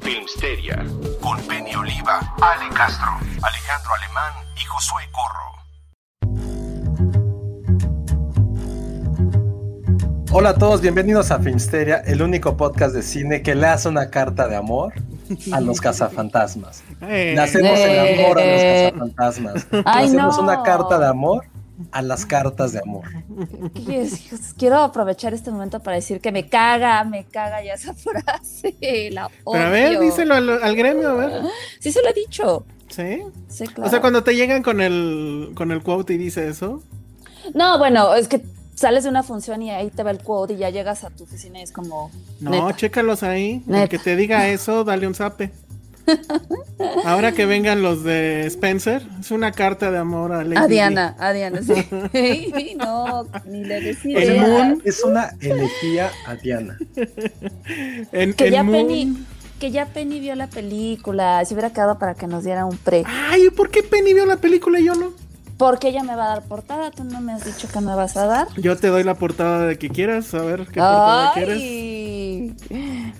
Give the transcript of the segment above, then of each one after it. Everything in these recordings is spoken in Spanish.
Filmsteria con Penny Oliva, Ale Castro, Alejandro Alemán y Josué Corro. Hola a todos, bienvenidos a Filmsteria, el único podcast de cine que le hace una carta de amor a los cazafantasmas. Le hacemos el amor a los cazafantasmas. Le hacemos una carta de amor a las cartas de amor. Quiero aprovechar este momento para decir que me caga, me caga ya esa frase. La Pero a ver, díselo al, al gremio, a ver. Sí, se lo he dicho. ¿Sí? Sí, claro. O sea, cuando te llegan con el, con el quote y dice eso. No, bueno, es que sales de una función y ahí te va el quote y ya llegas a tu oficina y es como. No, neta. chécalos ahí. El Neta. que te diga eso, dale un zape. Ahora que vengan los de Spencer, es una carta de amor a Lady A Di. Diana, a Diana, sí. no, ni le decía. El Moon. Es una elegía a Diana. En, Que en ya Moon- Penny, que ya Penny vio la película, se hubiera quedado para que nos diera un pre. Ay, ¿por qué Penny vio la película y yo no? Porque ella me va a dar portada, tú no me has dicho que me vas a dar. Yo te doy la portada de que quieras, a ver qué portada quieres.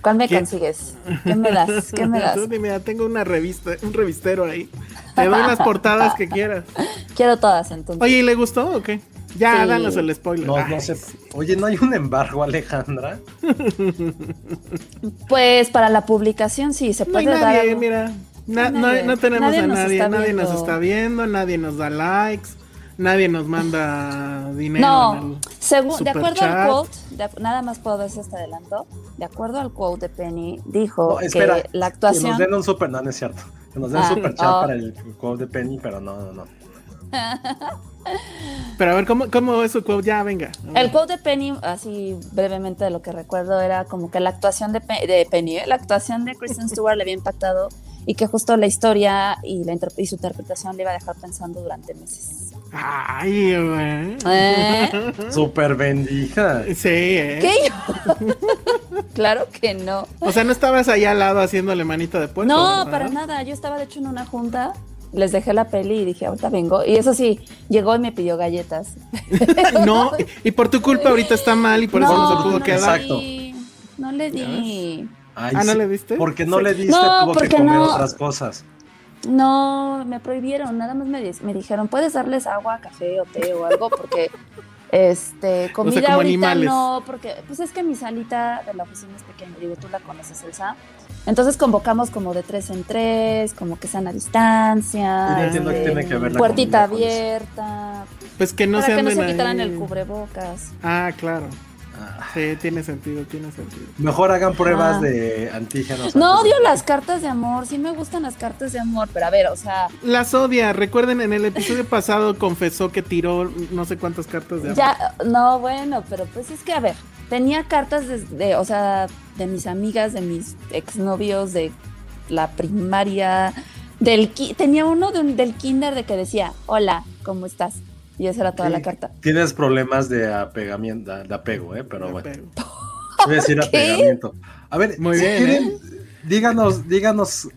¿Cuál me ¿Qué? consigues? ¿Qué me das? ¿Qué me das? Tú dime, ah, tengo una revista, un revistero ahí. Te doy las portadas que quieras. Quiero todas entonces. Oye, ¿y le gustó o qué? Ya, Sí. danos el spoiler. No, no sé. Oye, ¿no hay un embargo, Alejandra? Pues para la publicación sí, se No hay puede dar. algo. mira. Na- Nadie. no tenemos Nadie a nos nadie. está Nadie nos viendo. está viendo, nadie nos da likes, nadie nos manda dinero. No, según, de acuerdo al quote, de- nada más puedo decir este adelanto. De acuerdo al quote de Penny, dijo No, espera. que la Que nos actuación. den un super, no, no es cierto. Que nos den Ah, un super chat oh. para el quote de Penny, pero no, no, no. Pero a ver, ¿cómo, cómo es su quote? Ya, venga. El quote de Penny, así brevemente de lo que recuerdo, era como que la actuación de, Pe- de Penny, ¿eh? la actuación de Kristen Stewart le había impactado y que justo la historia y, la y su interpretación le iba a dejar pensando durante meses. Ay, güey. ¿Eh? Super bendita. Sí, ¿eh? ¿Qué? claro que no. O sea, no estabas ahí al lado haciéndole manita de puerco. No, ¿verdad? para nada. Yo estaba de hecho en una junta, les dejé la peli y dije, ahorita vengo. Y eso sí, llegó y me pidió galletas. No, y por tu culpa ahorita está mal y por eso no se pudo no quedar. le di. No le di. Ay, Ah, ¿no sí, le diste? Porque no Sí. le diste, No, tuvo que porque comer no. otras cosas. No, me prohibieron. Nada más me, di- me dijeron, puedes darles agua, café o té o algo porque... Este, comida como ahorita animales. no, porque pues es que mi salita de la oficina es pequeña, digo, tú la conoces, Elsa. Entonces convocamos como de tres en tres, como que sean a distancia, Y no entiendo qué este, tiene que ver la puertita abierta, Pues que no para se que no se quitaran ahí. el cubrebocas. Ah, claro. Sí, tiene sentido, tiene sentido. Mejor hagan pruebas Ah. de antígenos. No odio las cartas de amor, sí me gustan las cartas de amor, pero a ver, o sea, Las odia. Recuerden, en el episodio pasado confesó que tiró no sé cuántas cartas de amor. ya, no, bueno, pero pues es que, a ver, tenía cartas de, de, o sea, de mis amigas, de mis exnovios, de la primaria, del tenía uno de un- del kinder de que decía, hola, ¿cómo estás? Y esa era toda Sí, la carta. Tienes problemas de apegamiento, de apego, ¿eh? Pero bueno. Voy a decir apegamiento. A ver, Muy si bien, quieren, díganos, díganos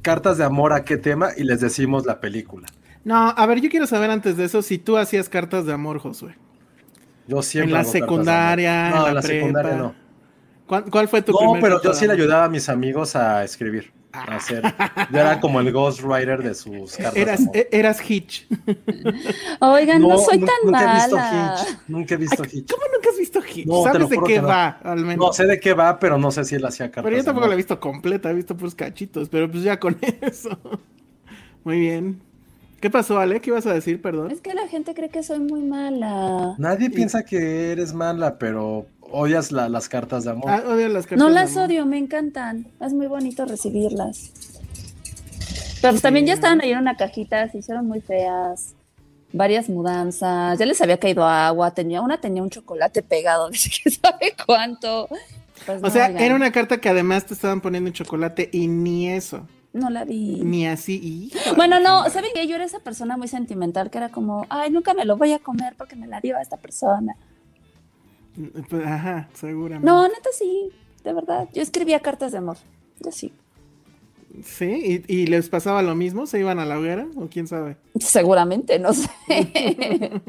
cartas de amor a qué tema y les decimos la película. No, a ver, yo quiero saber antes de eso si tú hacías cartas de amor, Josué. Yo siempre. En la hago secundaria, No, en la secundaria no. ¿Cuál, cuál fue tu No, primer pero yo sí le ayudaba a mis amigos a escribir. Hacer. Yo era como el ghostwriter de sus cartas. Eras, eras Hitch. Oigan, no, soy tan nunca he visto mala. Hitch. Nunca he visto Hitch. ¿Cómo nunca has visto Hitch? No, ¿Sabes de qué que no. va, al menos? No sé de qué va, pero no sé si él hacía cartas. pero yo tampoco la he visto completa, he visto puros cachitos, pero pues ya con eso. Muy bien. ¿Qué pasó, Ale? ¿Qué ibas a decir, perdón? Es que la gente cree que soy muy mala. Nadie piensa que eres mala, pero odias la- las cartas de amor. Ah, odio las cartas No de las amor. odio, me encantan. Es muy bonito recibirlas. Pero pues también ya estaban ahí en una cajita, se hicieron muy feas. Varias mudanzas, ya les había caído agua, tenía una tenía un chocolate pegado, sé qué sabe cuánto. Pues O no, sea, oigan, era una carta que además te estaban poniendo en chocolate y ni eso. no la vi. Ni así. híjole. Bueno, no, ¿saben que Yo era esa persona muy sentimental que era como, ay, nunca me lo voy a comer porque me la dio a esta persona. Pues, ajá, seguramente. No, neta sí, de verdad. Yo escribía cartas de amor. Yo sí. Sí, ¿Y, y les pasaba lo mismo? ¿Se iban a la hoguera? ¿O quién sabe? Seguramente, no sé.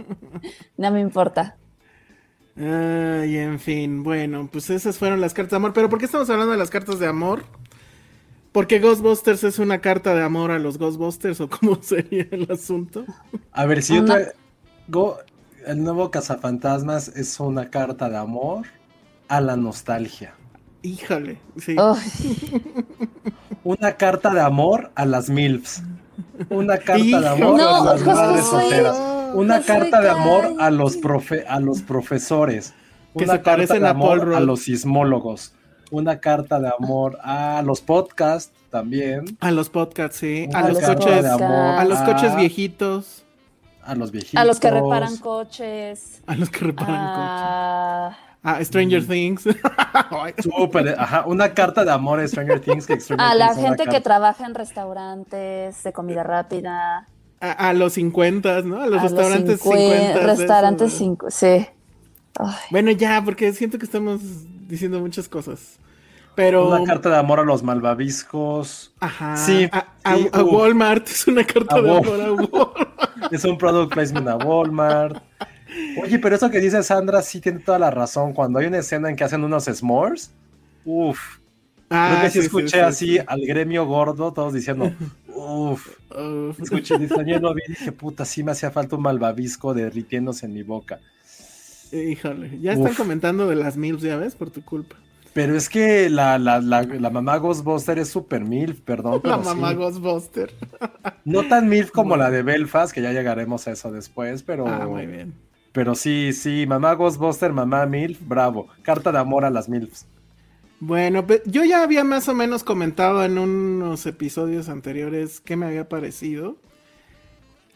no me importa. Ay, en fin, bueno, pues esas fueron las cartas de amor. ¿Pero por qué estamos hablando de las cartas de amor? ¿Porque Ghostbusters es una carta de amor a los Ghostbusters o cómo sería el asunto? A ver, si yo traigo el nuevo Cazafantasmas es una carta de amor a la nostalgia. Híjole, sí. Una carta de amor a las MILFs. Una carta de amor No, a las José madres solteras. Una carta de amor a los profe a los profesores. Que Una se carta parecen de a Paul amor a los sismólogos. Una carta de amor a los podcasts también. A los podcasts, sí. A los coches. de amor A los coches a- viejitos. A los viejitos. a los que reparan coches. A los que reparan coches. Ah, A Stranger Things. Ay, Súper, ajá, una carta de amor a Stranger Things que Stranger a la Things una gente que trabaja en restaurantes de comida rápida. a, a los 50, ¿no? A los a restaurantes los cincuen- 50. de Restaurantes esos, cinco, sí. Ay, Bueno, ya, porque siento que estamos diciendo muchas cosas. Pero. Una carta de amor a los malvaviscos. Ajá. Sí, A, a- sí, a uf. Walmart es una carta A de amor a Walmart. Es un product placement a Walmart. Oye, pero eso que dice Sandra sí tiene toda la razón. Cuando hay una escena en que hacen unos s'mores, uff. Ah, Creo que sí, sí, escuché sí, sí, así sí. al gremio gordo, todos diciendo, uff. Uf. Escuché, ayer lo vi dije, puta, sí me hacía falta un malvavisco derritiéndose en mi boca. Híjole, ya están Uf. comentando de las MILFs, ya ves, por tu culpa. Pero es que la, la, la, la mamá Ghostbuster es super milf, perdón. La mamá sí. Ghostbuster. No tan milf como la de Belfast, que ya llegaremos a eso después, pero... Ah, muy bien. Pero sí, sí, mamá Ghostbuster, mamá MILF, bravo. Carta de amor a las MILFs. Bueno, yo ya había más o menos comentado en unos episodios anteriores qué me había parecido.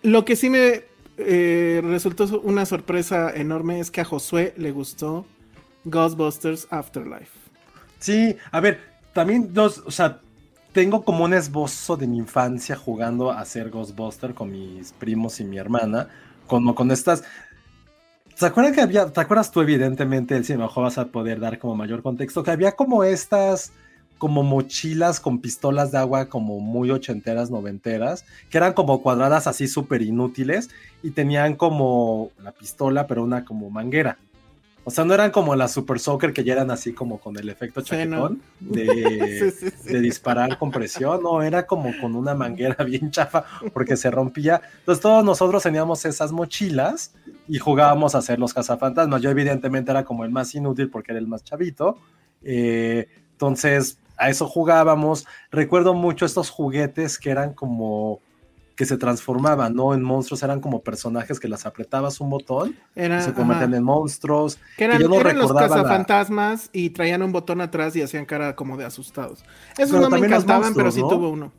Lo que sí me eh, resultó una sorpresa enorme es que a Josué le gustó Ghostbusters Afterlife. Sí, a ver, también dos, o sea, tengo como un esbozo de mi infancia jugando a ser Ghostbuster con mis primos y mi hermana, como con estas... ¿Se acuerdan que había, te acuerdas tú evidentemente, si a lo mejor vas a poder dar como mayor contexto, que había como estas como mochilas con pistolas de agua como muy ochenteras, noventeras, que eran como cuadradas así súper inútiles y tenían como la pistola, pero una como manguera. O sea, no eran como las Super Soccer que ya eran así como con el efecto Sí, ¿no? chaquetón de, Sí, sí, sí. de disparar con presión, no, era como con una manguera bien chafa porque se rompía. Entonces todos nosotros teníamos esas mochilas y jugábamos a ser los cazafantasmas. Yo evidentemente era como el más inútil porque era el más chavito. Eh, entonces a eso jugábamos. Recuerdo mucho estos juguetes que eran como que se transformaban, ¿no? En monstruos, eran como personajes que las apretabas un botón Era, y se convertían ajá. en monstruos. Que eran, que yo no eran los la- cazafantasmas y traían un botón atrás y hacían cara como de asustados. Esos Pero no me encantaban, pero sí ¿no? tuvo uno.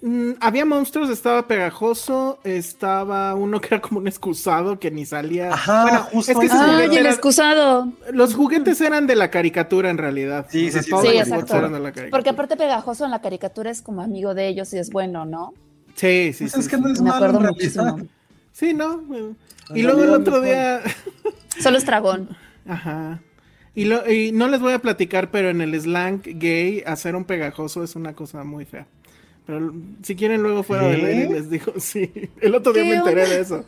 Mm, había monstruos, estaba pegajoso, estaba uno que era como un excusado que ni salía. Ajá, bueno, justo es que Ay, juguete el era- excusado. los juguetes eran de la caricatura en realidad. Sí, sí, sí, sí, los exacto. juguetes eran de la caricatura. Porque aparte Pegajoso en la caricatura es como amigo de ellos y es bueno, ¿no? Sí, sí, Pues sí. es que no es Me malo acuerdo en realidad. muchísimo. Sí, ¿no? Y luego el otro día. Solo es dragón. Ajá. Y, lo- y no les voy a platicar, pero en el slang gay, hacer un pegajoso es una cosa muy fea. Pero si quieren, luego fuera del aire les digo, sí. El otro día ¿Qué me enteré onda? de eso.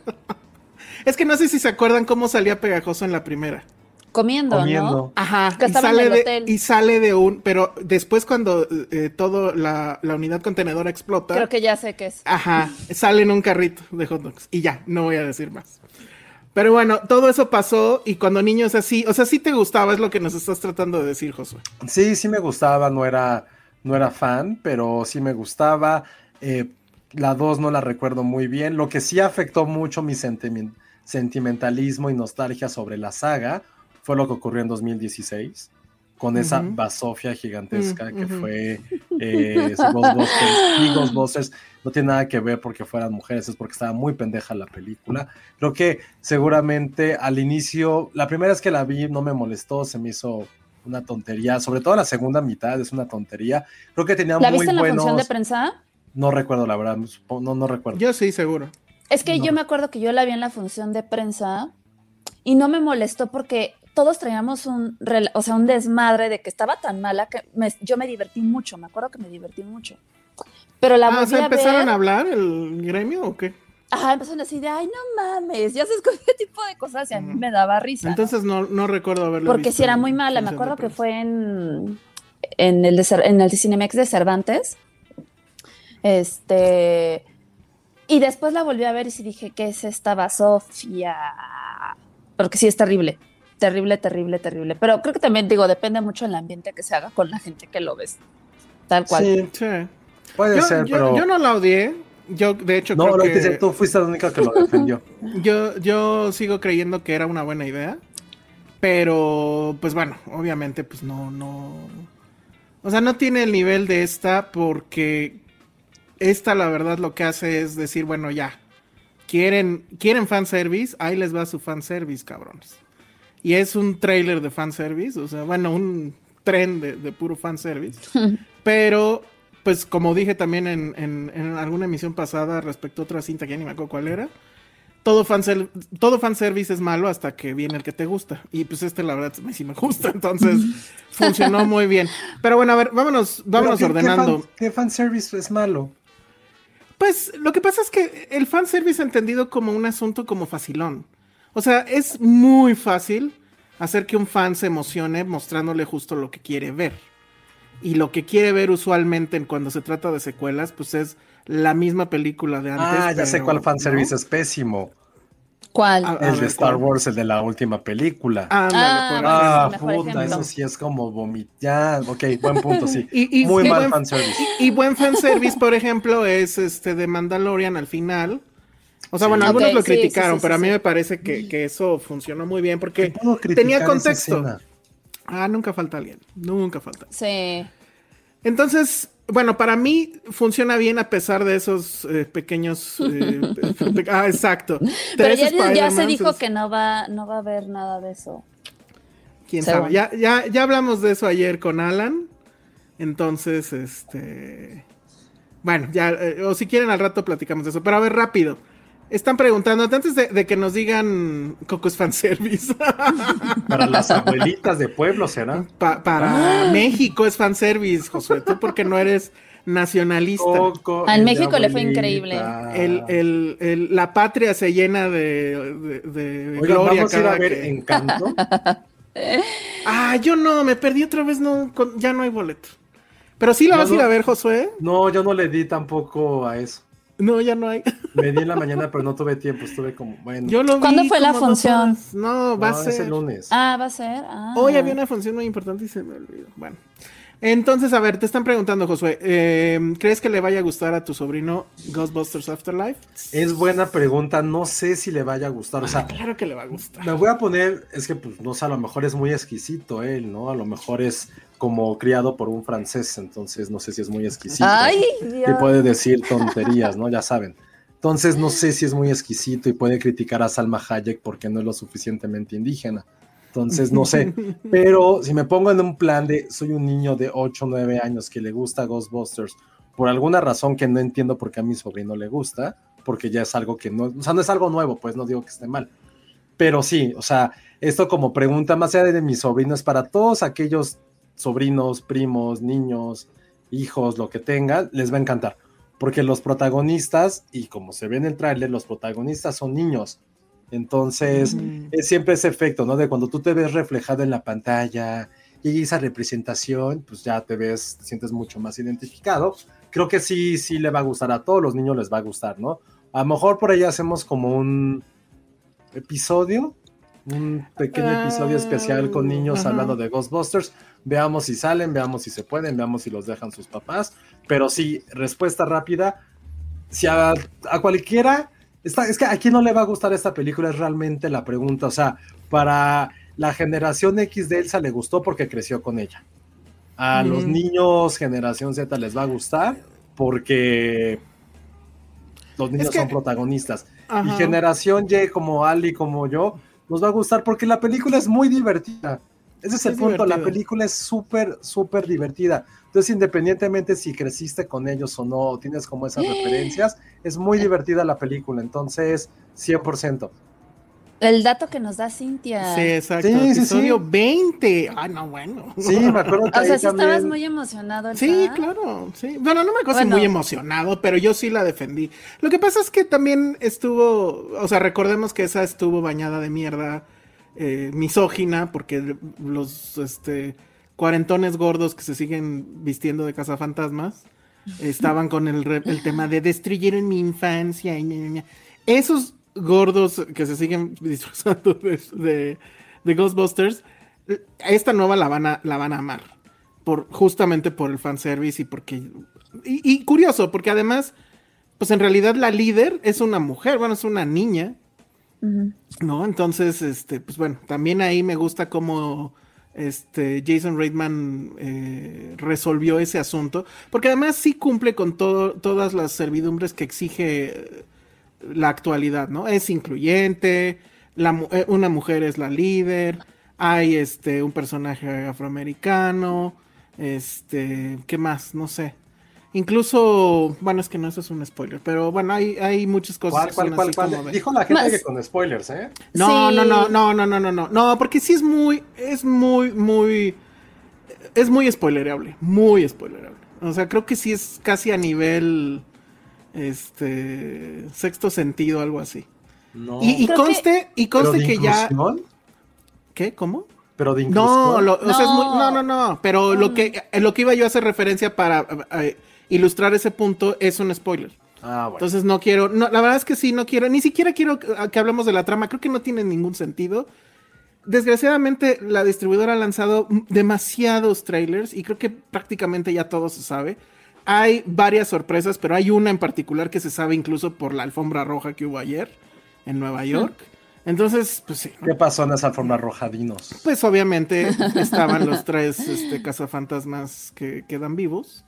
es que no sé si se acuerdan cómo salía pegajoso en la primera. Comiendo, ¿no? Ajá, Que y estaba en sale, el de, hotel. y sale de un, pero después cuando eh, todo la, la unidad contenedora explota, Creo que ya sé qué es. ajá, sale en un carrito de hot dogs y ya, no voy a decir más. Pero bueno, todo eso pasó y cuando niño es así, o sea, sí te gustaba, es lo que nos estás tratando de decir, Josué. Sí, sí me gustaba, no era, no era fan, pero sí me gustaba. Eh, la 2 no la recuerdo muy bien. Lo que sí afectó mucho mi sentimen- sentimentalismo y nostalgia sobre la saga fue lo que ocurrió en 2016 con esa Ujú. basofia gigantesca que fue eh, Ghostbusters y Ghostbusters. No tiene nada que ver porque fueran mujeres, es porque estaba muy pendeja la película. Creo que seguramente al inicio, la primera vez que la vi no me molestó, se me hizo una tontería, sobre todo la segunda mitad es una tontería. Creo que tenía ¿La muy viste en la función de prensa? No recuerdo la verdad, no, no recuerdo. Yo sí, seguro. Es que No. yo me acuerdo que yo la vi en la función de prensa y no me molestó porque todos traíamos un, o sea, un desmadre de que estaba tan mala que me- yo me divertí mucho, me acuerdo que me divertí mucho. Pero la Ah, o sea, a ¿empezaron ver, a hablar el gremio o qué? ajá, empezaron a decir, ay, no mames, ya con ese tipo de cosas y a mí me daba risa. Entonces no, no recuerdo haberlo Porque visto si era muy mala, me acuerdo que fue en, en, el de, en el Cinemex de Cervantes. Este. Y después la volví a ver y sí dije, ¿qué es esta Sofía? Porque sí es terrible. Terrible, terrible, terrible. Pero creo que también, digo, depende mucho del ambiente que se haga con la gente que lo ves. Tal cual. Sí, Sí. puede Yo, ser, yo- pero. yo no la odié. Yo, de hecho, no, creo lo que que dice, tú fuiste la única que lo defendió. yo, yo sigo creyendo que era una buena idea. Pero, pues bueno, obviamente, pues no, no. O sea, no tiene el nivel de esta porque esta, la verdad, lo que hace es decir, bueno, ya. Quieren, quieren fanservice, ahí les va su fanservice, cabrones. Y es un trailer de fanservice, o sea, bueno, un tren de, de puro fanservice. Pero, pues como dije también en, en- en alguna emisión pasada respecto a otra cinta que ya ni me acuerdo cuál era, todo, fansel- todo fanservice es malo hasta que viene el que te gusta. Y pues este la verdad sí me gusta, entonces funcionó muy bien. Pero bueno, a ver, vámonos, vámonos Pero ¿qué- ordenando. ¿Qué, fan, qué fanservice es malo? Pues lo que pasa es que el fanservice entendido como un asunto como facilón. O sea, es muy fácil hacer que un fan se emocione mostrándole justo lo que quiere ver. Y lo que quiere ver usualmente en cuando se trata de secuelas, pues es la misma película de antes. ah, ya sé cuál fanservice ¿no? es pésimo. ¿Cuál? Ah, El ver, de Star ¿cuál? Wars, el de la última película. Ándale, Ah, por. Ah, mejor puta, eso sí es como vomitar. Ok, buen punto, sí. Y- y- Muy y mal buen- fanservice. Y buen fanservice, por ejemplo, es este de Mandalorian al final. O sea, Sí. bueno, algunos lo sí, criticaron, sí, pero a mí sí. me parece que, que eso funcionó muy bien porque ¿Puedo criticar tenía contexto. Ah, nunca falta alguien. Nunca falta. Sí. Entonces, bueno, para mí funciona bien a pesar de esos eh, pequeños. eh, pe- ah, exacto. Pero ya, ya se dijo que no va, no va a haber nada de eso. Quién Según. sabe. Ya, ya, ya hablamos de eso ayer con Alan. Entonces, este. Bueno, ya, eh, o si quieren al rato platicamos de eso. Pero a ver, rápido. Están preguntando, antes de, de que nos digan Coco es fanservice. Para las abuelitas de pueblo será. Pa- para México es fanservice, Josué. Tú porque no eres nacionalista. Coco Ah, en y México le fue increíble. El, el- el- la patria se llena de, de, de Oigan, gloria vamos a ir cada a ver que- Encanto. Ah, yo no, me perdí otra vez, no, con- ya no hay boleto. Pero sí la vas a ir a ver, Josué. No, yo no le di tampoco a eso. No, ya no hay. Me di en la mañana, pero no tuve tiempo. Estuve como, bueno. Yo lo vi ¿Cuándo fue la función? No, va no, a es ser. el lunes. Ah, va a ser. Ah. Hoy había una función muy importante y se me olvidó. Bueno. Entonces, a ver, te están preguntando, Josué, eh, ¿crees que le vaya a gustar a tu sobrino Ghostbusters Afterlife? Es buena pregunta. No sé si le vaya a gustar. O sea, Claro que le va a gustar. me voy a poner. Es que, pues, no sé, a lo mejor es muy exquisito él, ¿no? A lo mejor es como criado por un francés. Entonces, no sé si es muy exquisito. Ay, y Dios. puede decir tonterías, ¿no? Ya saben. Entonces no sé si es muy exquisito y puede criticar a Salma Hayek porque no es lo suficientemente indígena. Entonces no sé. Pero si me pongo en un plan de soy un niño de 8 o 9 años que le gusta Ghostbusters por alguna razón que no entiendo por qué a mi sobrino le gusta, porque ya es algo que no, o sea, no es algo nuevo, pues no digo que esté mal. Pero sí, o sea, esto como pregunta más allá de mi sobrino es para todos aquellos sobrinos, primos, niños, hijos, lo que tengan, les va a encantar porque los protagonistas, y como se ve en el tráiler, los protagonistas son niños. Entonces, Mm. es siempre ese efecto, ¿no? De cuando tú te ves reflejado en la pantalla y esa representación, pues ya te ves, te sientes mucho más identificado. Creo que sí, sí le va a gustar a todos los niños, les va a gustar, ¿no? A lo mejor por ahí hacemos como un episodio, un pequeño Ah, episodio especial con niños ajá. hablando de Ghostbusters. Veamos si salen, veamos si se pueden, veamos si los dejan sus papás. Pero sí, respuesta rápida. Si a, a cualquiera, está, es que a quién no le va a gustar esta película es realmente la pregunta. O sea, para la generación X de Elsa le gustó porque creció con ella. A los niños generación Z les va a gustar porque los niños que- son protagonistas. Y generación Y como Ali, como yo, nos va a gustar porque la película es muy divertida. Ese es el Es punto, la película es súper, súper divertida. Entonces, independientemente si creciste con ellos o no, o tienes como esas referencias, es muy divertida la película. Entonces, 100%. El dato que nos da Cintia. Sí, exacto. Sí, sí, Episodio sí. 20. Ah, no, bueno. Sí, me acuerdo que O sea, sí estabas muy emocionado. Sí, claro, sí. Bueno, no me acuerdo Bueno. muy emocionado, pero yo sí la defendí. Lo que pasa es que también estuvo, o sea, recordemos que esa estuvo bañada de mierda eh, misógina, porque los este cuarentones gordos que se siguen vistiendo de cazafantasmas estaban con el, re- el tema de destruyeron mi infancia y esos gordos que se siguen disfrazando de, de- de Ghostbusters, esta nueva la van a, la van a amar por justamente por el fanservice y porque y, y curioso porque además pues en realidad la líder es una mujer bueno es una niña no entonces este pues bueno también ahí me gusta cómo este Jason Reitman eh, resolvió ese asunto porque además sí cumple con todo todas las servidumbres que exige la actualidad no es incluyente la eh, una mujer es la líder hay este un personaje afroamericano este qué más no sé incluso bueno es que no eso es un spoiler pero bueno hay hay muchas cosas ¿Cuál, que cuál, cuál, así cuál? como de- Dijo la gente Más- que con spoilers, ¿eh? no, Sí. no, no, no, no, no, no, no, no, porque sí es muy, es muy, muy, es muy spoilerable, muy spoilerable. O sea, creo que sí es casi a nivel, este, sexto sentido, algo así. No. Y, y Creo que- conste, y ¿Pero conste de que ya? ¿qué? ¿Cómo? Pero de. No, lo- o sea, es muy- No. no, no, no, pero lo que, eh, lo que iba yo a hacer referencia para eh, ilustrar ese punto es un spoiler. Ah, bueno. Entonces no quiero, no, la verdad es que sí, no quiero, ni siquiera quiero que, que hablemos de la trama, creo que no tiene ningún sentido. Desgraciadamente la distribuidora ha lanzado demasiados trailers y creo que prácticamente ya todo se sabe. Hay varias sorpresas, pero hay una en particular que se sabe incluso por la alfombra roja que hubo ayer en Nueva York. Entonces, pues sí. ¿no? ¿Qué pasó en esa forma roja? Dinos. Pues obviamente estaban los tres este, cazafantasmas que quedan vivos.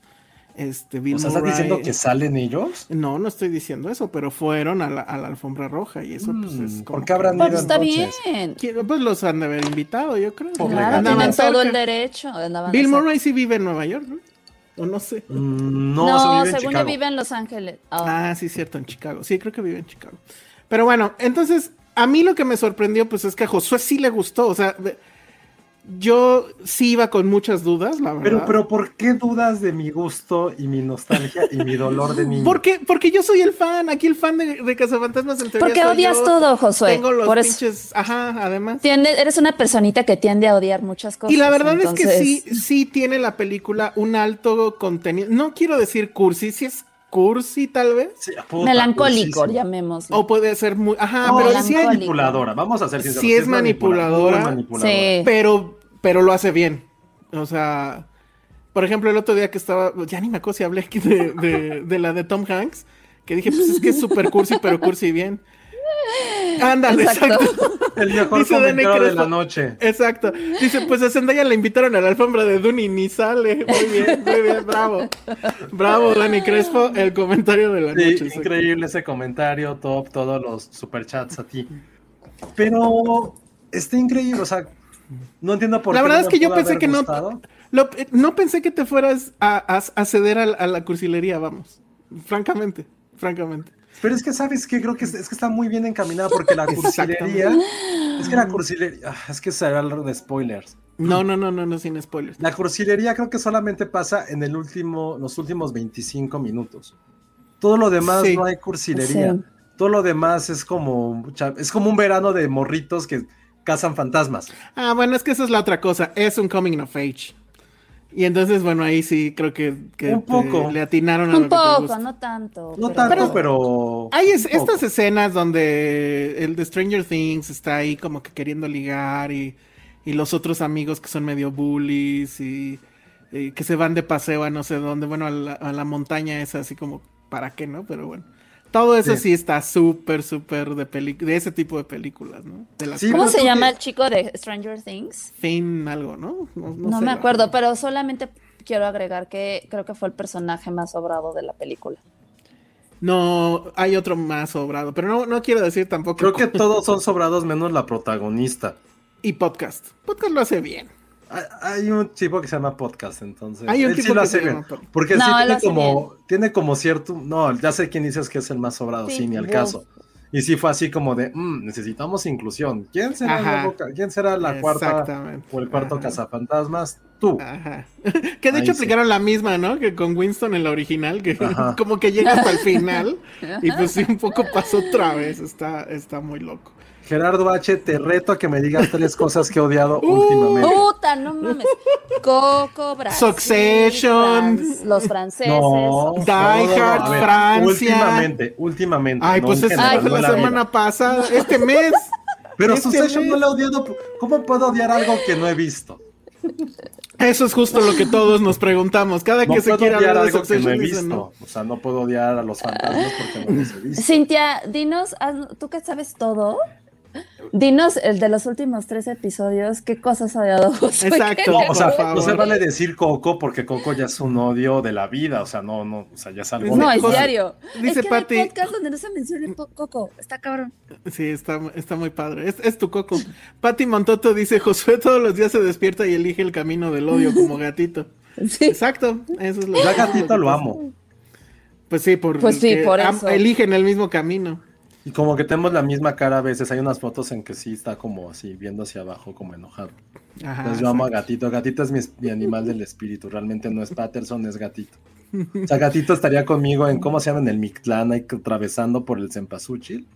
Este, Bill O sea, ¿estás Murray- diciendo que salen ellos? no, no estoy diciendo eso, pero fueron a la, a la alfombra roja y eso pues Mm, es como ¿por qué habrán que- Pues está entonces? bien. Quiero- Pues los han de haber invitado, yo creo. Claro, tienen todo el derecho. Bill. Murray sí vive en Nueva York, ¿no? O no sé. Mm, No, No, se vive en según yo vive en Los Ángeles. Ah, Ah, sí, cierto, en Chicago. Sí, creo que vive en Chicago. Pero bueno, entonces, a mí lo que me sorprendió, pues es que a Josué sí le gustó. O sea, yo sí iba con muchas dudas, la verdad. Pero, pero, ¿por qué dudas de mi gusto y mi nostalgia y mi dolor de niño? ¿Por qué? Porque yo soy el fan, aquí el fan de, de Cazafantasmas en teoría Porque odias yo. todo, Josué. Tengo los Por eso- pinches, ajá, además. Tiende- eres una personita que tiende a odiar muchas cosas. Y la verdad es que sí, sí tiene la película un alto contenido. No quiero decir cursi, si es cursi tal vez. Sí, puta, Melancólico, cursísimo. llamémoslo. O puede ser muy. Ajá, No, pero sí melancólico. sí, manipuladora, vamos a ser sinceros. Sí es manipuladora. muy manipuladora. Sí. pero, pero lo hace bien. O sea, por ejemplo, el otro día que estaba, ya ni me acuerdo si hablé aquí de, de- de la de Tom Hanks, que dije, pues es que es súper cursi, pero cursi bien. Ándale, Exacto. exacto. El mejor Dice Dani comentario de la noche. Exacto. Dice, pues a Zendaya la invitaron a la alfombra de Dune y ni sale. Muy bien, muy bien, bravo. Bravo, Dani Crespo, el comentario de la Sí, noche. exacto. increíble ese comentario, top, todos los superchats a ti. Pero está increíble, o sea, no entiendo por La qué. verdad no es que yo pensé que no-. Lo- no pensé que te fueras a, a- a ceder a, a la cursilería, vamos. Francamente, francamente. Pero es que, ¿sabes qué? Creo que es, es que está muy bien encaminada porque la cursilería. es que la cursilería. ah, Es que se habla de spoilers. No, no, no, no, no, sin spoilers. La cursilería creo que solamente pasa en el último, los últimos 25 minutos. Todo lo demás Sí. no hay cursilería. Sí. Todo lo demás es como, es como un verano de morritos que cazan fantasmas. Ah, bueno, es que esa es la otra cosa. Es un coming of age. Y entonces, bueno, ahí sí creo que, que Un poco. le atinaron a lo Un que te poco, gusta. no tanto. No pero- tanto, Pero-. Hay es- estas escenas donde el de Stranger Things está ahí como que queriendo ligar y, y los otros amigos que son medio bullies y, y que se van de paseo a no sé dónde, bueno, a la, a la montaña es así como, ¿para qué no? Pero bueno. Todo eso sí, Sí. está súper, súper de, peli- de ese tipo de películas, ¿no? De las Sí, ¿Cómo se llama que- el chico de Stranger Things? Finn algo, ¿no? No, No, sé, me acuerdo, pero solamente quiero agregar que creo que fue el personaje más sobrado de la película. No, hay otro más sobrado, pero no, no quiero decir tampoco. Creo que todos son sobrados menos la protagonista. Y podcast. Podcast lo hace bien. Hay- un tipo que se llama podcast, entonces. Hay un él sí tipo lo que hace se bien. llama podcast. Porque No, sí tiene como, tiene como cierto. No, ya sé quién dices que es el más sobrado, Sí, sí, ni el Wolf. caso. Y sí fue así como de, "Mm, necesitamos inclusión. ¿Quién será, ca- ¿Quién será la cuarta o el cuarto Ajá. cazafantasmas? Tú. Ajá. Que de Ahí hecho sí. aplicaron la misma, ¿no? Que con Winston en la original, que Ajá. como que llega hasta el final. y pues sí, un poco pasó otra vez. Está, está muy loco. Gerardo H, te reto a que me digas tres cosas que he odiado Uh. últimamente. Puta, no mames. Coco, Brasil, Succession. Fran- los franceses. No, Die Hard, ver, Francia. Últimamente, últimamente. Ay, no pues general, fue la vida. semana pasada, este mes. Pero este Succession mes. no la he odiado. ¿Cómo puedo odiar algo que no he visto? Eso es justo lo que todos nos preguntamos. Cada No que se odiar hablar de algo que no he Succession, visto. dicen, no. O sea, no puedo odiar a los fantasmas porque no los he visto. Cintia, dinos, tú que sabes todo, dinos el de los últimos tres episodios, qué cosas ha Josué? Exacto. No, o sea, Por favor. no se vale decir Coco porque Coco ya es un odio de la vida. O sea, no, no, o sea, ya es algo. No, de- es diario. dice es que no hay Pati- podcast donde no se mencione po- Coco. Está cabrón. Sí, está, está muy padre. Es, es tu coco. Patti Montoto dice, Josué todos los días se despierta y elige el camino del odio como gatito. Sí. Exacto, eso es lo Ya que- gatito lo amo. Pues sí, por, Pues sí, por am- eso. eligen el mismo camino. Y como que tenemos la misma cara a veces. Hay unas fotos en que sí está como así, viendo hacia abajo, como enojado. Ajá, Entonces yo amo a. Gatito. Gatito es mi, mi animal del espíritu. Realmente no es Patterson, es Gatito. O sea, Gatito estaría conmigo en, ¿cómo se llama? En el Mictlán, ahí atravesando por el Cempasúchil.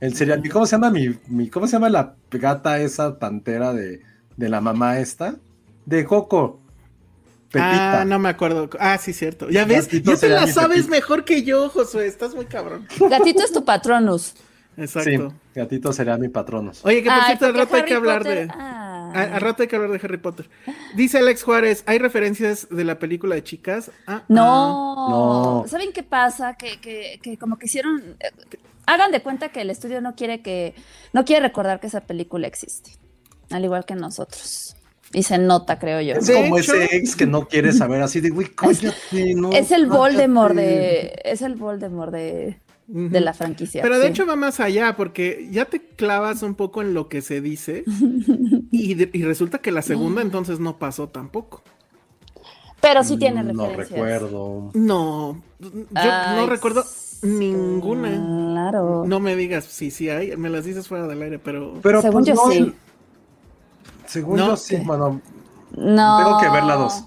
El serial, ¿cómo se llama mi, mi- cómo se llama la gata esa pantera de, de la mamá esta? De Coco. Pepita. Ah, no me acuerdo. Ah, sí, cierto. Ya ves, Gatito ya te la sabes Pepita. mejor que yo, Josué. Estás muy cabrón. Gatito es tu patronus. Exacto. Sí, Gatito sería mi patronos. Oye, que por Ay, cierto, al rato hay que hablar Potter- de... Ah. a- Al rato hay que hablar de Harry Potter. Dice Alex Juárez, ¿hay referencias de la película de chicas? Ah, No. No. ¿Saben qué pasa? Que, que, que como que hicieron. eh, Hagan de cuenta que el estudio no quiere que. No quiere recordar que esa película existe. Al igual que nosotros. Y se nota, creo yo. Es como hecho- ese ex que no quiere saber así de, güey, cállate, no. Es el Voldemort cállate". de. Es el Voldemort de, la franquicia. Pero de sí. hecho va más allá, porque ya te clavas un poco en lo que se dice y, de- y resulta que la segunda entonces no pasó tampoco. Pero sí tiene Mm, No referencias. No, recuerdo. yo no recuerdo ninguna. Claro. No me digas si sí hay, me las dices fuera del aire, pero... Pero Según pues, yo no, sí. Según No, yo sí, bueno, No. tengo que ver la dos.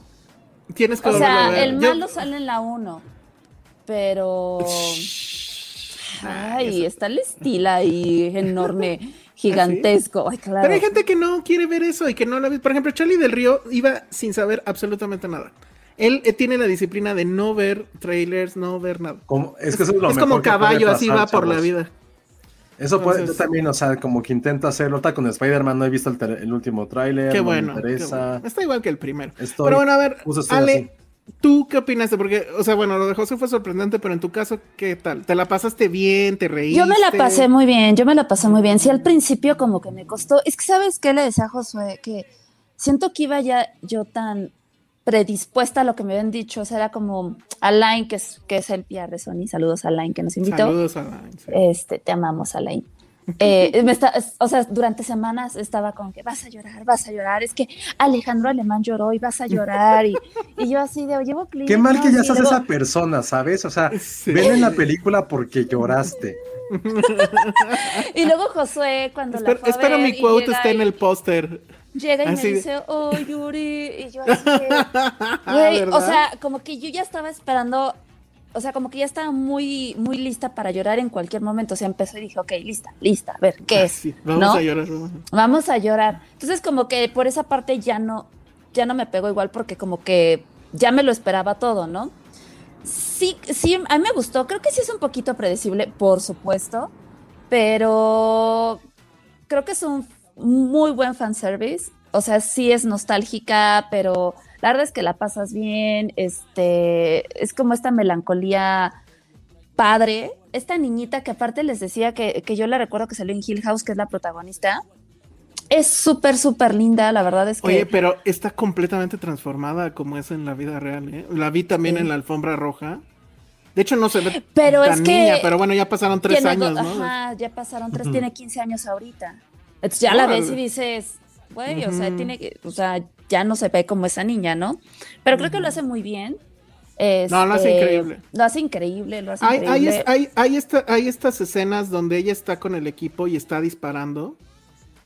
Tienes que O sea, ver. el Yo- malo sale en la 1. Pero. Ay, está el estilo ahí enorme, gigantesco. Ay, claro. Pero hay gente que no quiere ver eso y que no la ve. Por ejemplo, Charlie del Río iba sin saber absolutamente nada. Él eh, tiene la disciplina de no ver trailers, no ver nada. como- es que eso es lo es mejor como que puede caballo, así pasar, va por la vida. Eso puede, yo también, o sea, como que intento hacerlo. Ahorita con Spider-Man no he visto el, el último tráiler, Qué no bueno, qué. Está igual que el primero. Estoy- pero bueno, a ver, Ale, así. ¿tú qué opinaste? Porque, o sea, bueno, lo de José fue sorprendente, pero en tu caso, ¿qué tal? ¿Te la pasaste bien? ¿Te reíste? Yo me la pasé muy bien, yo me la pasé muy bien. Sí, al principio como que me costó. Es que, ¿sabes qué le decía a Josué? Que siento que iba ya yo tan predispuesta a lo que me habían dicho. O sea, era como Alain, que es, que es el PR de Sony. Saludos a Alain, que nos invitó. Saludos a la... sí. Este, te amamos, Alain. Eh, me está- es- o sea, durante semanas estaba con que vas a llorar, vas a llorar. Es que Alejandro Alemán lloró y vas a llorar. Y, y yo así de, llevo clip. Qué mal que ya luego- esa persona, ¿sabes? O sea, Sí. ven en la película porque lloraste. Y luego Josué, cuando la Espero, fue a ver mi y quote llega esté en y- el póster. Llega y Así me dice, oh, Yuri. Y yo así de, güey, o sea, como que yo ya estaba esperando o sea, como que ya estaba muy, muy lista para llorar en cualquier momento. O sea, empezó y dije, ok, lista, lista, a ver, ¿qué es? vamos a llorar. Vamos a llorar. Entonces, como que por esa parte ya no, ya no me pegó igual porque como que ya me lo esperaba todo, ¿no? Sí, sí, a mí me gustó. Creo que sí es un poquito predecible, por supuesto, pero creo que es un muy buen fanservice. O sea, sí es nostálgica, pero la verdad es que la pasas bien. Este, es como esta melancolía padre. Esta niñita que aparte les decía que, que yo la recuerdo que salió en Hill House, que es la protagonista es súper, súper linda, la verdad es que. Oye, pero está completamente transformada como es en la vida real, ¿eh? La vi también en la alfombra roja. De hecho, no se ve pero tan es que niña, pero bueno, ya pasaron tres años, ¿no? Ajá, ya pasaron tres, tiene 15 años ahorita. Entonces ya la ves y dices, güey, o sea, tiene que, o sea, ya no se ve como esa niña, ¿no? Pero creo que lo hace muy bien. no, lo hace Este, increíble. Lo hace increíble, lo hace Hay, hay, increíble. es- hay, hay esta- hay estas escenas donde ella está con el equipo y está disparando.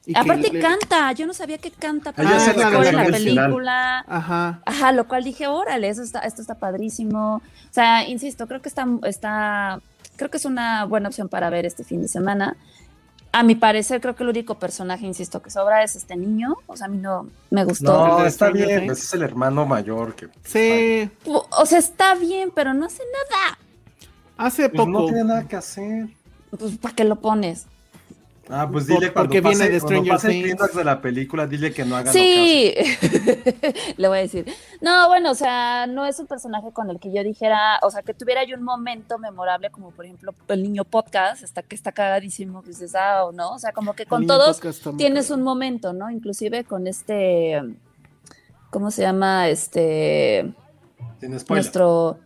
y Aparte le- canta, yo no sabía que canta Ella para hace la la película. Ajá. Ajá, lo cual dije, órale, eso está, esto está padrísimo. O sea, insisto, creo que está, está, creo que es una buena opción para ver este fin de semana. A mi parecer, creo que el único personaje, insisto, que sobra es este niño. O sea, a mí no me gustó. No, está bien, ese es el hermano mayor que. Sí, O o sea, está bien, pero no hace nada. hace Pues poco. no tiene nada que hacer. Pues, ¿para qué lo pones? Ah, pues Por- dile cuando porque pase, viene de Stranger pase el Things. clímax de la película, dile que no haga Sí, le voy a decir. No, bueno, o sea, no es un personaje con el que yo dijera, o sea, que tuviera yo un momento memorable, como por ejemplo el niño podcast, hasta que está cagadísimo, que dices, ah, o no, o sea, como que El con todos está tienes un momento, ¿no? Inclusive con este, ¿cómo se llama? Este, Sin spoiler. nuestro,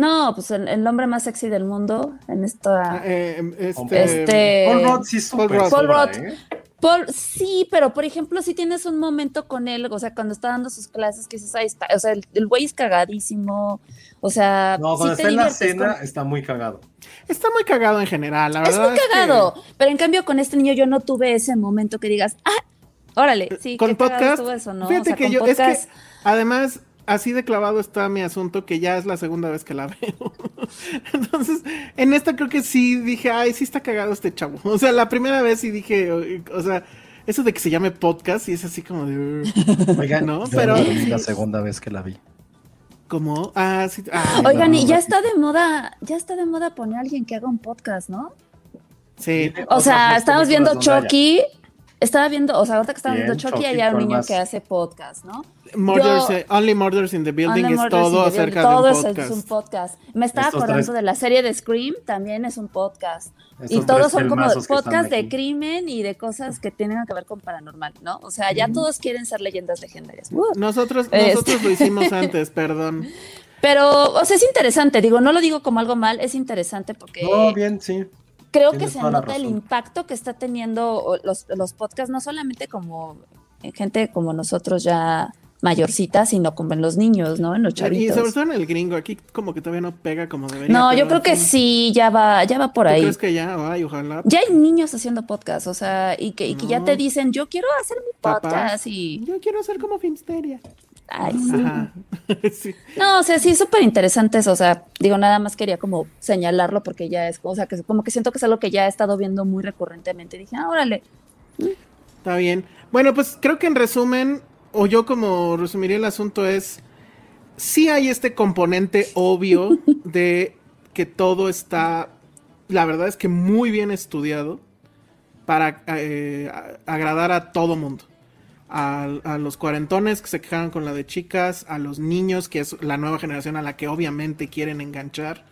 no, pues el, el hombre más sexy del mundo en Ah, esta, eh, este, este, Paul Rudd sí es Paul Rudd. Paul Rudd. ¿eh? Sí, pero por ejemplo, si tienes un momento con él, o sea, cuando está dando sus clases, que dices, ahí está, o sea, el, el güey es cagadísimo, o sea, No, cuando está en la cena con- está muy cagado. Está muy cagado en general, la Es verdad. muy que cagado, pero en cambio con este niño yo no tuve ese momento que digas, ah, órale, sí, con qué podcast, estuvo eso, ¿no? fíjate o sea, que yo, podcast, es que además, así de clavado está mi asunto que ya es la segunda vez que la veo. Entonces, en esta creo que sí dije, ay, sí está cagado este chavo. O sea, la primera vez sí dije, o, o sea, eso de que se llame podcast y es así como de... Oigan, No, pero- vi la segunda vez que la vi. ¿Cómo? Ah, sí. ah, Oigan, y ya no. está de moda, ya está de moda poner a alguien que haga un podcast, ¿no? sí. O sea, más estábamos viendo haya. Estaba viendo, o sea, ahorita que Bien, viendo Chucky, Chucky, hay un ¿cuál niño más? que hace podcast, ¿no? Murders, Yo- Only Murders in the Building es todo acerca Building, todo de un es- podcast. es un podcast. Me estaba Estos acordando tres- de la serie de Scream, también es un podcast. Estos y todos son como pelmazos que están podcast de crimen y de cosas que tienen que ver con paranormal, ¿no? O sea, ya todos quieren ser leyendas legendarias. Uh. Nosotros, Este- nosotros lo hicimos antes, perdón. Pero, o sea, es interesante, digo, no lo digo como algo mal, es interesante porque No, bien, sí. Creo que se nota el impacto que está teniendo los, los podcasts, no solamente como en gente como nosotros ya mayorcitas, sino como en los niños, ¿no? En los Y chavitos. sobre todo en el gringo, aquí como que todavía no pega como debería. No, yo creo que sí, ya va, ya va por ¿Tú ahí. crees que ya? Ay, ojalá. Ya hay niños haciendo podcast, o sea, y que, y que ya te dicen, yo quiero hacer mi podcast y... Yo quiero ser como Filmsteria. Ay, sí. No, o sea, sí, súper interesante eso, o sea, digo, nada más quería como señalarlo porque ya es, o sea, que como que siento que es algo que ya he estado viendo muy recurrentemente. Dije, ah, órale, Está bien. Bueno, pues creo que en resumen, o yo como resumiría el asunto es, sí hay este componente obvio de que todo está, la verdad es que muy bien estudiado para eh, agradar a todo mundo. A, los cuarentones que se quejaron con la de chicas, a los niños, que es la nueva generación a la que obviamente quieren enganchar.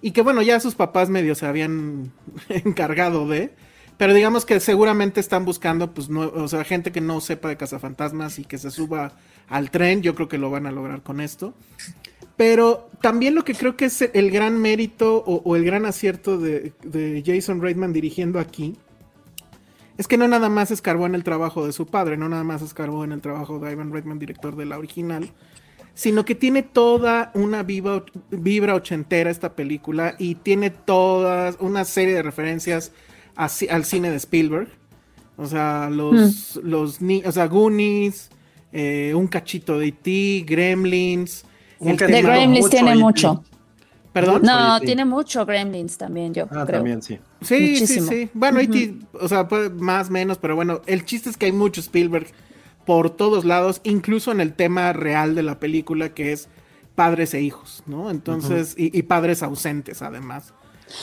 Y que bueno, ya sus papás medio se habían encargado de. Pero digamos que seguramente están buscando, pues, no, o sea, gente que no sepa de cazafantasmas y que se suba al tren. Yo creo que lo van a lograr con esto. Pero también lo que creo que es el gran mérito o, el gran acierto de Jason Reitman dirigiendo aquí es que no nada más escarbó en el trabajo de su padre, no nada más escarbó en el trabajo de Ivan Reitman, director de la original, sino que tiene toda una viva, vibra ochentera esta película y tiene toda una serie de referencias a al cine de Spielberg. O sea, los, los ni- o sea, Goonies, eh, un cachito de E.T., Gremlins. Un el cachito de Gremlins tiene mucho. ¿Perdón? No, tiene mucho Gremlins también, yo Ah, creo. también sí. Sí, Muchísimo. sí, sí. Bueno, E.T., o sea, puede- más menos, pero bueno, el chiste es que hay mucho Spielberg por todos lados, incluso en el tema real de la película, que es padres e hijos, ¿no? Entonces, y, y padres ausentes, además.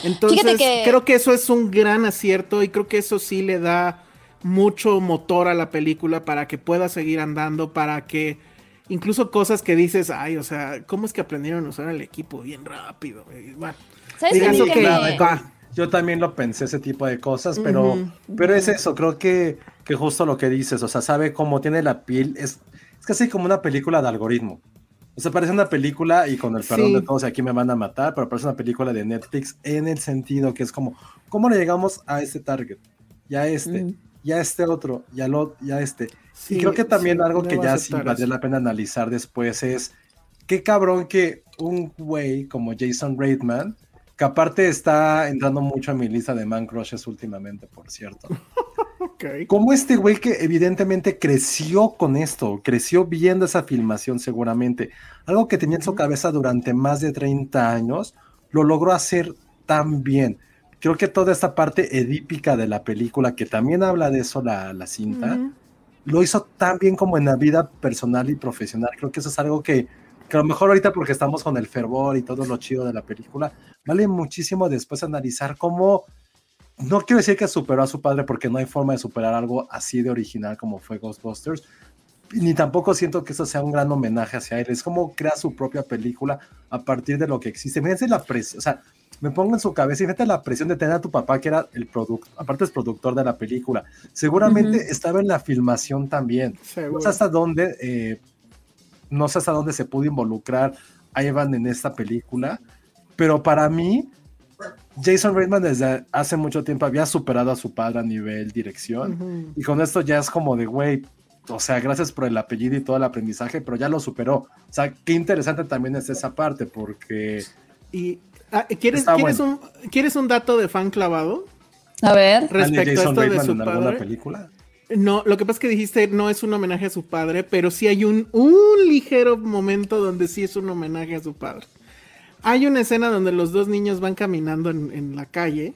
Entonces, que- creo que eso es un gran acierto y creo que eso sí le da mucho motor a la película para que pueda seguir andando, para que incluso cosas que dices, ay, o sea, ¿cómo es que aprendieron a usar el equipo bien rápido? Y bueno, ¿Sabes que va. Yo también lo pensé, ese tipo de cosas, pero, pero es eso, creo que, que justo lo que dices, o sea, sabe cómo tiene la piel, es, es casi como una película de algoritmo. O sea, parece una película, y con el perdón Sí. de todos, y aquí me van a matar, pero parece una película de Netflix en el sentido que es como, ¿cómo le llegamos a este target? Y a este, Mm. y a este otro, y, al ot- y a este. Sí, y creo que también sí, algo que ya sí eso. la pena analizar después es, qué cabrón que un güey como Jason Reitman, que aparte está entrando mucho a mi lista de man crushes últimamente, por cierto. Ok. Como este güey que evidentemente creció con esto, creció viendo esa filmación seguramente, algo que tenía en su cabeza durante más de 30 años, lo logró hacer tan bien. Creo que toda esta parte edípica de la película, que también habla de eso la, la cinta. Lo hizo tan bien como en la vida personal y profesional. Creo que eso es algo que, a lo mejor ahorita porque estamos con el fervor y todo lo chido de la película, vale muchísimo después analizar cómo, no quiero decir que superó a su padre porque no hay forma de superar algo así de original como fue Ghostbusters, ni tampoco siento que eso sea un gran homenaje hacia él, es como crea su propia película a partir de lo que existe. Fíjense la presión, o sea, me pongo en su cabeza y fíjate la presión de tener a tu papá que era el producto, aparte es productor de la película, seguramente estaba en la filmación también. No sé hasta dónde, eh, no sé hasta dónde se pudo involucrar a Evan en esta película, pero para mí, Jason Reitman desde hace mucho tiempo había superado a su padre a nivel dirección, Ujú. y con esto ya es como de, güey, o sea, gracias por el apellido y todo el aprendizaje, pero ya lo superó. O sea, qué interesante también es esa parte, porque Y, ah, ¿quieres, ¿quieres, un, ¿Quieres un dato de fan clavado? A ver. ¿sale Respecto a Jason esto de su en alguna padre. película. No, lo que pasa es que dijiste no es un homenaje a su padre, pero sí hay un, un ligero momento donde sí es un homenaje a su padre. Hay una escena donde los dos niños van caminando en, en la calle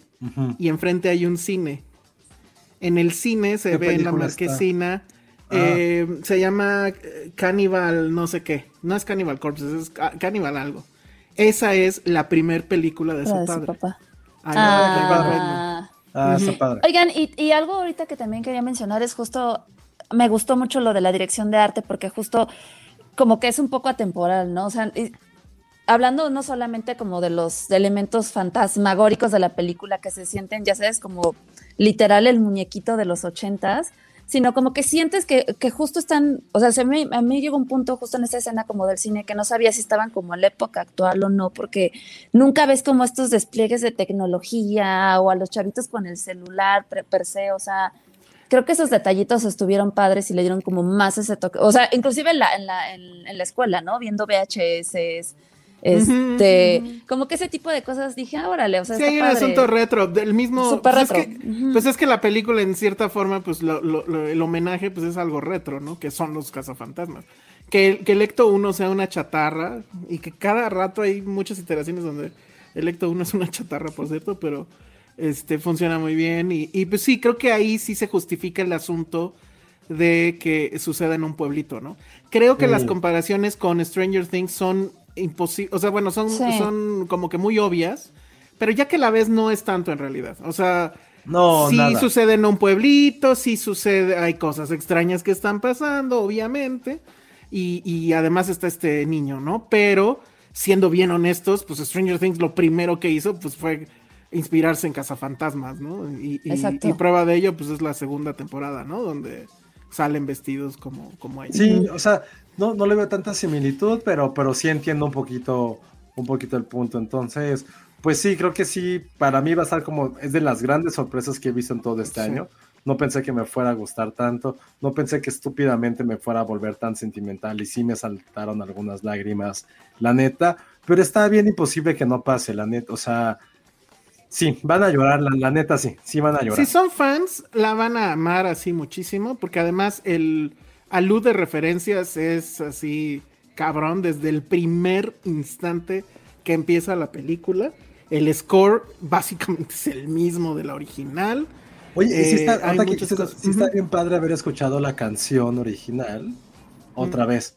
y enfrente hay un cine. En el cine se ¿Qué ve en la está? Ah. eh, se llama eh, Cannibal, no sé qué. No es Cannibal Corpses, es Ca- Cannibal algo. Esa es la primer película de su de su padre. papá. Ahí va, ahí va Redman. Ah. Ah, está padre. Oigan, y, y algo ahorita que también quería mencionar es justo, me gustó mucho lo de la dirección de arte porque justo como que es un poco atemporal, ¿no? O sea, y- hablando no solamente como de los elementos fantasmagóricos de la película que se sienten, ya sabes, como literal el muñequito de los ochentas, sino como que sientes que, que justo están, o sea, se me- a mí llegó un punto justo en esa escena como del cine que no sabía si estaban como en la época actual o no, porque nunca ves como estos despliegues de tecnología o a los chavitos con el celular per, se, o sea, creo que esos detallitos estuvieron padres y le dieron como más ese toque, o sea, inclusive en la, en la, en la escuela, ¿no? Viendo VHS, este, como que ese tipo de cosas dije, ah, órale, o sea, Sí, está hay un padre. asunto retro, del mismo... Pues, retro. Es que, Ujú. pues es que la película en cierta forma, pues lo- lo- lo- el homenaje pues es algo retro, ¿no? Que son los cazafantasmas. Que, que el Ecto 1 sea una chatarra y que cada rato hay muchas iteraciones donde el Ecto 1 es una chatarra, por cierto, pero este funciona muy bien y, y, pues sí, creo que ahí sí se justifica el asunto de que suceda en un pueblito, ¿no? Creo que las comparaciones con Stranger Things son imposibles, o sea, bueno, son, Sí. son como que muy obvias, pero ya que la ves no es tanto en realidad, o sea, No, sí nada. sucede en un pueblito, sí sucede, hay cosas extrañas que están pasando, obviamente, y, y además está este niño, ¿no? Pero, siendo bien honestos, pues Stranger Things lo primero que hizo, pues fue inspirarse en Cazafantasmas, ¿no? Y, y- Exacto. y prueba de ello, pues es la segunda temporada, ¿no? Donde salen vestidos como, como ellos. Sí, o sea, no, no le veo tanta similitud, pero, pero sí entiendo un poquito, un poquito el punto. Entonces, pues sí, creo que sí, para mí va a estar como, es de las grandes sorpresas que he visto en todo este Sí. año. No pensé que me fuera a gustar tanto, no pensé que estúpidamente me fuera a volver tan sentimental y sí me saltaron algunas lágrimas, la neta, pero está bien imposible que no pase, la neta, o sea, sí, van a llorar, la, la neta sí, sí van a llorar. Si son fans, la van a amar así muchísimo, porque además el alud de referencias es así cabrón desde el primer instante que empieza la película. El score básicamente es el mismo de la original. Oye, sí está, Eh, hay ahorita que cosas. sí está bien padre haber escuchado la canción original otra vez.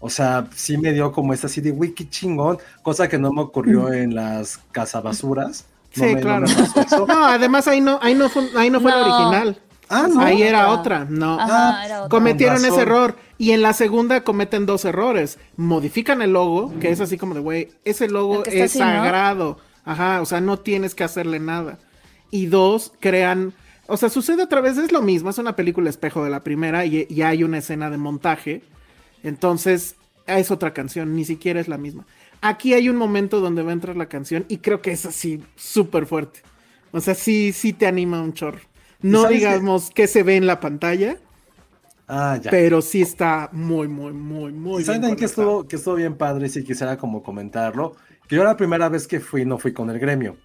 O sea, sí me dio como esta así de, qué chingón, cosa que no me ocurrió en las cazabasuras. No Sí, me- no claro. me pasó eso. No, además ahí no, ahí no fue, ahí no fue la original. Ah, no. Ahí era Otra. no. Ajá, era otra. Cometieron ese error. Y en la segunda cometen dos errores. Modifican el logo, que es así como de, güey, ese logo es así, ¿no? sagrado. Ajá, o sea, no tienes que hacerle nada. Y dos, crean... O sea, sucede otra vez, es lo mismo, es una película espejo de la primera y, y hay una escena de montaje. Entonces, es otra canción, ni siquiera es la misma. Aquí hay un momento donde va a entrar la canción y creo que es así súper fuerte. O sea, sí, sí te anima un chorro. No sabes qué? digamos que se ve en la pantalla, Ah, ya. pero sí está muy, muy, muy, muy ¿Y ¿Saben bien que estuvo, que estuvo bien padre? Si quisiera como comentarlo. Que yo la primera vez que fui, no fui con el gremio.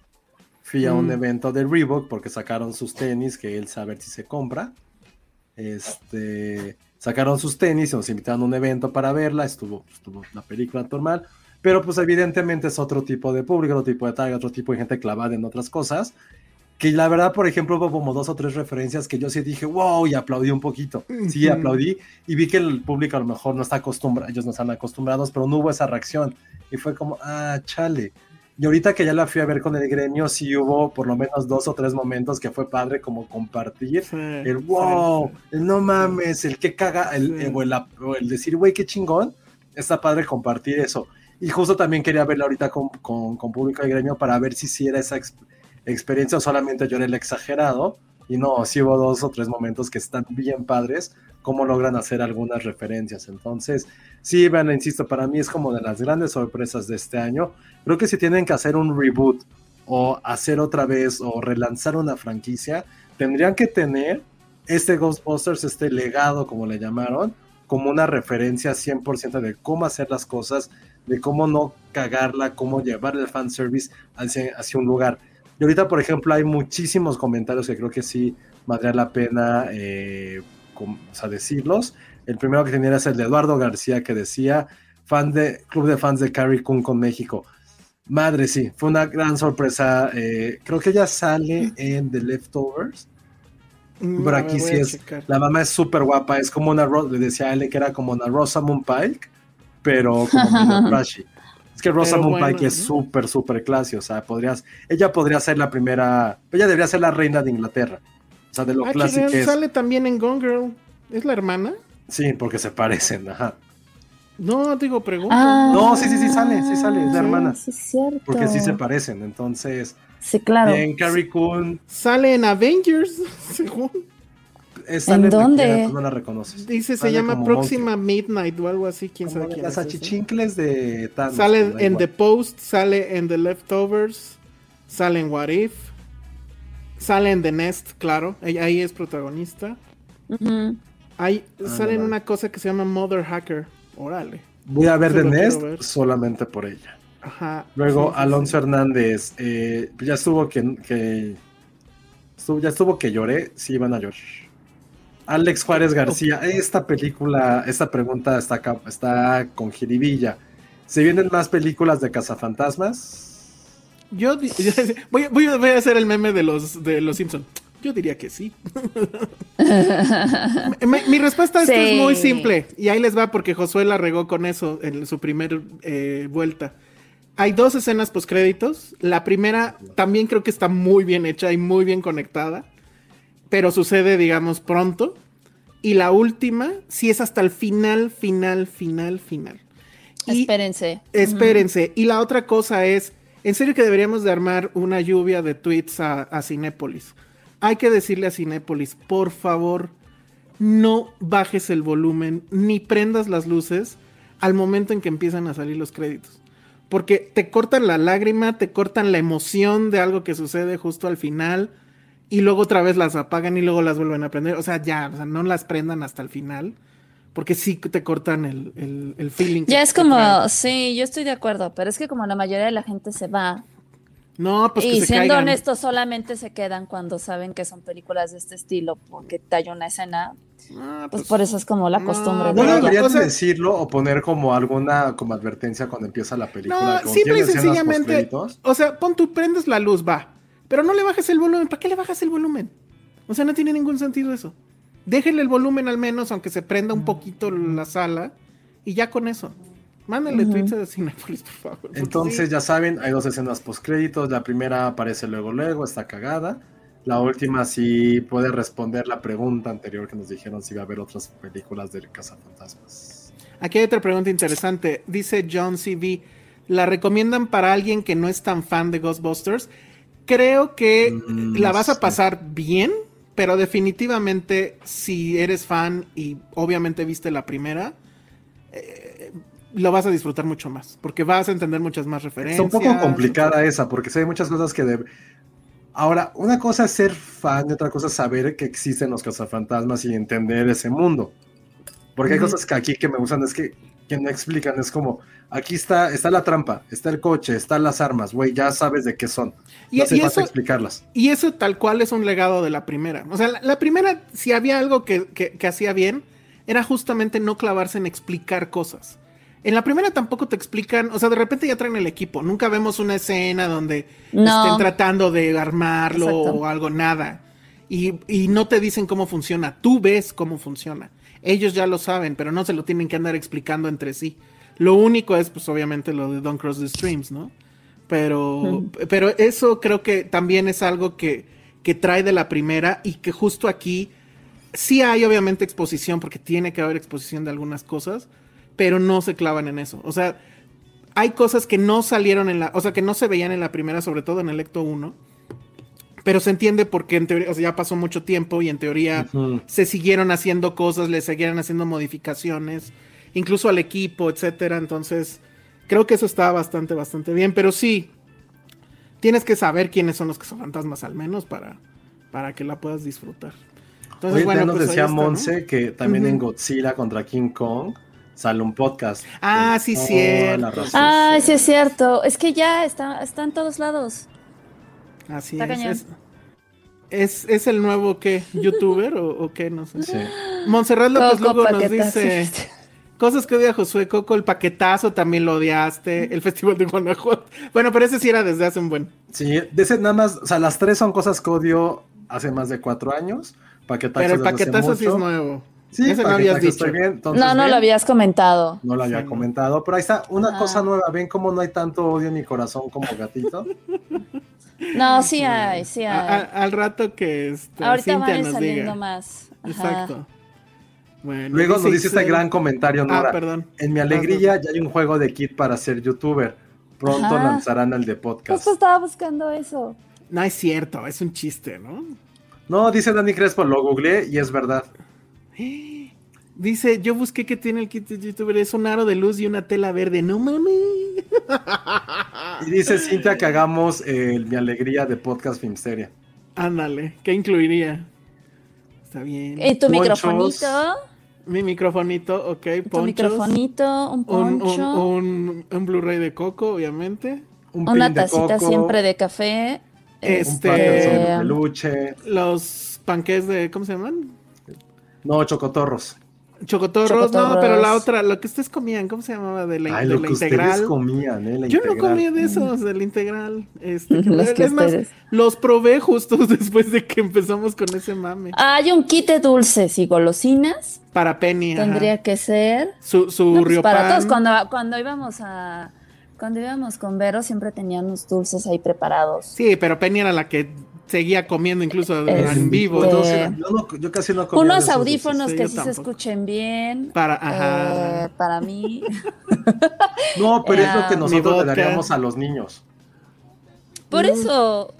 Fui a un Mm. evento de Reebok porque sacaron sus tenis, que él sabe si se compra. Este, sacaron sus tenis y nos invitaron a un evento para verla. Estuvo, estuvo la película normal. Pero pues evidentemente es otro tipo de público, otro tipo de target, otro tipo de gente clavada en otras cosas. Que la verdad, por ejemplo, hubo como dos o tres referencias que yo sí dije, wow, y aplaudí un poquito. Sí, Ujú. aplaudí y vi que el público a lo mejor no está acostumbrado, ellos no están acostumbrados, pero no hubo esa reacción. Y fue como, ah, chale. Y ahorita que ya la fui a ver con el gremio, sí hubo por lo menos dos o tres momentos que fue padre como compartir. Sí, El sí, wow, sí. el no mames, el que caga, el, Sí. el- el, el decir, güey, qué chingón, está padre compartir eso. Y justo también quería verla ahorita con, con, con público de gremio para ver si sí era esa experiencia solamente yo era el exagerado. Y no, sí hubo dos o tres momentos que están bien padres, cómo logran hacer algunas referencias. Entonces, sí, vean, insisto, para mí es como de las grandes sorpresas de este año. Creo que si tienen que hacer un reboot o hacer otra vez o relanzar una franquicia, tendrían que tener este Ghostbusters, este legado, como le llamaron, como una referencia 100% de cómo hacer las cosas, de cómo no cagarla, cómo llevar el fanservice hacia, hacia un lugar. Y ahorita, por ejemplo, hay muchísimos comentarios que creo que sí valdría la pena eh, o sea, decirlos. El primero que tenía es el de Eduardo García que decía, fan de Club de Fans de Carrie Coon con México. Madre, sí, fue una gran sorpresa. eh, creo que ella sale en The Leftovers. Mm, Pero aquí sí es. checar. La mamá es súper guapa. Es como una. Le decía a él que era como una Rosamund Pike, pero como trashy. Es que Rosamund bueno, Pike es ¿no? súper, súper clase. O sea, podrías. Ella podría ser la primera. Ella debería ser la reina de Inglaterra. O sea, de lo Ah, clásico sale también en Gone Girl. ¿Es la hermana? Sí, porque se parecen. Ajá. No, digo, pregunto. Ah, No, sí, sí, sí sale, sí sale, es la Sí. hermana. Sí, es cierto. Porque sí se parecen. Entonces, Sí, claro. bien, Carrie Coon. Sale en Avengers, según. ¿En dónde? No la reconoces. Dice, se llama Próxima Midnight o algo así, quién Como sabe quién las achichincles de Thanos. Sale en igual. The Post, sale en The Leftovers, sale en What If, sale en The Nest, claro, ahí, es protagonista. Ahí Ah, sale en no, una cosa que se llama Mother Hacker. Órale. Voy a ver The Nest ver. solamente por ella. Ajá. Luego sí, sí, Alonso sí. Hernández, eh, ya estuvo que, que estuvo- ya estuvo que lloré, sí van a llorar. Alex Juárez García, esta película, esta pregunta está, acá- está con jiribilla. ¿Se vienen más películas de cazafantasmas? Yo voy, a- voy a voy a hacer el meme de los de los Simpson. Yo diría que sí. mi, mi respuesta a esto es muy simple. Y ahí les va porque Josué la regó con eso en su primer eh, vuelta. Hay dos escenas postcréditos. La primera también creo que está muy bien hecha y muy bien conectada. Pero sucede, digamos, pronto. Y la última sí es hasta el final, final, final, final. Y- Espérense. Espérense. Y la otra cosa es, en serio que deberíamos de armar una lluvia de tweets a, a Cinépolis. Hay que decirle a Cinépolis, por favor, no bajes el volumen ni prendas las luces al momento en que empiezan a salir los créditos. Porque te cortan la lágrima, te cortan la emoción de algo que sucede justo al final y luego otra vez las apagan y luego las vuelven a prender. O sea, ya, o sea, no las prendan hasta el final. Porque sí te cortan el, el, el feeling. Ya es trae. como, sí, yo estoy de acuerdo, pero es que como la mayoría de la gente se va No, pues que y se siendo caigan. honestos, solamente se quedan cuando saben que son películas de este estilo, porque te hay una escena. Ah, Pues por eso es como la costumbre No de deberían decirlo o poner como alguna como advertencia cuando empieza la película. No, simple y sencillamente. O sea, pon tú, prendes la luz, va. Pero no le bajes el volumen. ¿Para qué le bajas el volumen? O sea, no tiene ningún sentido eso. Déjenle el volumen al menos, aunque se prenda un poquito la sala. Y ya con eso. Mándenle tweets a Cinepolis, por favor. Entonces, sí. ya saben, hay dos escenas postcréditos. La primera aparece luego, luego, está cagada. La última sí puede responder la pregunta anterior que nos dijeron si va a haber otras películas de Cazafantasmas. Aquí hay otra pregunta interesante. Dice John CV. ¿La recomiendan para alguien que no es tan fan de Ghostbusters? Creo que Mm, la vas a pasar bien, pero definitivamente si eres fan y obviamente viste la primera, eh, lo vas a disfrutar mucho más, porque vas a entender muchas más Está referencias. un poco complicada esa, porque hay muchas cosas que... de- Ahora, una cosa es ser fan y otra cosa es saber que existen los cazafantasmas y entender ese mundo. Porque hay cosas que aquí que me gustan, es que, que no explican, es como, aquí está, está la trampa, está el coche, están las armas, güey, ya sabes de qué son. Y- No hace y falta eso- explicarlas. Y eso tal cual es un legado de la primera. O sea, la, la primera, si había algo que, que- que hacía bien, era justamente no clavarse en explicar cosas. En la primera tampoco te explican, o sea, de repente ya traen el equipo. Nunca vemos una escena donde No. estén tratando de armarlo Exacto. o algo, nada. Y, y no te dicen cómo funciona. Tú ves cómo funciona. Ellos ya lo saben, pero no se lo tienen que andar explicando entre sí. Lo único es, pues, obviamente, lo de Don't Cross the Streams, ¿no? Pero, pero eso creo que también es algo que, que trae de la primera y que justo aquí sí hay obviamente exposición, porque tiene que haber exposición de algunas cosas, pero no se clavan en eso. O sea, hay cosas que no salieron en la, o sea, que no se veían en la primera, sobre todo en el Ecto 1. Pero se entiende porque en teoría, o sea, ya pasó mucho tiempo y en teoría se siguieron haciendo cosas, le siguieron haciendo modificaciones, incluso al equipo, etcétera. Entonces, creo que eso está bastante, bastante bien. Pero sí, tienes que saber quiénes son los que son fantasmas al menos para, para que la puedas disfrutar. Entonces, Oye, bueno, ya nos pues decía. Monse que también en. Godzilla contra King Kong sale un podcast. Ah, sí, cierto. Ah, sí es cierto. Es que ya está, está en todos lados. Así Está es, cañón. es. es- es el nuevo qué, youtuber o, o qué, no sé. Sí. Montserrat López Coco Lugo nos dice cosas que odia Josué Coco, el paquetazo también lo odiaste, el Festival de Guanajuato. Bueno, pero ese sí era desde hace un buen. Sí, de ese nada más, o sea, las tres son cosas que odio hace más de cuatro años. Paquetazo Pero el paquetazo sí es nuevo. Sí, Ese no habías dicho. estoy bien, entonces, No, no ven, lo habías comentado. No lo había Sí, comentado, pero ahí está una Ajá. cosa nueva. ¿Ven cómo no hay tanto odio en mi corazón como gatito? No, sí hay, sí A- a- hay. al rato que este, Ahorita van a Cintia ir nos saliendo diga. más. Ajá. Exacto. Bueno, Luego nos dice este gran comentario, Nora. Ah, perdón. En mi alegría ya hay un juego de kit para ser youtuber. Pronto Ajá. lanzarán el de podcast. Justo estaba buscando eso. No es cierto, es un chiste, ¿no? No, dice Dani Crespo, lo googleé y es verdad. Dice, yo busqué que tiene el kit de youtuber, es un aro de luz y una tela verde. No mames. Y dice Cintia que hagamos eh, el mi alegría de podcast Filmsteria. Ándale, ¿qué incluiría? Está bien. Y tu Ponchos. microfonito. Mi microfonito, ok, Tu ponchos. microfonito, un poncho. un, un, un Blu-ray de Coco, obviamente. Un una de tacita coco, siempre de café. Este- Un Patterson de peluche. Los panqués de, ¿cómo se llaman? No, chocotorros. Chocotorros, no, Chocotorros. pero la otra, lo que ustedes comían, ¿cómo se llamaba? De la, Ay, de lo la que integral. ustedes comían, ¿eh? La Yo no comía de esos, de la integral. Este, que- Los que es más, los probé justo después de que empezamos con ese mame. Hay un kit de dulces y golosinas. Para Penny, ajá. Tendría que ser. su, su No, pues, para todos, cuando, cuando íbamos a. Cuando íbamos con Vero, siempre tenían los dulces ahí preparados. Sí, pero Penny era la que seguía comiendo incluso Este- en vivo. Entonces, yo, no- yo casi no comía Unos audífonos sí, que sí se escuchen bien. Para, ajá. eh, para mí. No, pero es lo que Eh, nosotros le daríamos a los niños. Por eso.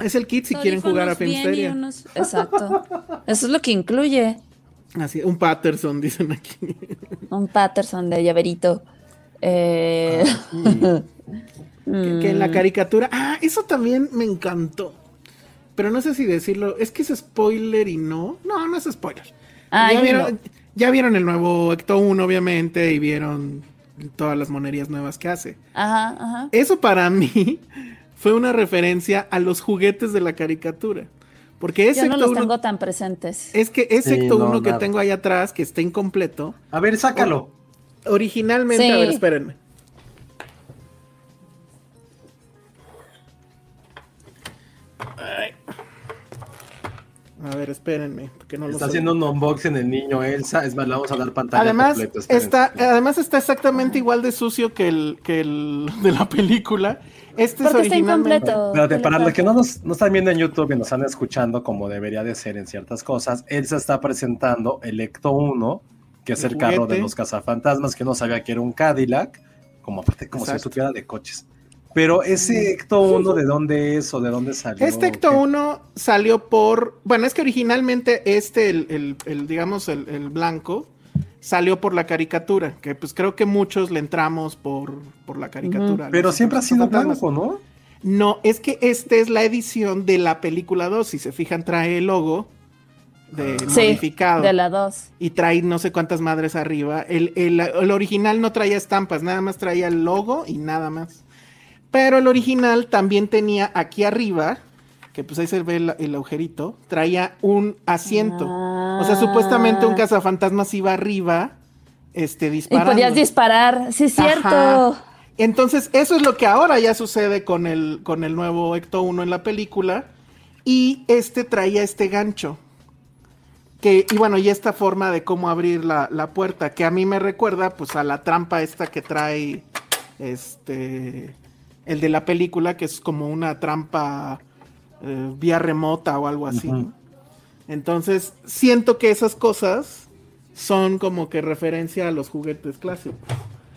Es el kit si quieren jugar a Filmsteria. unos- Exacto. Eso es lo que incluye. Así, un Patterson, dicen aquí. Un Patterson de llaverito. Eh, que, que en Mm. la caricatura. Ah, eso también me encantó. Pero no sé si decirlo. Es que es spoiler y no. No, no es spoiler. Ay, ya, dilo. vieron, ya vieron el nuevo Ecto 1, obviamente, y vieron todas las monerías nuevas que hace. Ajá, ajá. Eso para mí fue una referencia a los juguetes de la caricatura. Porque ese Yo no los uno- tengo tan presentes. es que ese Sí, Ecto no, 1 que tengo ahí atrás, que está incompleto, A ver, sácalo. originalmente, Sí. a ver, espérenme. A ver, espérenme, porque no lo Está haciendo un unboxing el niño Elsa. Es más, le vamos a dar pantalla Además completa, está, además está exactamente igual de sucio que el, que el de la película. Este es Porque está originalmente. incompleto. Espérate, ¿Qué le para los que no nos no están viendo en YouTube y nos están escuchando como debería de ser en ciertas cosas, Elsa está presentando el Ecto 1, que es El el, carro de los cazafantasmas, que no sabía que era un Cadillac, como aparte como si Exacto. supiera de coches. Pero ese Ecto 1, ¿de dónde es o de dónde salió? Este Ecto ¿Qué? 1 salió por. Bueno, es que originalmente este, el, el- el, digamos, el, el blanco, salió por la caricatura. Que pues creo que muchos le entramos por, por la caricatura. Pero siempre ha sido cazafantasmas. blanco, ¿no? No, es que esta es la edición de la película 2. Si se fijan, trae el logo de Sí, modificado. de la 2. Y trae no sé cuántas madres arriba. El, el- el original no traía estampas, nada más traía el logo y nada más. Pero el original también tenía aquí arriba, que pues ahí se ve el, el agujerito, traía un asiento. O sea, supuestamente un Ah. cazafantasmas iba arriba, este, Y disparando. podías disparar, sí es cierto. Ajá. Entonces, eso es lo que ahora ya sucede con el, con el nuevo Ecto 1 en la película. Y este traía este gancho. Que, y bueno, y esta forma de cómo abrir la, la puerta, que a mí me recuerda pues a la trampa esta que trae este el de la película, que es como una trampa eh, vía remota o algo así. Entonces, siento que esas cosas son como que referencia a los juguetes clásicos.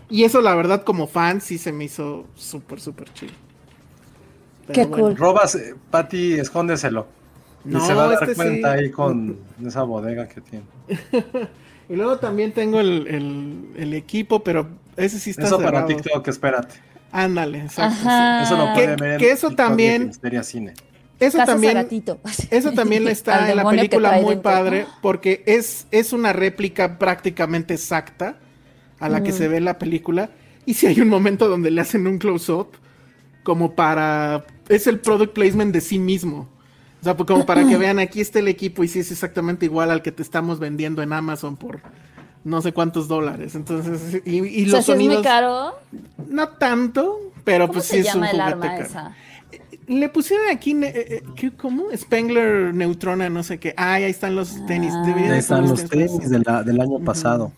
Y eso, la verdad, como fan, sí se me hizo súper, súper chido. Pero Qué bueno. cool. Robas, eh, Patty, escóndeselo. No, y se va a dar este cuenta sí. ahí con esa bodega que tiene. Y luego también tengo el, el- el equipo, pero ese sí está Eso para cerrado. TikTok, espérate. Ándale, exacto. Eso lo pueden ver que eso de también- Cine. Eso Casas también, eso también está en la película muy dentro. padre, porque es, es una réplica prácticamente exacta a la que se ve en la película. Y si hay un momento donde le hacen un close-up, como para... Es el product placement de sí mismo. O sea, pues como para que vean, aquí está el equipo y sí es exactamente igual al que te estamos vendiendo en Amazon por no sé cuántos dólares. Entonces, y, y O sea, los sí es muy sonidos... caro. No tanto, pero ¿Cómo pues se sí es un llama el juguete arma caro. esa? Le pusieron aquí, eh, eh, ¿qué- ¿cómo? Spengler Neutrona, no sé qué. Ah, ahí están los tenis. Ah. Deberían Ahí están los tenis tenis. de la- del año pasado.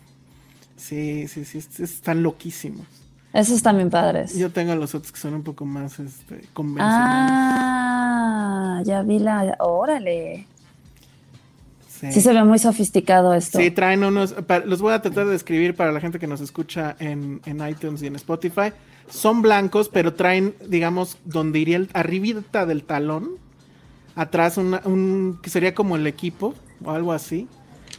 Sí, sí, sí, est- están loquísimos. Esos también padres. Yo tengo los otros que son un poco más este, convencionales. Ah, ya vi la. Órale. Sí. Sí se ve muy sofisticado esto. Sí, traen unos. los voy a tratar de describir para la gente que nos escucha en, en iTunes y en Spotify. Son blancos, pero traen, digamos, donde iría el, arribita del talón, atrás una- un que sería como el equipo o algo así.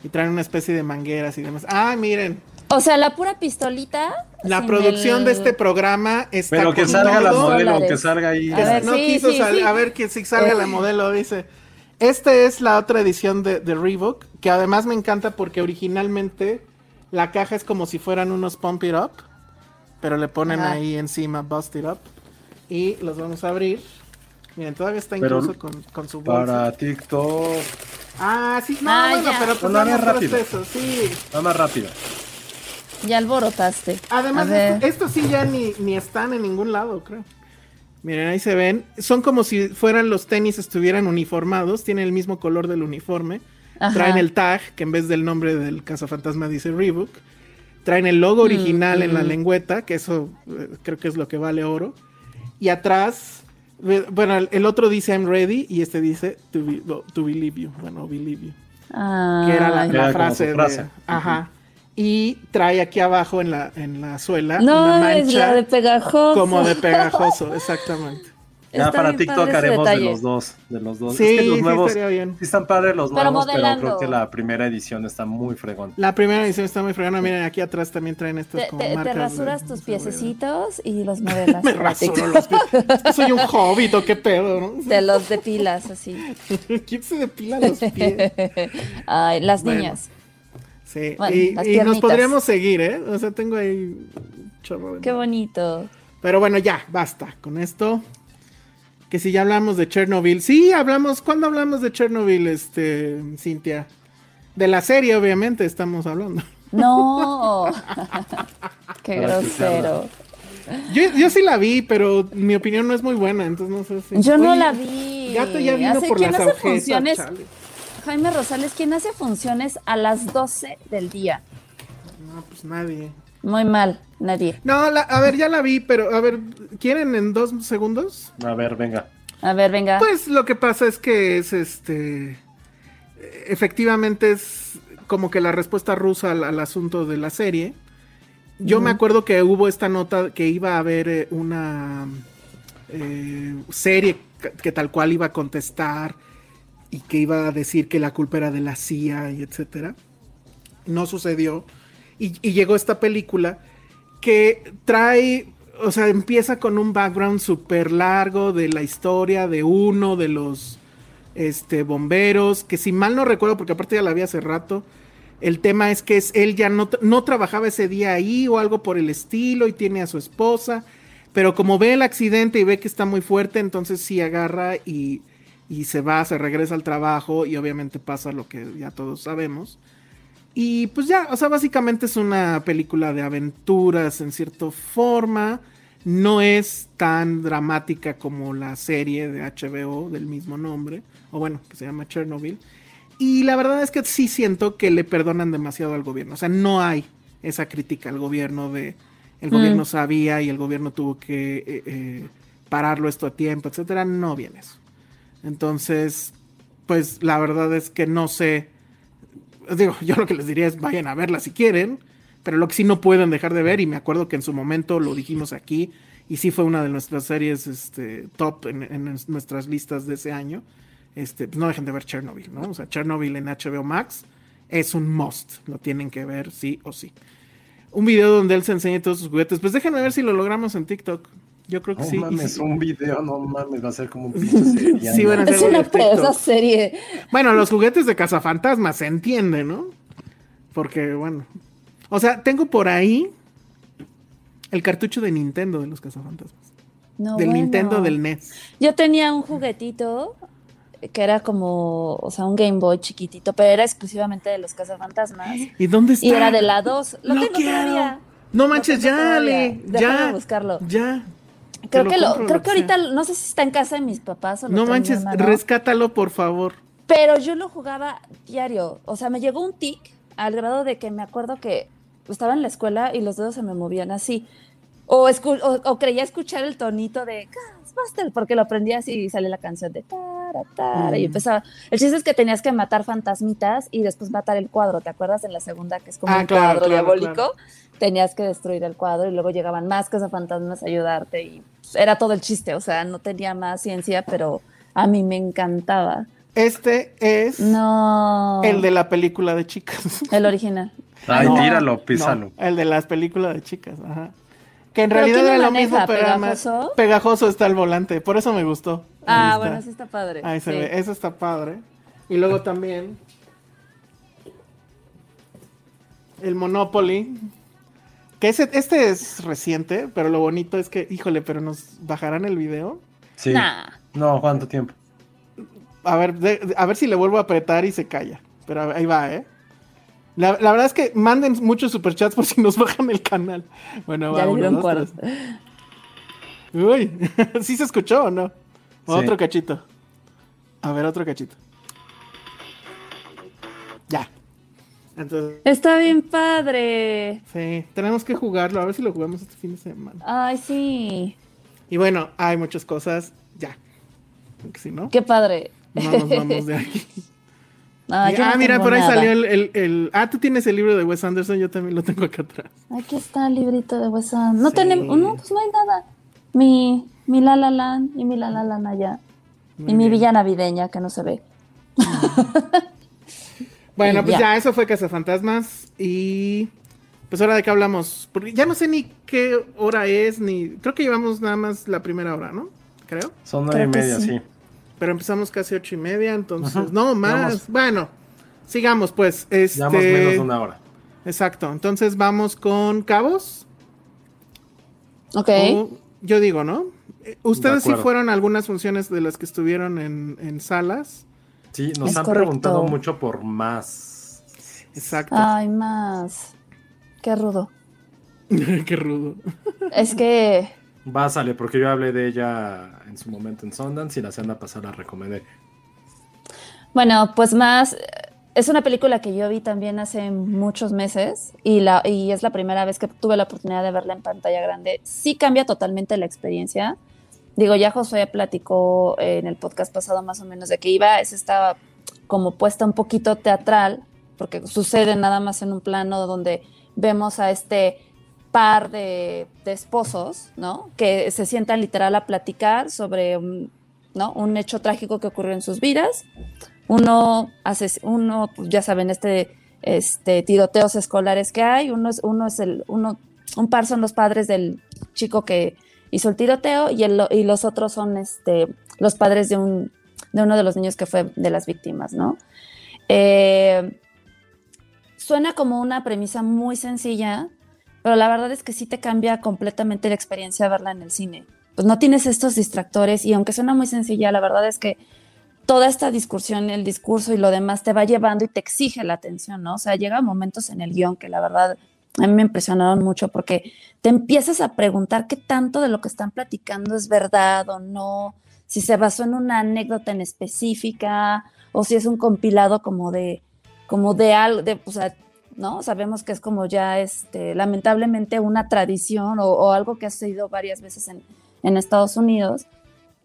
Y traen una especie de mangueras y demás. Ah, miren, O sea, la pura pistolita. la producción el- de este programa está Pero que con salga la modelo, dólares. que salga ahí. A ver, no sí, quiso sí, sal- sí. a ver que si salga la Eh. modelo, dice. Esta es la otra edición de, de Reebok, que además me encanta porque originalmente la caja es como si fueran unos Pump It Up, pero le ponen Ajá. ahí encima Bust It Up. Y los vamos a abrir. Miren, todavía está Pero incluso con, con su bolsa. Para TikTok. Ah, sí, no, Ah, bueno, ya. pero pues ver, no mostraste rápido. eso, sí. Va más rápido. Ya alborotaste. Además, esto- estos sí ya ni, ni están en ningún lado, creo. Miren, ahí se ven. Son como si fueran los tenis estuvieran uniformados. Tienen el mismo color del uniforme. Ajá. Traen el tag, que en vez del nombre del cazafantasma dice Reebok. Traen el logo original en la Mm. lengüeta, que eso eh, creo que es lo que vale oro. Y atrás, bueno, el, el otro dice I'm ready y este dice to, be- to believe you. Bueno, believe you Ah, que era la, la frase, su de- frase. ajá. Y trae aquí abajo en la, en la suela No, una es la de pegajoso. como de pegajoso, exactamente. Ya Está para TikTok haremos de los dos. De los dos. Sí, es que los sí nuevos. estaría bien. Sí están padres los Pero nuevos, pero creo que la primera edición está muy fregón. La primera edición está muy fregona. Miren, aquí atrás también traen estas Te, como te- te marcas de- rasuras de tus piececitos y los modelas. Me rasuro los pies. Es que soy un hobbit o qué pedo, ¿no? Te los depilas así. ¿Quién se depila los pies? Ay, las Bueno. niñas. Sí, Bueno, y, nos podríamos seguir, ¿eh? O sea, tengo ahí un chorro de... Qué bonito. Pero bueno, ya, basta. Con esto Que si ya hablamos de Chernobyl. Sí, hablamos. ¿Cuándo hablamos de Chernobyl, este, Cintia? De la serie, obviamente, estamos hablando. No. Qué Para grosero. Yo, yo sí la vi, pero mi opinión no es muy buena, entonces no sé si. Yo no la vi. Gato ya vino Hace- por ¿quién las agujetas, funciones? Jaime Rosales, ¿quién hace funciones a las 12 del día? No, pues nadie. Muy mal, nadie. No, la- a ver, ya la vi, pero a ver, ¿quieren en dos segundos? A ver, venga. A ver, venga. Pues lo que pasa es que es este. Efectivamente es como que la respuesta rusa al, al asunto de la serie. Yo me acuerdo que hubo esta nota que iba a haber eh, una eh, serie que, que tal cual iba a contestar y que iba a decir que la culpa era de la CIA y etcétera. No sucedió. Y, llegó esta película que trae, o sea, empieza con un background súper largo de la historia de uno de los este, bomberos, que si mal no recuerdo, porque aparte ya la vi hace rato, el tema es que es, él ya no, no trabajaba ese día ahí o algo por el estilo y tiene a su esposa, pero como ve el accidente y ve que está muy fuerte, entonces sí agarra y, y se va, se regresa al trabajo y obviamente pasa lo que ya todos sabemos. Y pues ya, o sea, básicamente es una película de aventuras en cierta forma. No es tan dramática como la serie de HBO del mismo nombre, o bueno, que se llama Chernobyl. Y la verdad es que sí siento que le perdonan demasiado al gobierno. O sea, no hay esa crítica al gobierno de el gobierno sabía y el gobierno tuvo que eh, eh, pararlo esto a tiempo, etcétera. No viene eso. Entonces, pues la verdad es que no sé. Digo, yo lo que les diría es vayan a verla si quieren, pero lo que sí no pueden dejar de ver, y me acuerdo que en su momento lo dijimos aquí, y sí fue una de nuestras series este, top en, nuestras listas de ese año, este, pues no dejen de ver Chernobyl, ¿no? O sea, Chernobyl en HBO Max es un must, lo tienen que ver sí o sí. Un video donde él se enseña todos sus juguetes, pues déjenme ver si lo logramos en TikTok. Yo creo que No sí. y mames, sí. un video, no mames, va a ser como un pinche serie. Sí, van a es una serie. Bueno, los juguetes de cazafantasmas, se entiende, ¿no? Porque, bueno. O sea, tengo por ahí el cartucho de Nintendo de los cazafantasmas. No, del bueno. Nintendo del NES. Yo tenía un juguetito que era como, o sea, un Game Boy chiquitito, pero era exclusivamente de los cazafantasmas. ¿Y dónde está? Y era de la 2. Lo, Lo tengo quiero. todavía. No manches, ya. Ale. Déjame Ya. buscarlo. Ya. Creo que, lo creo que ahorita, no sé si está en casa de mis papás o lo No en manches, rescátalo, por favor. Pero yo lo jugaba diario. O sea, me llegó un tic al grado de que me acuerdo que estaba en la escuela y los dedos se me movían así. O, escu- o, o creía escuchar el tonito de Ghostbuster, porque lo aprendía así y sale la canción de tara, tara, y Mm. empezaba. El chiste es que tenías que matar fantasmitas y después matar el cuadro. ¿Te acuerdas en la segunda que es como Ah, un claro, cuadro claro, diabólico? claro. Tenías que destruir el cuadro y luego llegaban más fantasmas a ayudarte y pues, era todo el chiste. O sea, no tenía más ciencia, pero a mí me encantaba. Este es No. el de la película de chicas. El original. Ay, No, tíralo, písalo. no, el de las películas de chicas, ajá. Que en ¿Pero realidad era lo mismo, pero era más- ¿Pegajoso? pegajoso está el volante, por eso me gustó. Ah, Ahí bueno, está. sí está padre. Ahí se sí. ve, eso está padre. Y luego también el Monopoly. Que ese, este es reciente, pero lo bonito es que, híjole, pero nos bajarán el video. Sí. Nah. No, ¿cuánto tiempo? A ver, de- a ver si le vuelvo a apretar y se calla. Pero ahí va, ¿eh? La, la verdad es que manden muchos superchats por si nos bajan el canal. Bueno, va, Ya le uno, dos, cuarto. Uy, ¿sí se escuchó o no? O Sí. Otro cachito. A ver, otro cachito. Entonces, Está bien padre. sí, tenemos que jugarlo. A ver si lo jugamos este fin de semana. Ay, sí. Y bueno, hay muchas cosas. Ya. Porque si no, Qué padre. no nos vamos de aquí. Yo ah, no mira, por ahí nada. salió el, el- el- Ah, tú tienes el libro de Wes Anderson, yo también lo tengo acá atrás. Aquí está el librito de Wes Anderson. No Sí. tenemos, no, pues no hay nada. Mi, mi La La Land y mi La La Land allá. Muy y mi villa navideña que no se ve. Bueno, pues ya. ya. eso fue Cazafantasmas. Y pues ahora de qué hablamos. Porque ya no sé ni qué hora es, ni. Creo que llevamos nada más la primera hora, ¿no? Creo. Son nueve y media, sí. sí. Pero empezamos casi ocho y media, entonces. Ajá. No, más. Bueno, sigamos pues. Este... Llevamos menos de una hora. Exacto. Entonces vamos con cabos. Ok. O- yo digo, ¿no? Eh, ¿Ustedes sí fueron a algunas funciones de las que estuvieron en, en salas? Sí, nos Es han correcto. preguntado mucho por más. Exacto. Ay, más. Qué rudo. Qué rudo. Es que Básale, porque yo hablé de ella en su momento en Sundance y la semana pasada la recomendé. Bueno, pues más, es una película que yo vi también hace muchos meses y, la, y es la primera vez que tuve la oportunidad de verla en pantalla grande. Sí cambia totalmente la experiencia. Digo, ya Josué platicó en el podcast pasado más o menos de que iba, es esta como puesta un poquito teatral, porque sucede nada más en un plano donde vemos a este par de, de esposos, ¿no? Que se sientan literal a platicar sobre un, ¿no? un hecho trágico que ocurrió en sus vidas uno hace, uno, pues, ya saben, este, este tiroteos escolares que hay, uno es, uno es el, uno, un par son los padres del chico que hizo el tiroteo y, el, y los otros son este, los padres de un, de uno de los niños que fue de las víctimas, ¿no? Eh, suena como una premisa muy sencilla, pero la verdad es que sí te cambia completamente la experiencia verla en el cine. Pues no tienes estos distractores y aunque suena muy sencilla, la verdad es que toda esta discusión, el discurso y lo demás te va llevando y te exige la atención, ¿no? O sea, llega momentos en el guion que la verdad a mí me impresionaron mucho porque te empiezas a preguntar qué tanto de lo que están platicando es verdad o no, si se basó en una anécdota en específica o si es un compilado como de, como de algo, o sea, ¿no? Sabemos que es como ya, este, lamentablemente una tradición o, algo que ha sucedido varias veces en, en Estados Unidos.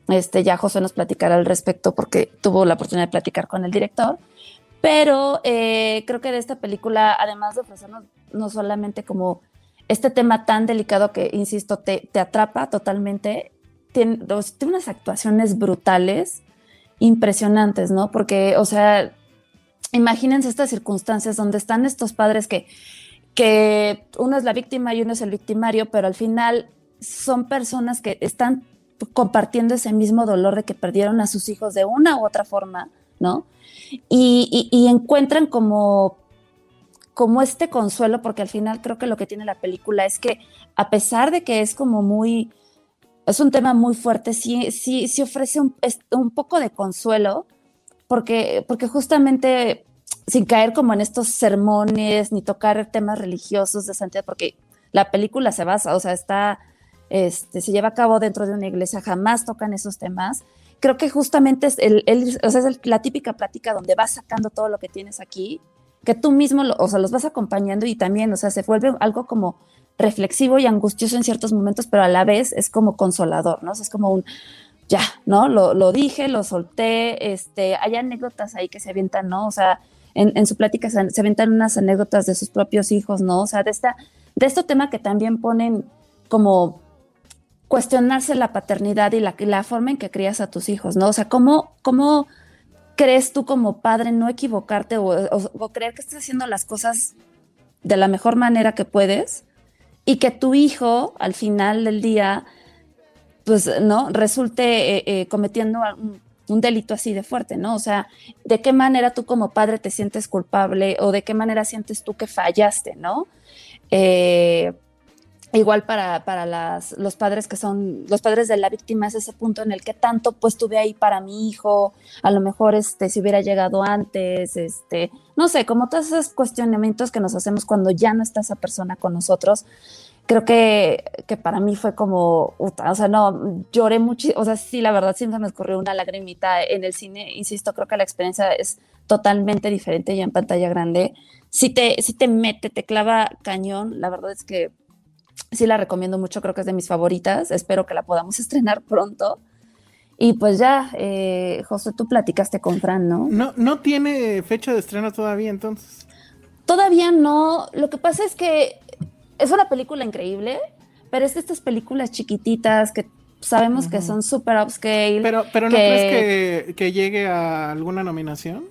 Este, ya José nos platicará al respecto porque tuvo la oportunidad de platicar con el director. Pero eh, creo que de esta película, además de ofrecernos no solamente como este tema tan delicado que, insisto, te, te atrapa totalmente, tiene, dos- tiene unas actuaciones brutales, impresionantes, ¿no? Porque, o sea, imagínense estas circunstancias donde están estos padres que, que uno es la víctima y uno es el victimario, pero al final son personas que están compartiendo ese mismo dolor de que perdieron a sus hijos de una u otra forma, ¿no? Y, y- y encuentran como, como este consuelo, porque al final creo que lo que tiene la película es que a pesar de que es como muy, es un tema muy fuerte, sí, sí, sí ofrece un, un poco de consuelo, porque, porque justamente sin caer como en estos sermones ni tocar temas religiosos de santidad, porque la película se basa, o sea, está, este, se lleva a cabo dentro de una iglesia, jamás tocan esos temas. Creo que justamente es, el, o sea, es la típica plática donde vas sacando todo lo que tienes aquí, que tú mismo, o sea, los vas acompañando y también, o sea, se vuelve algo como reflexivo y angustioso en ciertos momentos, pero a la vez es como consolador, ¿no? Es como un, ya, ¿no? Lo, lo dije, lo solté, este, hay anécdotas ahí que se avientan, ¿no? O sea, en, su plática se, se aventan unas anécdotas de sus propios hijos, ¿no? O sea, de esta, de este tema que también ponen como cuestionarse la paternidad y la, y la forma en que crías a tus hijos, ¿no? O sea, ¿cómo, cómo crees tú como padre no equivocarte o, creer que estás haciendo las cosas de la mejor manera que puedes y que tu hijo al final del día, pues, ¿no? Resulte eh, eh, cometiendo un, un delito así de fuerte, ¿no? O sea, ¿de qué manera tú como padre te sientes culpable o de qué manera sientes tú que fallaste, ¿no? Eh, igual para, para las, los padres que son, los padres de la víctima es ese punto en el que tanto pues estuve ahí para mi hijo, a lo mejor este, si hubiera llegado antes, este, no sé, como todos esos cuestionamientos que nos hacemos cuando ya no está esa persona con nosotros, creo que, que para mí fue como, uta, o sea, no, lloré mucho, o sea, sí, la verdad, siempre me escurrió una lagrimita en el cine, insisto, creo que la experiencia es totalmente diferente ya en pantalla grande, si te, si te mete, te clava cañón, la verdad es que sí la recomiendo mucho, creo que es de mis favoritas, espero que la podamos estrenar pronto. Y pues ya, eh, José, tú platicaste con Fran, ¿no? No, no tiene fecha de estreno todavía, entonces. Todavía no, lo que pasa es que es una película increíble, pero es de estas películas chiquititas que sabemos que son super upscale. Pero, pero ¿no que- crees que, que llegue a alguna nominación?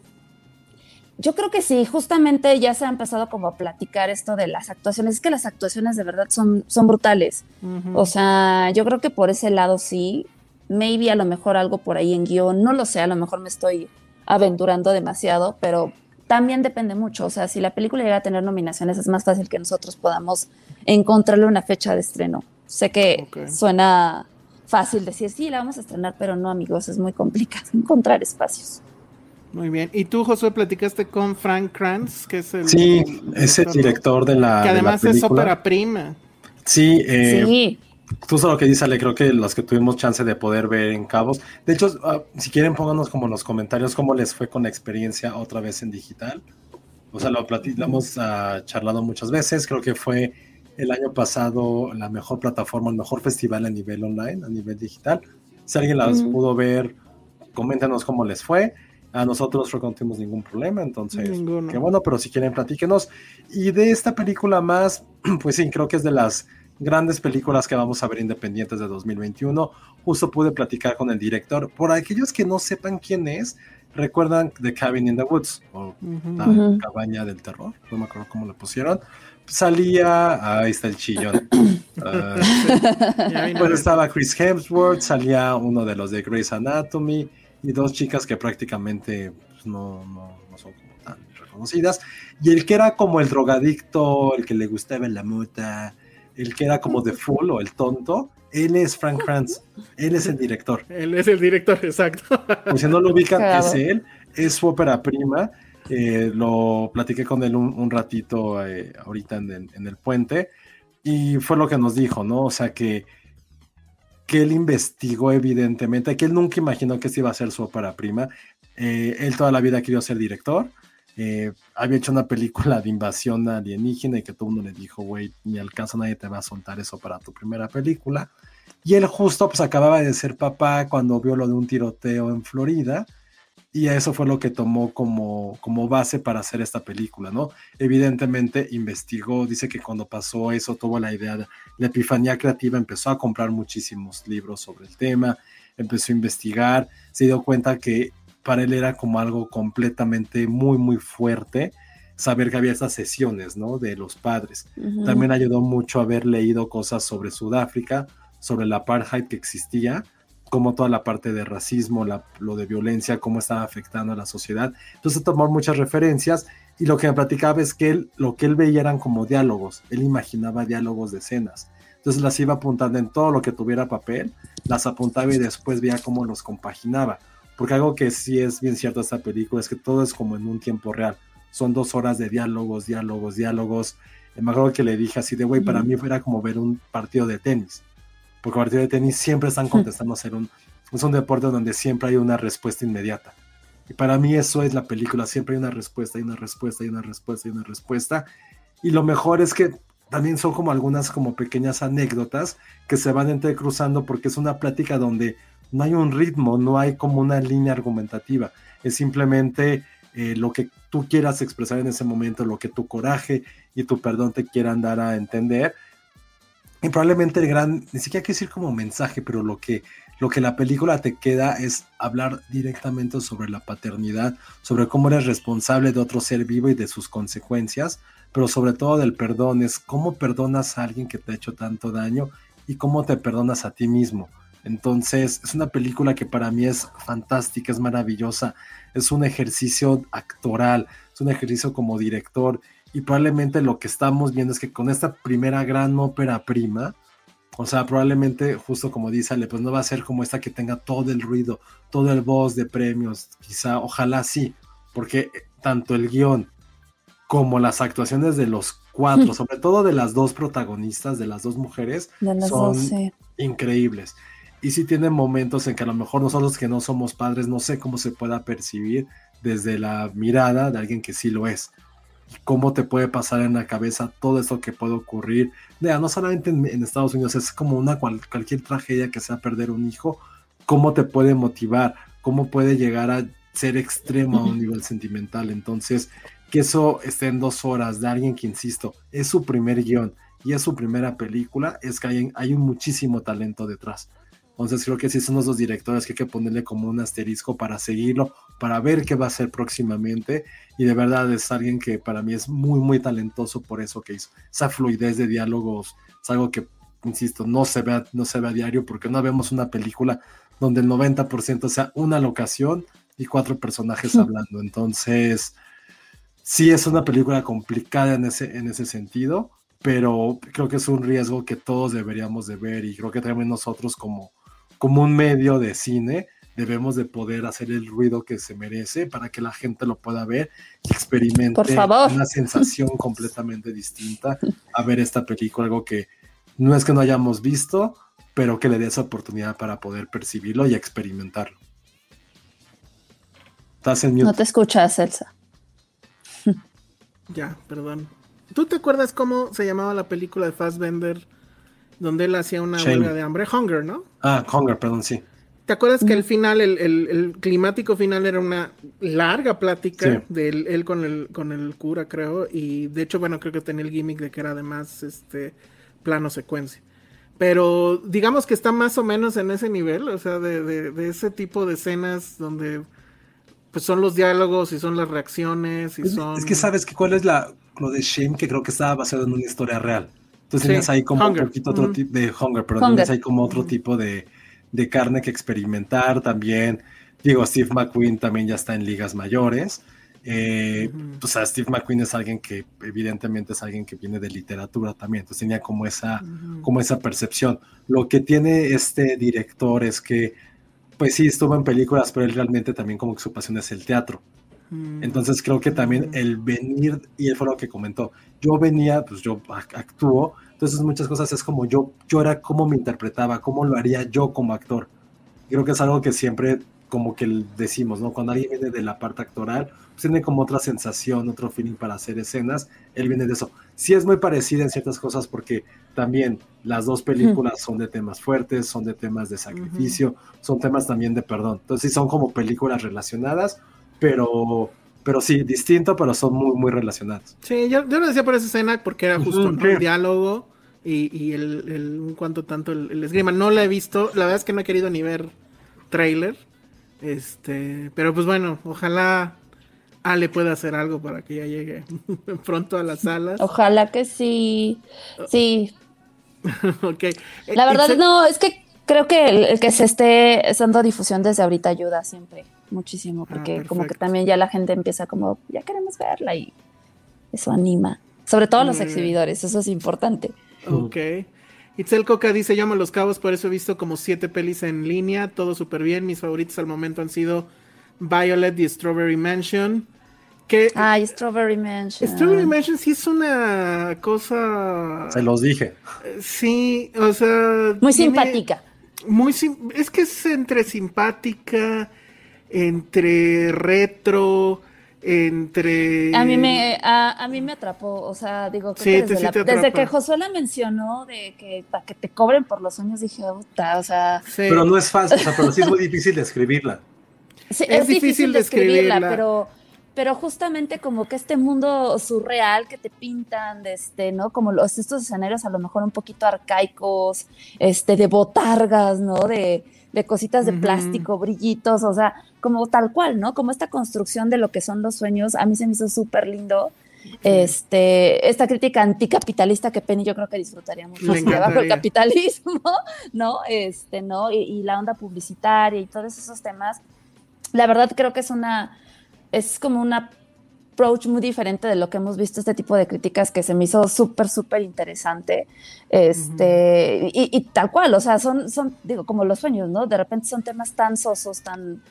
Yo creo que sí, justamente ya se ha empezado como a platicar esto de las actuaciones. Es que las actuaciones de verdad son, son brutales. O sea, yo creo que por ese lado sí. Maybe a lo mejor algo por ahí en guion, no lo sé, a lo mejor me estoy aventurando demasiado, pero también depende mucho. O sea, si la película llega a tener nominaciones, es más fácil que nosotros podamos encontrarle una fecha de estreno. Sé que suena fácil decir, sí, la vamos a estrenar, pero no, amigos, es muy complicado encontrar espacios. Muy bien. ¿Y tú, Josué, platicaste con Frank Kranz, que es el... Sí, es el director de la Que de la además es ópera prima. Sí, eh, sí, justo lo que dice Ale, creo que los que tuvimos chance de poder ver en Cabos. De hecho, ah, si quieren, pónganos como en los comentarios cómo les fue con la experiencia otra vez en digital. O sea, lo, plati- lo hemos ah, charlado muchas veces. Creo que fue el año pasado la mejor plataforma, el mejor festival a nivel online, a nivel digital. Si alguien las pudo ver, coméntenos cómo les fue. A nosotros no tuvimos ningún problema, entonces, Ninguno. qué bueno, pero si quieren, platíquenos. Y de esta película más, pues sí, creo que es de las grandes películas que vamos a ver independientes de 2021. Justo pude platicar con el director. Por aquellos que no sepan quién es, recuerdan The Cabin in the Woods o Ujú. la Ujú. cabaña del terror, no me acuerdo cómo le pusieron. Salía, ahí está el chillón. Ah, Ya vino. pues estaba Chris Hemsworth, salía uno de los de Grey's Anatomy y dos chicas que prácticamente pues, no, no, no son como tan reconocidas. Y el que era como el drogadicto, el que le gustaba la muta, el que era como The Fool o el tonto, él es Frank Kranz, él es el director. Él es el director, exacto. Por si no lo ubican, Cagado. es él, es su ópera prima. eh, lo platiqué con él un, un ratito eh, ahorita en el, en el puente y fue lo que nos dijo, ¿no? O sea que, que él investigó evidentemente, que él nunca imaginó que esta iba a ser su ópera prima. Eh, él toda la vida quería ser director. eh, había hecho una película de invasión alienígena y que todo el mundo le dijo, güey, ni al caso nadie te va a soltar eso para tu primera película. Y él justo pues acababa de ser papá cuando vio lo de un tiroteo en Florida y eso fue lo que tomó como, como base para hacer esta película, ¿no? Evidentemente investigó, dice que cuando pasó eso tuvo la idea, de, la epifanía creativa, empezó a comprar muchísimos libros sobre el tema, empezó a investigar, se dio cuenta que para él era como algo completamente muy, muy fuerte saber que había estas sesiones, ¿no? De los padres. También ayudó mucho haber leído cosas sobre Sudáfrica, sobre la apartheid que existía, como toda la parte de racismo, la- lo de violencia, cómo estaba afectando a la sociedad. Entonces tomó muchas referencias y lo que me platicaba es que él, lo que él veía eran como diálogos, él imaginaba diálogos de escenas. Entonces las iba apuntando en todo lo que tuviera papel, las apuntaba y después veía cómo los compaginaba. Porque algo que sí es bien cierto de esta película es que todo es como en un tiempo real. Son dos horas de diálogos, diálogos, diálogos. Eh, Me acuerdo que le dije así de, güey, para mí era como ver un partido de tenis. Porque el partido de tenis siempre están contestando ser un... Es un deporte donde siempre hay una respuesta inmediata. Y para mí eso es la película. Siempre hay una respuesta, hay una respuesta, hay una respuesta, hay una respuesta. Y lo mejor es que también son como algunas como pequeñas anécdotas que se van entrecruzando porque es una plática donde no hay un ritmo, no hay como una línea argumentativa. Es simplemente eh, lo que tú quieras expresar en ese momento, lo que tu coraje y tu perdón te quieran dar a entender. Y probablemente el gran, ni siquiera quiero decir como mensaje, pero lo que, lo que la película te queda es hablar directamente sobre la paternidad, sobre cómo eres responsable de otro ser vivo y de sus consecuencias, pero sobre todo del perdón, es cómo perdonas a alguien que te ha hecho tanto daño y cómo te perdonas a ti mismo. Entonces, es una película que para mí es fantástica, es maravillosa, es un ejercicio actoral, es un ejercicio como director y probablemente lo que estamos viendo es que con esta primera gran ópera prima, o sea, probablemente justo como dice Ale, pues no va a ser como esta que tenga todo el ruido, todo el voz de premios, quizá, ojalá sí, porque tanto el guion como las actuaciones de los cuatro, sobre todo de las dos protagonistas, de las dos mujeres, las son dos, sí. increíbles. Y sí tienen momentos en que a lo mejor nosotros que no somos padres, no sé cómo se pueda percibir desde la mirada de alguien que sí lo es. Y cómo te puede pasar en la cabeza todo esto que puede ocurrir. Vea, no solamente en, en Estados Unidos, es como una cual- cualquier tragedia que sea perder un hijo, cómo te puede motivar, cómo puede llegar a ser extremo a un nivel sentimental. Entonces, que eso esté en dos horas de alguien que, insisto, es su primer guion y es su primera película, es que hay, hay un muchísimo talento detrás. Entonces creo que sí son los dos directores que hay que ponerle como un asterisco para seguirlo, para ver qué va a hacer próximamente. Y de verdad es alguien que para mí es muy, muy talentoso por eso que hizo. Esa fluidez de diálogos es algo que, insisto, no se ve, a- no se ve a diario porque no vemos una película donde el 90% sea una locación y cuatro personajes hablando. Entonces, sí es una película complicada en ese, en ese sentido, pero creo que es un riesgo que todos deberíamos de ver y creo que también nosotros como, como un medio de cine, debemos de poder hacer el ruido que se merece para que la gente lo pueda ver y experimente Por favor. una sensación completamente distinta a ver esta película, algo que no es que no hayamos visto, pero que le dé esa oportunidad para poder percibirlo y experimentarlo. Estás en mute. No te escuchas, Elsa. Ya, perdón. ¿Tú te acuerdas cómo se llamaba la película de Fassbender donde él hacía una Shame. huelga de hambre? Hunger, ¿no? Ah, Hunger, perdón, sí. ¿Te acuerdas que el final, el, el- el climático final era una larga plática Sí. de él, él con el, con el cura, creo? Y de hecho, bueno, creo que tenía el gimmick de que era además este plano secuencia. Pero digamos que está más o menos en ese nivel, o sea, de, de- de ese tipo de escenas donde pues son los diálogos y son las reacciones y Es, son... es que sabes que cuál es la lo de Shame que creo que estaba basado en una historia real. Entonces Sí, tenías ahí como Hunger. un poquito otro tipo de Hunger, pero Hunger. tenías ahí como otro tipo de, de carne que experimentar también. Digo, Steve McQueen también ya está en ligas mayores. Eh, Ujú. O sea, Steve McQueen es alguien que evidentemente es alguien que viene de literatura también. Entonces tenía como esa, como esa percepción. Lo que tiene este director es que, pues sí, estuvo en películas, pero él realmente también como que su pasión es el teatro. Mm. Entonces creo que también Ujú. el venir, y él fue lo que comentó, yo venía, pues yo ac- actúo, entonces muchas cosas es como yo, yo era cómo me interpretaba, cómo lo haría yo como actor. Creo que es algo que siempre como que decimos, ¿no? Cuando alguien viene de la parte actoral, pues tiene como otra sensación, otro feeling para hacer escenas, él viene de eso. Sí es muy parecida en ciertas cosas porque también las dos películas son de temas fuertes, son de temas de sacrificio, son temas también de perdón. Entonces sí son como películas relacionadas, pero, pero sí, distinto, pero son muy, muy relacionadas. Sí, yo, yo lo decía por esa escena porque era justo el diálogo y, y el, el- un cuanto tanto el, el esgrima. No la he visto, la verdad es que no he querido ni ver trailer. Este, pero pues bueno, ojalá Ale pueda hacer algo para que ya llegue pronto a las salas. Ojalá que sí. Sí, Ok. La verdad, Itzel- no, es que creo que el, el que se esté dando difusión desde ahorita ayuda siempre muchísimo, Ah, porque como que también ya la gente empieza como, ya queremos verla y eso anima. Sobre todo los exhibidores, eso es importante. Ok. Itzel Coca dice, yo amo Los Cabos, por eso he visto como siete pelis en línea, todo súper bien. Mis favoritos al momento han sido Violet y Strawberry Mansion. Que Ay, Strawberry Mansion. Strawberry Mansion sí es una cosa... Se los dije. Sí, o sea... Muy tiene- simpática. Muy sim- es que es entre simpática, entre retro, entre... A mí me, a, a mí me atrapó, o sea, digo, creo Sí, que te- desde, sí la- desde que Josué la mencionó de que para que te cobren por los sueños, dije, puta, o sea, Sí. Pero no es fácil, o sea, pero sí es muy difícil de escribirla. Sí, Es es, difícil difícil describirla, describirla. pero, pero justamente como que este mundo surreal que te pintan, de este, ¿no? Como los, estos escenarios a lo mejor un poquito arcaicos, este, de botargas, ¿no? De, de cositas de plástico, brillitos, o sea, como tal cual, ¿no? Como esta construcción de lo que son los sueños, a mí se me hizo súper lindo. Este, esta crítica anticapitalista que Penny yo creo que disfrutaría mucho bajo el capitalismo, ¿no? Este, ¿no? Y, y la onda publicitaria y todos esos temas la verdad creo que es una, es como un approach muy diferente de lo que hemos visto, este tipo de críticas que se me hizo súper, súper interesante. Este, y, y tal cual, o sea, son, son, digo, como los sueños, ¿no? De repente son temas tan sosos, tan,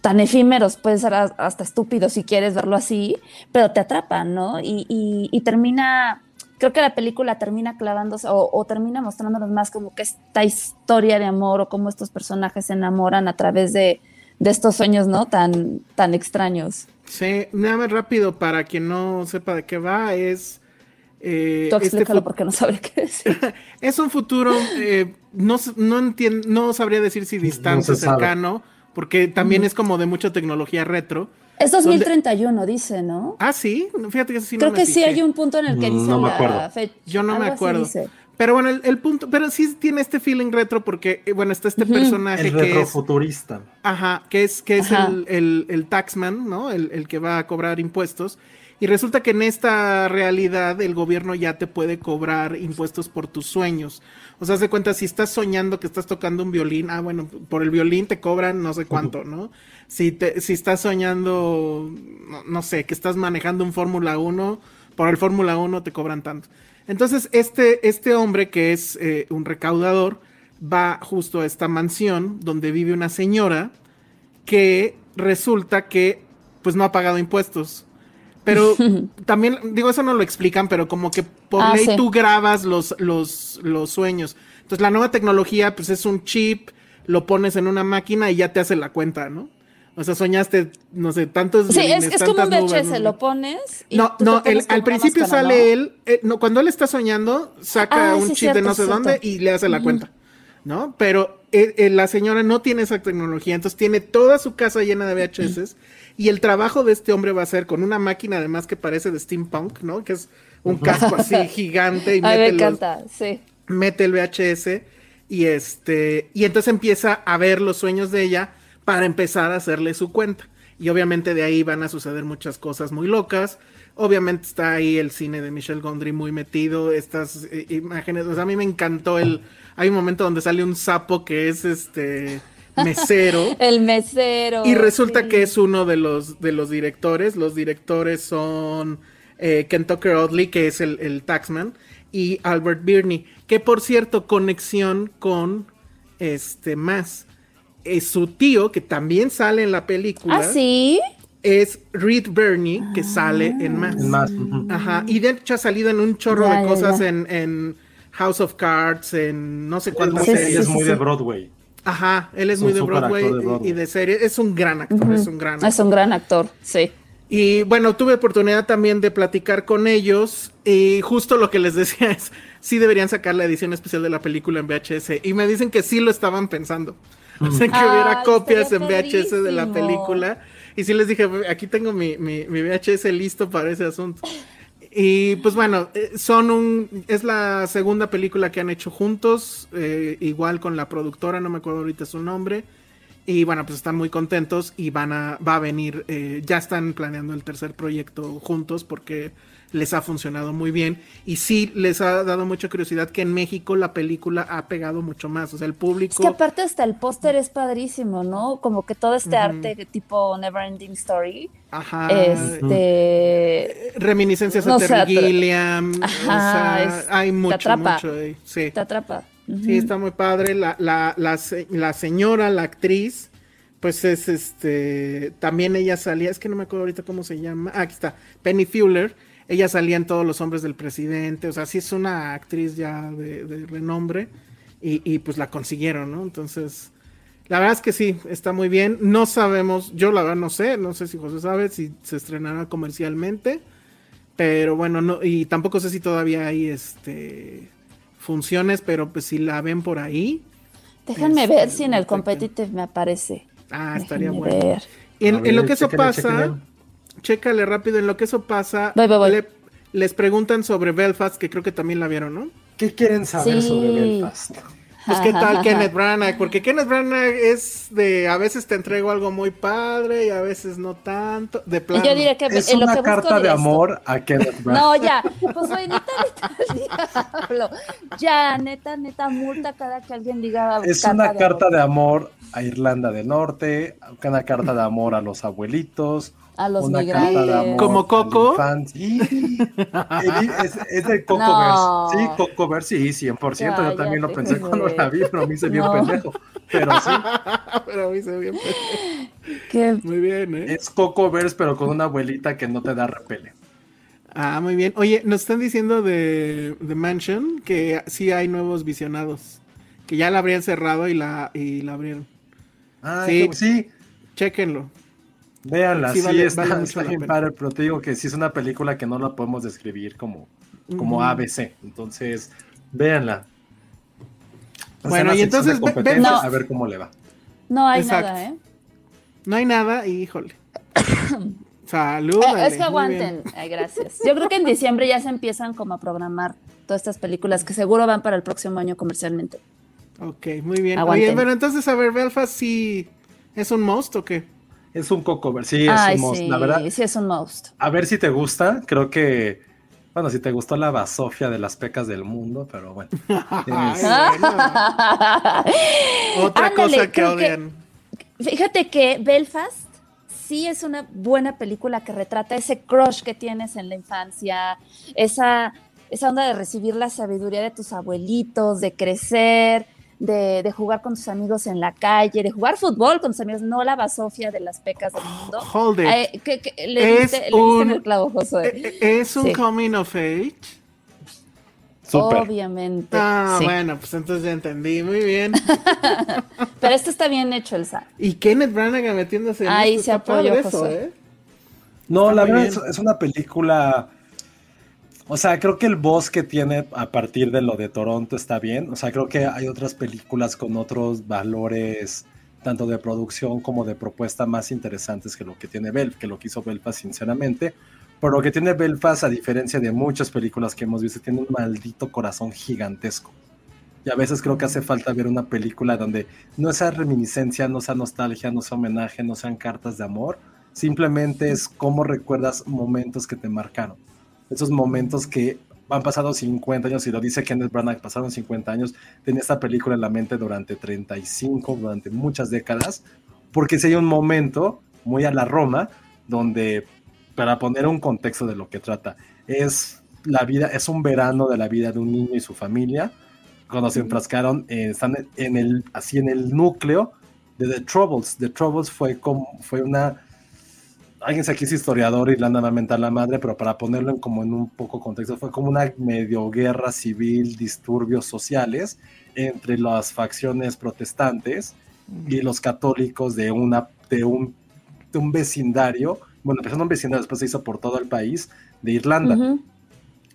tan efímeros, pueden ser hasta estúpidos si quieres verlo así, pero te atrapan, ¿no? Y, y- y termina, creo que la película termina clavándose o, o termina mostrándonos más como que esta historia de amor o cómo estos personajes se enamoran a través de, de estos sueños, ¿no? Tan, tan extraños. Sí, nada más rápido para quien no sepa de qué va, es... eh, Tú este explícalo porque no sabré qué decir. es un futuro, eh, no, no, entien- no sabría decir si distante, No cercano, porque también es como de mucha tecnología retro. Es ¿Dónde? 2031, dice, ¿no? Ah, sí, fíjate que eso sí no Creo me que sí hay un punto en el que Mm, dice no me la acuerdo. fecha. Yo no me Algo acuerdo. Pero bueno, el, el punto, pero sí tiene este feeling retro porque, eh, bueno, está este personaje El que es, retrofuturista. ajá, que es, que es Ajá. el, el, el taxman, ¿no? El, el que va a cobrar impuestos. Y resulta que en esta realidad el gobierno ya te puede cobrar impuestos por tus sueños. O sea, se cuenta, si estás soñando que estás tocando un violín, ah, bueno, por el violín te cobran no sé cuánto, ¿no? Si, te, si estás soñando, no, no sé, que estás manejando un Fórmula 1, por el Fórmula 1 te cobran tanto. Entonces, este, este hombre que es eh, un recaudador, va justo a esta mansión donde vive una señora que resulta que pues no ha pagado impuestos. Pero también, digo, eso no lo explican, pero como que por Ah, ley sí. tú grabas los, los, los sueños. Entonces la nueva tecnología pues es un chip, lo pones en una máquina y ya te hace la cuenta, ¿no? O sea, soñaste, no sé, tantos... Sí, es, líneas, es como un nubes, VHS, ¿no? lo pones. Y No, no, al principio máscara, sale ¿no? él, eh, no, cuando él está soñando, saca Ah, un sí, chip de no sé cierto. dónde y le hace la cuenta, ¿no? Pero eh, eh, la señora no tiene esa tecnología, entonces tiene toda su casa llena de VHS y el trabajo de este hombre va a ser con una máquina además que parece de steampunk, ¿no? Que es un casco así gigante y me mete, los- encanta, sí. mete el VHS y este y entonces empieza a ver los sueños de ella para empezar a hacerle su cuenta. Y obviamente de ahí van a suceder muchas cosas muy locas. Obviamente está ahí el cine de Michel Gondry muy metido, estas eh, imágenes, o sea, a mí me encantó el hay un momento donde sale un sapo que es este mesero El mesero. y resulta sí. que es uno de los de los directores. Los directores son eh, Ken Tucker Audley, que es el, el taxman, y Albert Birney, que por cierto, conexión con este más. Es su tío, que también sale en la película, Ah, sí. es Reed Birney, que sale en más. Es más. Ajá, y de hecho ha salido en un chorro Ya, de cosas ya. En, en House of Cards, en no sé cuántas muy, Sí, sí, series. es muy sí. de Broadway. Ajá, él es Es muy Broadway, de Broadway. y de serie. Es un gran actor, es un gran actor. Es un gran actor, sí. Y bueno, tuve oportunidad también de platicar con ellos y justo lo que les decía es, sí deberían sacar la edición especial de la película en VHS y me dicen que sí lo estaban pensando. Que hubiera copias en VHS de la película. Y sí les dije, aquí tengo mi, mi, mi VHS listo para ese asunto. Y pues bueno, eh, son un, es la segunda película que han hecho juntos, eh, igual con la productora, no me acuerdo ahorita su nombre. Y bueno, pues están muy contentos y van a, va a venir, eh, ya están planeando el tercer proyecto juntos porque les ha funcionado muy bien. Y sí les ha dado mucha curiosidad que en México la película ha pegado mucho más. O sea, el público. Es que aparte hasta el póster es padrísimo, ¿no? Como que todo este arte de tipo Neverending Story. Ajá. Este. Reminiscencias No a Terry Gilliam. o Ajá, sea, es- hay te mucho, atrapa. mucho ahí. Sí. Te atrapa. Sí, está muy padre. La, la, la, la señora, la actriz, pues es este. También ella salía, es que no me acuerdo ahorita cómo se llama. Ah, aquí está. Penny Fuller. Ella salía en todos los hombres del presidente. O sea, sí es una actriz ya de, de renombre. Y, y pues la consiguieron, ¿no? Entonces. La verdad es que sí, está muy bien. No sabemos, yo la verdad no sé, no sé si José sabe si se estrenará comercialmente. Pero bueno, no, y tampoco sé si todavía hay este funciones, pero pues si la ven por ahí. Déjenme Este, ver si en el competitive me aparece. Ah, estaría bueno. ver. Y en, lo ver, que eso pasa. Chécale rápido, en lo que eso pasa, le- les preguntan sobre Belfast, que creo que también la vieron, ¿no? ¿Qué quieren saber Sí. sobre Belfast? Pues qué tal Kenneth Branagh, porque Kenneth Branagh es de a veces te entrego algo muy padre y a veces no tanto, de plano. yo diría que Es en lo una busco carta de esto. amor a Kenneth Branagh. No, ya. Pues oye, neta, neta, diablo. Ya, neta, neta, multa cada que alguien diga. Es una carta de amor a Irlanda del Norte, una carta de amor a los abuelitos, A los una migrantes. carta de amor ¿Como Coco? Sí. es, es de Coco No. Verse. Sí, Coco Verse, sí, 100%. Yo también lo Cállate, pensé cuando la vi, pero me hice bien No. pendejo. Pero sí, pero a mí se ve bien. Que Muy bien, ¿eh? es Coco Verse, pero con una abuelita que no te da repele. Ah, muy bien. Oye, nos están diciendo de, de Mansion que sí hay nuevos visionados. Que ya la habrían cerrado y la, y la abrieron. Ah, Sí. sí. sí, Chéquenlo. Véanla, Sí, sí, vale- está, vale está bien padre, pero te digo que sí es una película que no la podemos describir como, como. ABC. Entonces, véanla. Bueno, y entonces ve- a ver cómo le va. no hay Exacto. nada, ¿eh? No hay nada y híjole. Salud. Eh, es que aguanten. gracias. Yo creo que en diciembre ya se empiezan como a programar todas estas películas que seguro van para el próximo año comercialmente. Ok, muy bien. Aguanten. Oye, bueno, entonces, a ver, Belfast sí es un most o qué? Es un Coco Verse, sí, es Ay, un most. sí, La verdad, sí es un most. a ver si te gusta. Creo que, bueno, si te gustó la basofia de las pecas del mundo, pero bueno. Ay, Es- bueno. Otra Ándale, cosa que- odian. Fíjate que Belfast sí es una buena película que retrata ese crush que tienes en la infancia, esa, esa onda de recibir la sabiduría de tus abuelitos, de crecer, de, de, jugar con tus amigos en la calle, de jugar fútbol con tus amigos, no la basofia de las pecas del mundo. Hold it. Eh, que, que, le, Es diste, le un- el clavo, Josué. Eh, eh, ¿Es un Sí. coming of age? Obviamente. Ah, sí. bueno, pues entonces ya entendí, muy bien. Pero este está bien hecho, Elsa. Y Kenneth Branagh metiéndose en Ahí esto, se apoyó, eso. ¿eh? No, Está la verdad es, es una película. O sea, creo que el voz que tiene a partir de lo de Toronto está bien. O sea, creo que hay otras películas con otros valores, tanto de producción como de propuesta, más interesantes que lo que tiene Belfast, que lo que hizo Belfast, sinceramente. Pero lo que tiene Belfast, a diferencia de muchas películas que hemos visto, tiene un maldito corazón gigantesco. Y a veces creo que hace falta ver una película donde no sea reminiscencia, no sea nostalgia, no sea homenaje, no sean cartas de amor. Simplemente es cómo recuerdas momentos que te marcaron. Esos momentos que han pasado 50 años, y lo dice Kenneth Branagh, pasaron 50 años, tenía esta película en la mente durante 35, durante muchas décadas, porque si hay un momento muy a la Roma, donde, para poner un contexto de lo que trata, es la vida, es un verano de la vida de un niño y su familia, cuando se enfrascaron, eh, están en el, así en el núcleo de The Troubles. The Troubles fue como, fue una, alguien aquí es historiador y le anda a mentar la madre, pero para ponerlo en como en un poco contexto, fue como una medio guerra civil, disturbios sociales entre las facciones protestantes y los católicos de una, de un, de un vecindario, bueno, empezó en un vecindario, después se hizo por todo el país de Irlanda Ujú.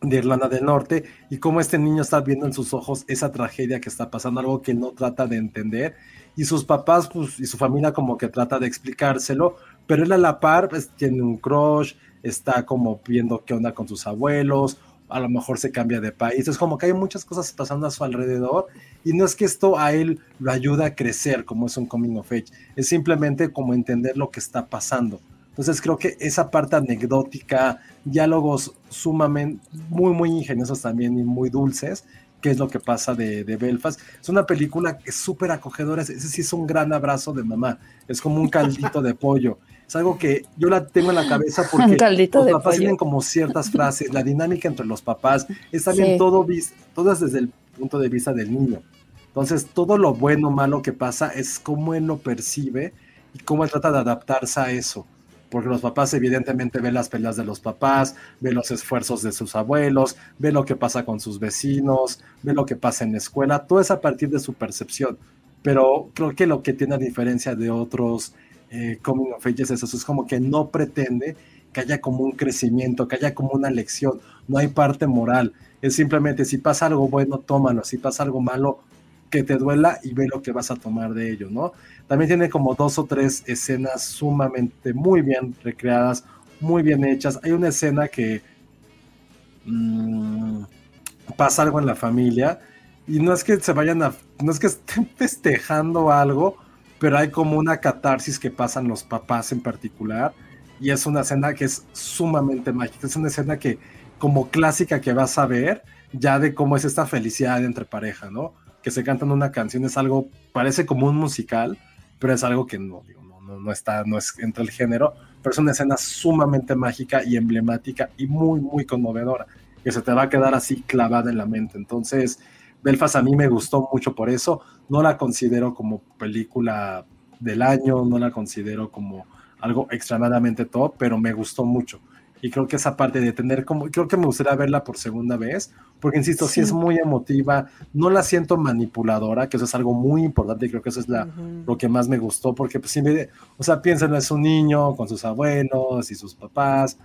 de Irlanda del Norte y cómo este niño está viendo en sus ojos esa tragedia que está pasando, algo que no trata de entender y sus papás pues, y su familia como que trata de explicárselo, pero él a la par pues, tiene un crush, está como viendo qué onda con sus abuelos, a lo mejor se cambia de país, es como que hay muchas cosas pasando a su alrededor y no es que esto a él lo ayuda a crecer como es un coming of age, es simplemente como entender lo que está pasando. Entonces creo que esa parte anecdótica, diálogos sumamente, muy, muy ingeniosos también y muy dulces, que es lo que pasa de, de Belfast. Es una película que es súper acogedora, ese sí es un gran abrazo de mamá, es como un caldito de pollo. Es algo que yo la tengo en la cabeza porque los papás tienen como ciertas frases, la dinámica entre los papás, es también Sí. todo, es desde el punto de vista del niño. Entonces, todo lo bueno o malo que pasa es cómo él lo percibe y cómo él trata de adaptarse a eso. Porque los papás evidentemente ven las peleas de los papás, ven los esfuerzos de sus abuelos, ven lo que pasa con sus vecinos, ven lo que pasa en la escuela, todo es a partir de su percepción. Pero creo que lo que tiene a diferencia de otros coming of ages es eso, es como que no pretende que haya como un crecimiento, que haya como una lección, no hay parte moral, es simplemente si pasa algo bueno, tómalo, si pasa algo malo, que te duela y ve lo que vas a tomar de ello, ¿no? También tiene como dos o tres escenas sumamente muy bien recreadas, muy bien hechas. Hay una escena que mm, pasa algo en la familia y no es que se vayan a, no es que estén festejando algo, pero hay como una catarsis que pasan los papás en particular y es una escena que es sumamente mágica, es una escena que como clásica que vas a ver ya de cómo es esta felicidad entre pareja, ¿no? Que se cantan una canción, es algo, parece como un musical, pero es algo que no, no, no, no está, no es entre el género, pero es una escena sumamente mágica y emblemática y muy, muy conmovedora, que se te va a quedar así clavada en la mente. Entonces, Belfast a mí me gustó mucho por eso, no la considero como película del año, no la considero como algo extremadamente top, pero me gustó mucho. Y creo que esa parte de tener como, creo que me gustaría verla por segunda vez, porque insisto, sí, Sí. es muy emotiva, no la siento manipuladora, que eso es algo muy importante y creo que eso es la, lo que más me gustó, porque pues sí me, o sea, piénsenlo, es un niño con sus abuelos y sus papás.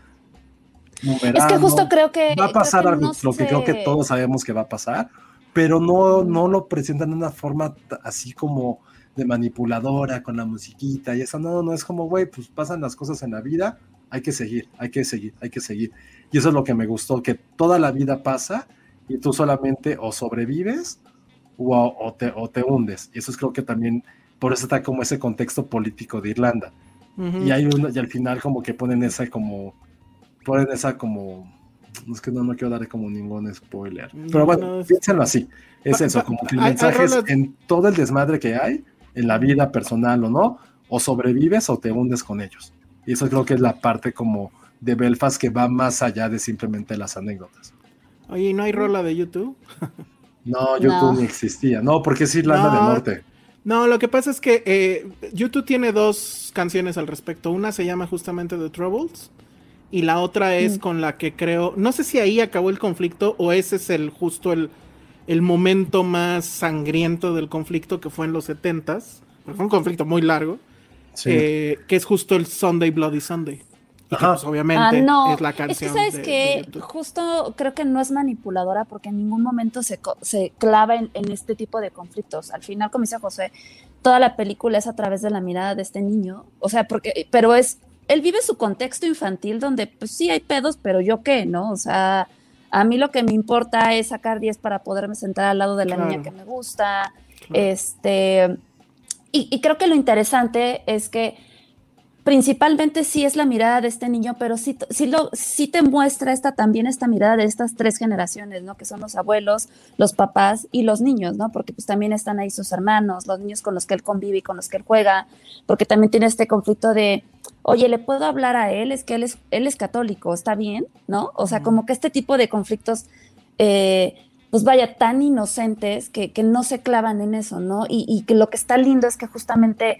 Es que justo creo que. va a pasar algo, lo que creo que todos sabemos que va a pasar, pero no, no lo presentan de una forma así como de manipuladora con la musiquita y eso, no, no es como, güey, pues pasan las cosas en la vida, hay que seguir, hay que seguir, hay que seguir. Y eso es lo que me gustó, que toda la vida pasa y tú solamente o sobrevives o, o te, o te hundes. Y eso es creo que también, por eso está como ese contexto político de Irlanda. Ujú. Y hay uno, y al final como que ponen esa como, ponen esa como, es que no, no quiero dar como ningún spoiler. Pero bueno, No, así. Es eso, como que el hay- hay mensaje es en todo el desmadre que hay, en la vida personal o no, o sobrevives o te hundes con ellos. Y eso creo que es la parte como de Belfast que va más allá de simplemente las anécdotas. Oye, ¿y no hay rola de YouTube? No, YouTube No. ni existía. No, porque es Irlanda No. del Norte. No, lo que pasa es que eh, YouTube tiene dos canciones al respecto. Una se llama justamente The Troubles y la otra es Mm. con la que creo, no sé si ahí acabó el conflicto o ese es el justo el, el momento más sangriento del conflicto que fue en los setentas. Fue un conflicto muy largo, Sí. eh, que es justo el Sunday Bloody Sunday. Y que Ajá. pues obviamente Ah, no. es la Es que canción. sabes de- que justo creo que no es manipuladora porque en ningún momento se, co- se clava en, en este tipo de conflictos. Al final, como dice José, toda la película es a través de la mirada de este niño. O sea, porque, pero es, él vive su contexto infantil donde pues sí hay pedos, pero yo qué, ¿no? O sea, a mí lo que me importa es sacar 10 para poderme sentar al lado de la Claro. niña que me gusta. Claro. Este, y, y creo que lo interesante es que principalmente sí es la mirada de este niño, pero sí, sí, lo, sí te muestra esta, también esta mirada de estas tres generaciones, ¿no? Que son los abuelos, los papás y los niños, ¿no? Porque pues también están ahí sus hermanos, los niños con los que él convive y con los que él juega, porque también tiene este conflicto de, oye, ¿le puedo hablar a él? Es que él es, él es católico, ¿está bien? ¿No? O sea, como que este tipo de conflictos... eh, pues vaya, tan inocentes que, que no se clavan en eso, ¿no? Y, y que lo que está lindo es que justamente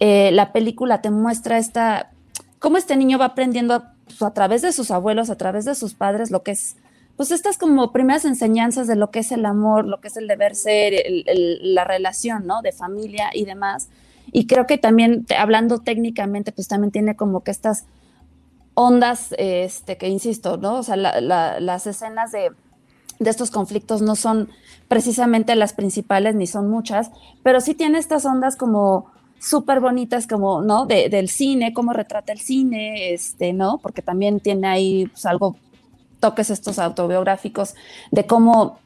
eh, la película te muestra esta, cómo este niño va aprendiendo a, pues, a través de sus abuelos, a través de sus padres, lo que es, pues estas como primeras enseñanzas de lo que es el amor, lo que es el deber ser, el- el- la relación, ¿no? De familia y demás. Y creo que también, hablando técnicamente, pues también tiene como que estas ondas, este, que insisto, ¿no? O sea, la- la- las escenas de, de estos conflictos no son precisamente las principales, ni son muchas, pero sí tiene estas ondas como súper bonitas, como, ¿no? De- del cine, cómo retrata el cine, este, ¿no? Porque también tiene ahí pues, algo, toques estos autobiográficos de cómo,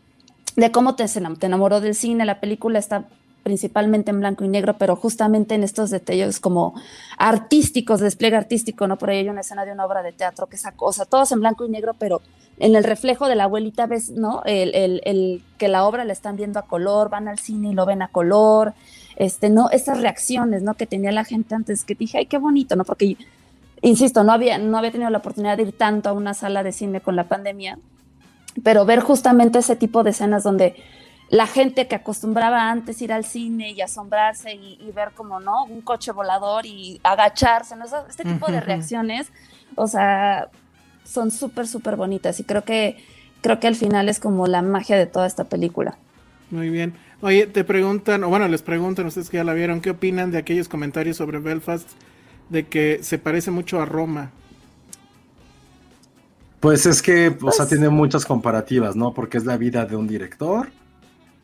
de cómo te, te enamoró del cine, la película está principalmente en blanco y negro, pero justamente en estos detalles como artísticos, despliegue artístico, ¿no? Por ahí hay una escena de una obra de teatro que esa cosa, todos en blanco y negro, pero en el reflejo de la abuelita ves, ¿no? El, el- el que la obra la están viendo a color, van al cine y lo ven a color, este, ¿no? Esas reacciones, ¿no? Que tenía la gente antes, que dije, ay, qué bonito, ¿no? Porque, insisto, no había, no había tenido la oportunidad de ir tanto a una sala de cine con la pandemia, pero ver justamente ese tipo de escenas donde la gente que acostumbraba antes ir al cine y asombrarse y, y ver como, ¿no? Un coche volador y agacharse, ¿no? Este tipo de reacciones, o sea, son súper, súper bonitas y creo que, creo que al final es como la magia de toda esta película. Muy bien. Oye, te preguntan, o bueno, les preguntan, ustedes que ya la vieron, ¿qué opinan de aquellos comentarios sobre Belfast de que se parece mucho a Roma? Pues es que, o sea, Pues- tiene muchas comparativas, ¿no? Porque es la vida de un director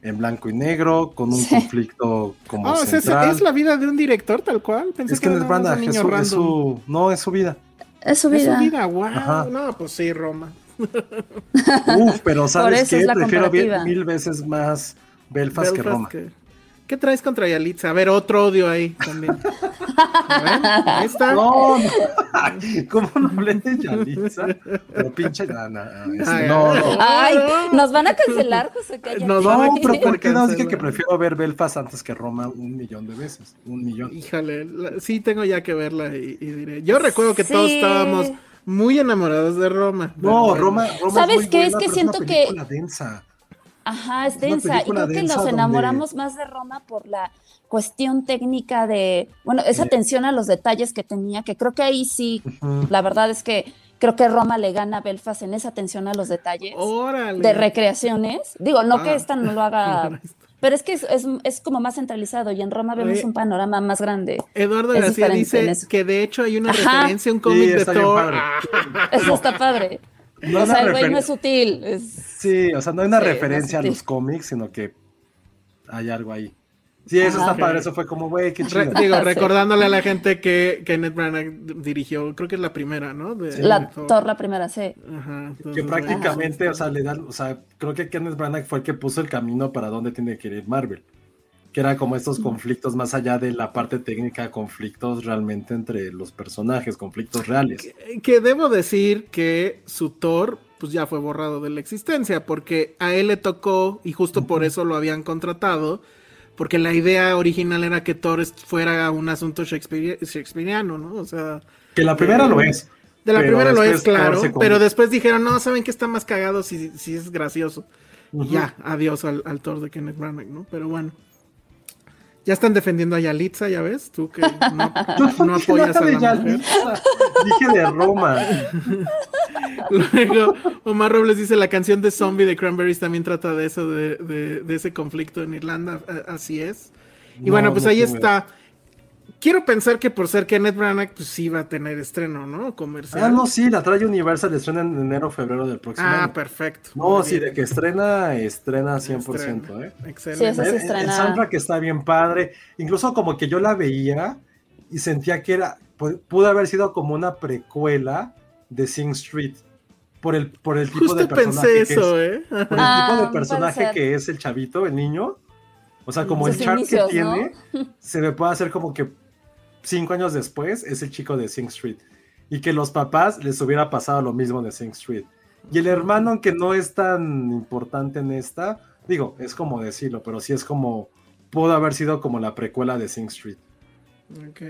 en blanco y negro, con un Sí. conflicto como Oh, ¿es, es- central. es la vida de un director tal cual? Pensé Es que no es un es su, es no, es su vida. Es su Es vida. su vida, wow. Ajá. No, pues sí, Roma. Uf, pero ¿sabes qué? es Prefiero mil veces más Belfast, que Roma. ¿qué, qué traes contra Yalitza? A ver, otro odio ahí también. A ver, ahí está. No, no. ¿Cómo no hablé de Yalitza? Pero pinche Yana. este, Ay, no, ay, no. Ay, nos van a cancelar, José. cállate. Nos van a No, pero. ¿por qué no? Dije que prefiero ver Belfast antes que Roma un millón de veces. Un millón. Híjole, la- sí tengo ya que verla y, y diré. Yo recuerdo que Sí. todos estábamos muy enamorados de Roma. No. Roma, Roma ¿Sabes muy qué? Es que siento una que- densa. Ajá, es densa. Y creo que nos donde- enamoramos más de Roma por la cuestión técnica de, bueno, esa Sí. atención a los detalles que tenía, que creo que ahí sí, la verdad es que creo que Roma le gana a Belfast en esa atención a los detalles Órale. de recreaciones. Digo, no que Ah. esta no lo haga, pero es que es, es- es como más centralizado y en Roma vemos Oye. un panorama más grande. Eduardo Es García dice que de hecho hay una Ajá. referencia a un Sí, cómic de está bien Thor. padre. Ah, Eso está padre. No o es sea, el güey no es sutil. es- Sí, o sea, no hay una Sí, no referencia a los cómics, sino que hay algo ahí. Sí, eso Ajá. está padre. Eso fue como, güey, qué Re- chido. digo, Sí. recordándole a la gente que Kenneth Branagh dirigió, creo que es la primera, ¿no? De- de La Thor. Thor, la primera, sí. Ajá, entonces, Que prácticamente, o sea, le dan, o sea, creo que Kenneth Branagh fue el que puso el camino para dónde tiene que ir Marvel. Que era como estos conflictos más allá de la parte técnica, conflictos realmente entre los personajes, conflictos reales. Que- Que debo decir que su Thor, pues ya fue borrado de la existencia, porque a él le tocó, y justo por eso lo habían contratado, porque la idea original era que Thor fuera un asunto shakespeare- shakespeariano, ¿no? O sea, Que la primera lo es. de la primera lo es, claro, pero después dijeron, no, ¿saben qué está más cagado si, si es gracioso? Y ya, adiós al, al Thor de Kenneth Branagh, ¿no? Pero bueno. Ya están defendiendo a Yalitza, ya ves, tú que no, no apoyas a la mujer. Dije de Roma. Luego, Omar Robles dice, la canción de Zombie de Cranberries también trata de eso, de, de, de ese conflicto en Irlanda, así es. Y No, bueno, pues no ahí está. Quiero pensar que por ser Kenneth Branagh, pues sí va a tener estreno, ¿no? Comercial. Ah, no, sí, la trae Universal, estrena en enero o febrero del próximo Ah, año. perfecto. No, sí, de que estrena, estrena 100%, Estrena. ¿eh? Excelente. Sí, estrena. El soundtrack está bien padre. Incluso como que yo la veía y sentía que era, pu- pudo haber sido como una precuela de Sing Street. Por el, por el tipo Justo de personaje pensé que eso, es. ¿eh? Por el Ah, tipo de personaje que es el chavito, el niño. O sea, como Sus el chart inicios, que tiene, se me puede hacer como que cinco años después es el chico de Sing Street. Y que los papás les hubiera pasado lo mismo de Sing Street. Y el hermano, aunque no es tan importante en esta, digo, es como decirlo, pero sí es como, pudo haber sido como la precuela de Sing Street. Ok.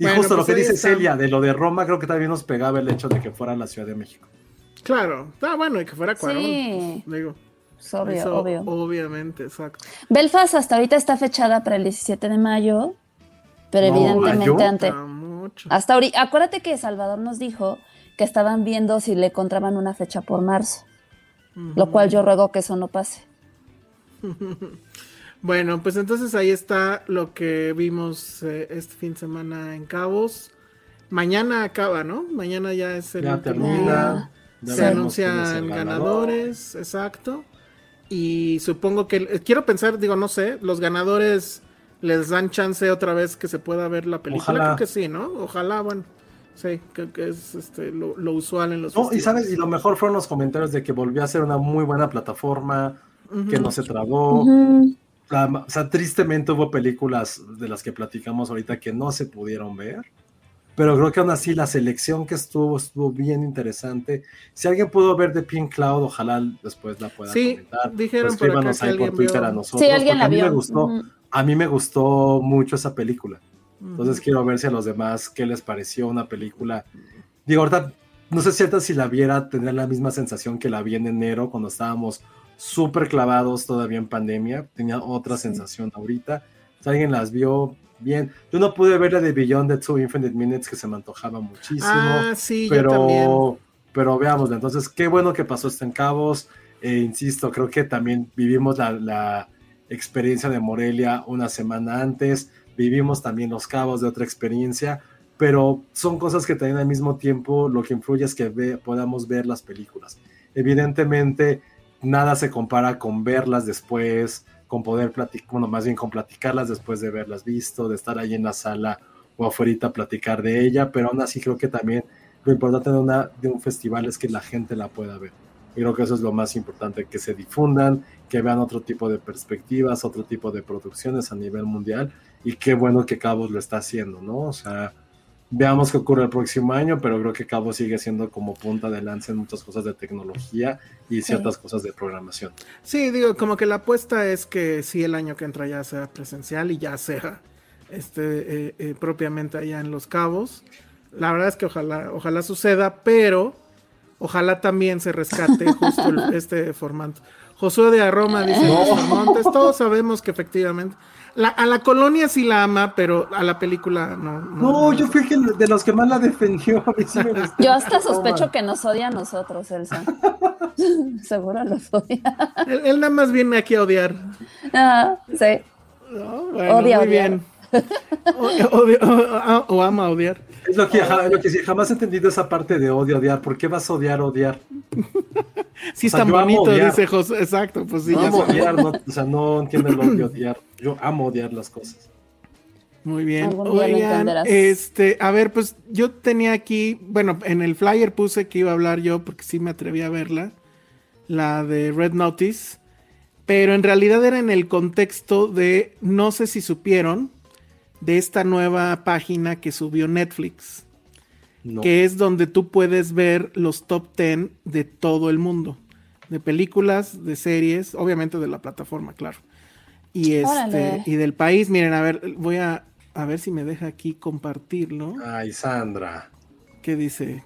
Y Bueno, justo lo pues que dice está. Celia de lo de Roma, creo que también nos pegaba el hecho de que fuera la Ciudad de México. Claro. Ah, bueno, y que fuera Cuarón. Sí. pues, digo, Es obvio, eso, obvio. Obviamente, exacto. Belfast hasta ahorita está fechada para el 17 de mayo, pero No, evidentemente antes. Hasta ahorita, acuérdate que Salvador nos dijo que estaban viendo si le encontraban una fecha por marzo, lo cual yo ruego que eso no pase. Bueno, pues entonces ahí está lo que vimos eh, este fin de semana en Cabos. Mañana acaba, ¿no? Mañana ya es el Ya termina. ya Se anuncian ganadores, exacto. Y supongo que, eh, quiero pensar, digo, no sé, los ganadores les dan chance otra vez que se pueda ver la película. Ojalá. Creo que sí, ¿no? Ojalá, bueno. Sí, creo que es este, lo, lo usual en los No, y sabes, y lo mejor fueron los comentarios de que volvió a ser una muy buena plataforma, que Ujú. no se trabó. Ujú. La- o sea, tristemente hubo películas de las que platicamos ahorita que no se pudieron ver. Pero creo que aún así la selección que estuvo estuvo bien interesante. Si alguien pudo ver The Pink Cloud, ojalá después la pueda Sí, comentar. dijeron O por acá escríbanos que ahí por alguien Twitter vio. a nosotros. Sí, alguien la a mí vio. me gustó, Ujú. A mí me gustó mucho esa película. Entonces quiero ver si a los demás qué les pareció una película. Digo, ahorita no sé si si la viera tendría la misma sensación que la vi en enero cuando estábamos súper clavados todavía en pandemia. Tenía otra sensación ahorita. Si alguien las vio bien. Yo no pude ver la de Beyond the Two Infinite Minutes que se me antojaba muchísimo. Ah, sí, yo también. pero, pero veámosla. Entonces, qué bueno que pasó esto en Cabos. Eh, insisto, creo que también vivimos la, la experiencia de Morelia una semana antes. Vivimos también los cabos de otra experiencia. Pero son cosas que también al mismo tiempo lo que influye es que ve- podamos ver las películas. Evidentemente, nada se compara con verlas después, con poder platicar, bueno, más bien con platicarlas después de haberlas visto, de estar ahí en la sala o afuera platicar de ella, pero aún así creo que también lo importante de, una, de un festival es que la gente la pueda ver. Y creo que eso es lo más importante, que se difundan, que vean otro tipo de perspectivas, otro tipo de producciones a nivel mundial, y qué bueno que Cabos lo está haciendo, ¿no? O sea, veamos qué ocurre el próximo año, pero creo que Cabos sigue siendo como punta de lanza en muchas cosas de tecnología y ciertas cosas de programación. Sí, digo, como que la apuesta es que sí el año que entra ya sea presencial y ya sea este eh, eh, propiamente allá en Los Cabos. La verdad es que ojalá, ojalá suceda, pero ojalá también se rescate justo este formato. Josué de Aroma dice Mr. Montes, todos sabemos que efectivamente la- a la colonia sí la ama, pero a la película no. No, yo fui el de los que más la defendió. A mí sí me gustó. Yo hasta No, sospecho que nos odia a nosotros, Elsa. Seguro nos odia. Él, él nada más viene aquí a odiar. Ah, sí. No, bueno, Odia muy odiar. bien. O, odia- o- o ama odiar. Es lo que, ja- lo que sí, jamás he entendido esa parte de odio, odiar. ¿Por qué vas a odiar, odiar? Sí, O sea, es tan bonito, odiar. dice José. Exacto, pues sí. No ya amo odiar, no, o sea, no entiendo el odio, odiar. Yo amo odiar las cosas. Muy bien. Oigan, este, a ver, pues yo tenía aquí, bueno, en el flyer puse que iba a hablar yo porque sí me atreví a verla, la de Red Notice, pero en realidad era en el contexto de, no sé si supieron, de esta nueva página que subió Netflix, No. que es donde tú puedes ver los top 10 de todo el mundo, de películas, de series, obviamente de la plataforma, claro. Y este Órale. y del país, miren, a ver, voy a a ver si me deja aquí compartirlo. Ay, Sandra. ¿Qué dice?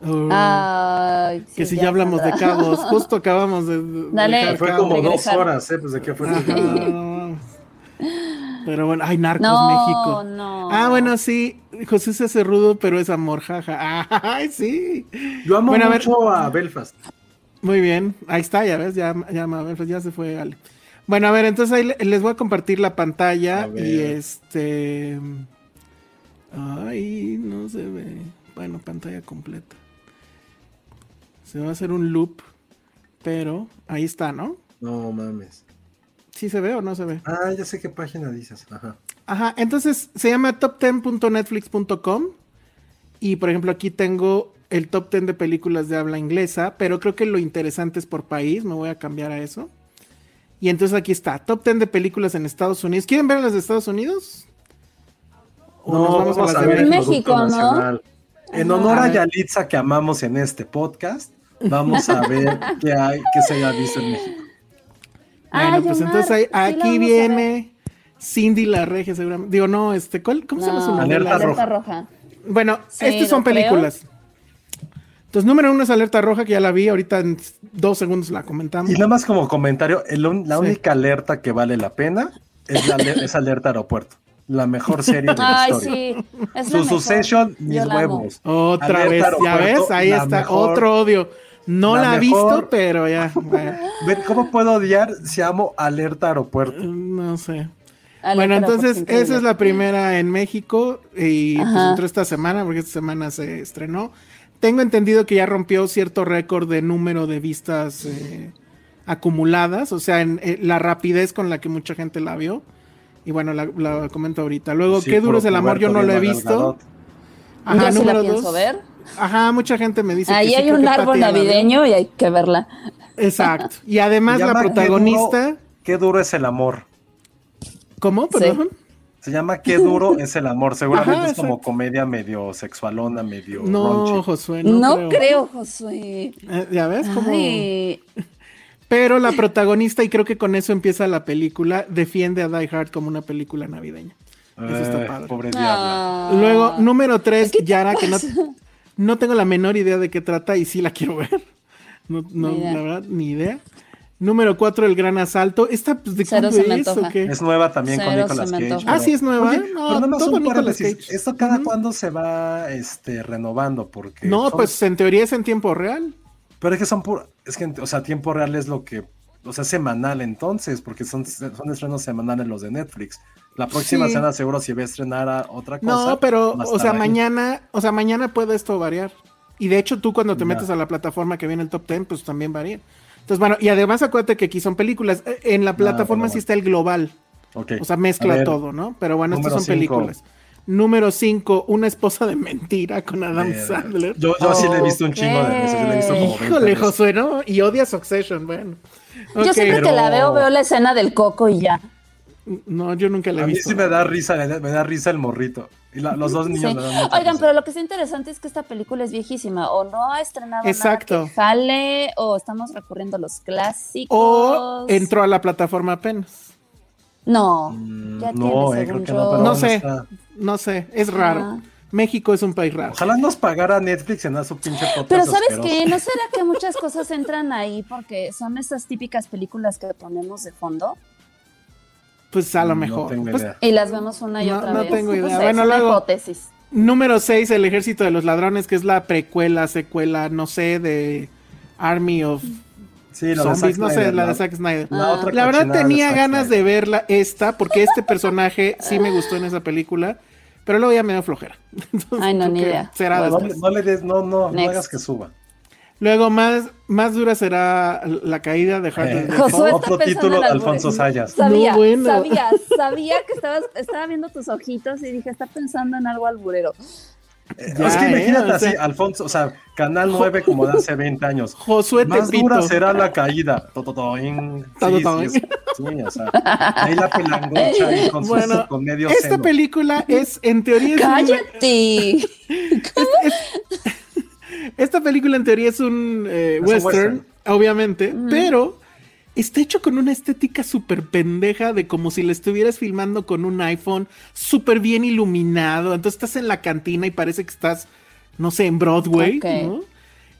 Uh, Ay, que si ya hablamos de cabos, justo acabamos de. Dale. Fue como dos horas, ¿eh? Pues de qué fue. Pero bueno, ay, Narcos No, México. no. Ah, bueno, sí. José se hace rudo, pero es amor, jaja. Ay, sí. Yo amo Bueno, a ver. mucho a Belfast. Muy bien. Ahí está, ya ves, ya, ya, pues ya se fue Ale. Bueno, a ver, entonces ahí le- les voy a compartir la pantalla ver. y este. Ay, no se ve. Bueno, pantalla completa. Se va a hacer un loop, pero ahí está, ¿no? No mames. ¿Sí se ve o no se ve? Ah, ya sé qué página dices. Ajá. Ajá, entonces se llama top10.netflix.com y por ejemplo aquí tengo el top 10 de películas de habla inglesa, pero creo que lo interesante es por país, me voy a cambiar a eso. Y entonces aquí está, top 10 de películas en Estados Unidos. ¿Quieren ver las de Estados Unidos? ¿O No, nos vamos, a, ver el México? Producto ¿no? Nacional. En honor A a. Yalitza que amamos en este podcast, vamos a ver qué hay, qué se haya visto en México. Bueno, Ay, pues Omar, entonces ahí- sí la aquí viene Cindy la Regia, seguramente. Digo, no, este, ¿cuál, ¿cómo se llama su No, novela? Alerta Alerta roja. roja. Bueno, Sí, estas son creo. películas. Entonces, número uno es Alerta Roja, que ya la vi, ahorita en dos segundos la comentamos. Y nada más como comentario, el la Sí. única alerta que vale la pena es, la aler- es Alerta Aeropuerto. La mejor serie de la Ay, historia. sí. Es la Su mejor. Succession, mis la huevos. Otra Alerta vez, ya ves, ahí la está, mejor- otro odio. No la la, ha visto, pero ya. ¿Cómo puedo odiar si amo Alerta Aeropuerto? no sé. Alerta bueno, entonces, increíble. esa es la primera en México y pues, entró esta semana, porque esta semana se estrenó. Tengo entendido que ya rompió cierto récord de número de vistas eh, acumuladas, o sea, en eh, la rapidez con la que mucha gente la vio. Y bueno, la, la comento ahorita. Luego, Sí, ¿qué duro es el amor? Yo no lo he visto. Ajá, Yo sí la número pienso dos. ver. Ajá, mucha gente me dice Ahí que hay un que árbol navideño y hay que verla. Exacto. Y además la Qué protagonista. duro- Qué duro es el amor. ¿Cómo? Perdón. Se llama Qué duro es el amor. Seguramente Ajá, es como comedia medio sexualona, medio No, raunchy. Josué, No, no, creo. creo. Josué. Eh, ya ves cómo. Pero la protagonista, y creo que con eso empieza la película, defiende a Die Hard como una película navideña. Eso está Eh, padre. Pobre diabla. ah. Luego, número 3, ¿Qué te Yara, que no? no tengo la menor idea de qué trata y sí la quiero ver. No, no, Ni idea. la verdad, ni idea. Número 4, El Gran Asalto. ¿Esta pues, de Cero cuándo es o qué? Es nueva también con Nicolas Cage. Ah, sí, es nueva. Oye, No, pero más todo Nicolas. Cage. ¿Esto cada cuándo se va este, renovando? Porque No, son- pues en teoría es en tiempo real. Pero es que son pur- Es que, o sea, tiempo real es lo que. O sea, semanal entonces, porque son, son estrenos semanales los de Netflix. La próxima Sí. semana seguro si va a estrenar a otra cosa. No, pero, o sea, ahí. mañana, o sea, mañana puede esto variar. Y de hecho, tú cuando te Ya. metes a la plataforma que viene el top 10, pues también varía. Entonces, bueno, y además acuérdate que aquí son películas. Eh, En la plataforma bueno, sí está el global. Ok. O sea, mezcla ver, todo, ¿no? Pero bueno, estas son cinco. películas. Número 5, Una esposa de mentira con Adam eh, Sandler. Yo, yo sí le he visto un chingo de veces. Yo le he visto como 20 Híjole. Josué, ¿no? Y odia Succession, bueno. Yo siempre pero- que la veo, veo la escena del coco y ya. No, yo nunca la he A mí sí me da risa, me da, risa el morrito. Y la- los dos niños Sí. me dan mucha Oigan, risa. pero lo que es interesante es que esta película es viejísima. O no ha estrenado Exacto. nada que jale, o estamos recurriendo a los clásicos. O entró a la plataforma apenas. No, Mm, ya no, tiene, eh, creo según que yo. no, pero No ¿dónde sé. está? No sé, es raro. Ah. México es un país raro. Ojalá nos pagara Netflix en su pinche podcast. Pero ¿sabes asqueroso. qué? ¿No será que muchas cosas entran ahí porque son esas típicas películas que ponemos de fondo Pues a lo No mejor. Pues, y las vemos una y No- otra no vez? tengo idea. sé, Bueno, es una luego- hipótesis. Número 6, El Ejército de los Ladrones, que es la precuela, secuela, no sé, de Army of Sí, lo de Zombies, Zack no sé, la de Zack Snyder. la otra La verdad de tenía ganas Snyder. de verla esta, porque este personaje sí me gustó en esa película, pero luego ya me dio flojera. Entonces, Ay, no, ni idea. Será No, no, no le des, no, no, no hagas que suba. Luego más, más dura será la caída de Hard Eh, Death Josué está otro título de. Alfonso Sayas. Sabía, No, bueno. sabía, sabía que estabas, estaba viendo tus ojitos y dije, está pensando en algo alburero. Eh, Ya, es que eh, imagínate así, sea- Alfonso, o sea, Canal 9 como de hace 20 años. Josué Más Tepito. dura será la caída. Tototoing. Sí, sí, es- sí, o sea, ahí la pelangocha ahí con, sus- Bueno, con medio Esta seno. película es, en teoría, es un- ¡Cállate! esta película en teoría es un eh, Es un western, western. obviamente, pero está hecho con una estética súper pendeja de como si le estuvieras filmando con un iPhone súper bien iluminado. Entonces estás en la cantina y parece que estás no sé, en Broadway, Ok. ¿no?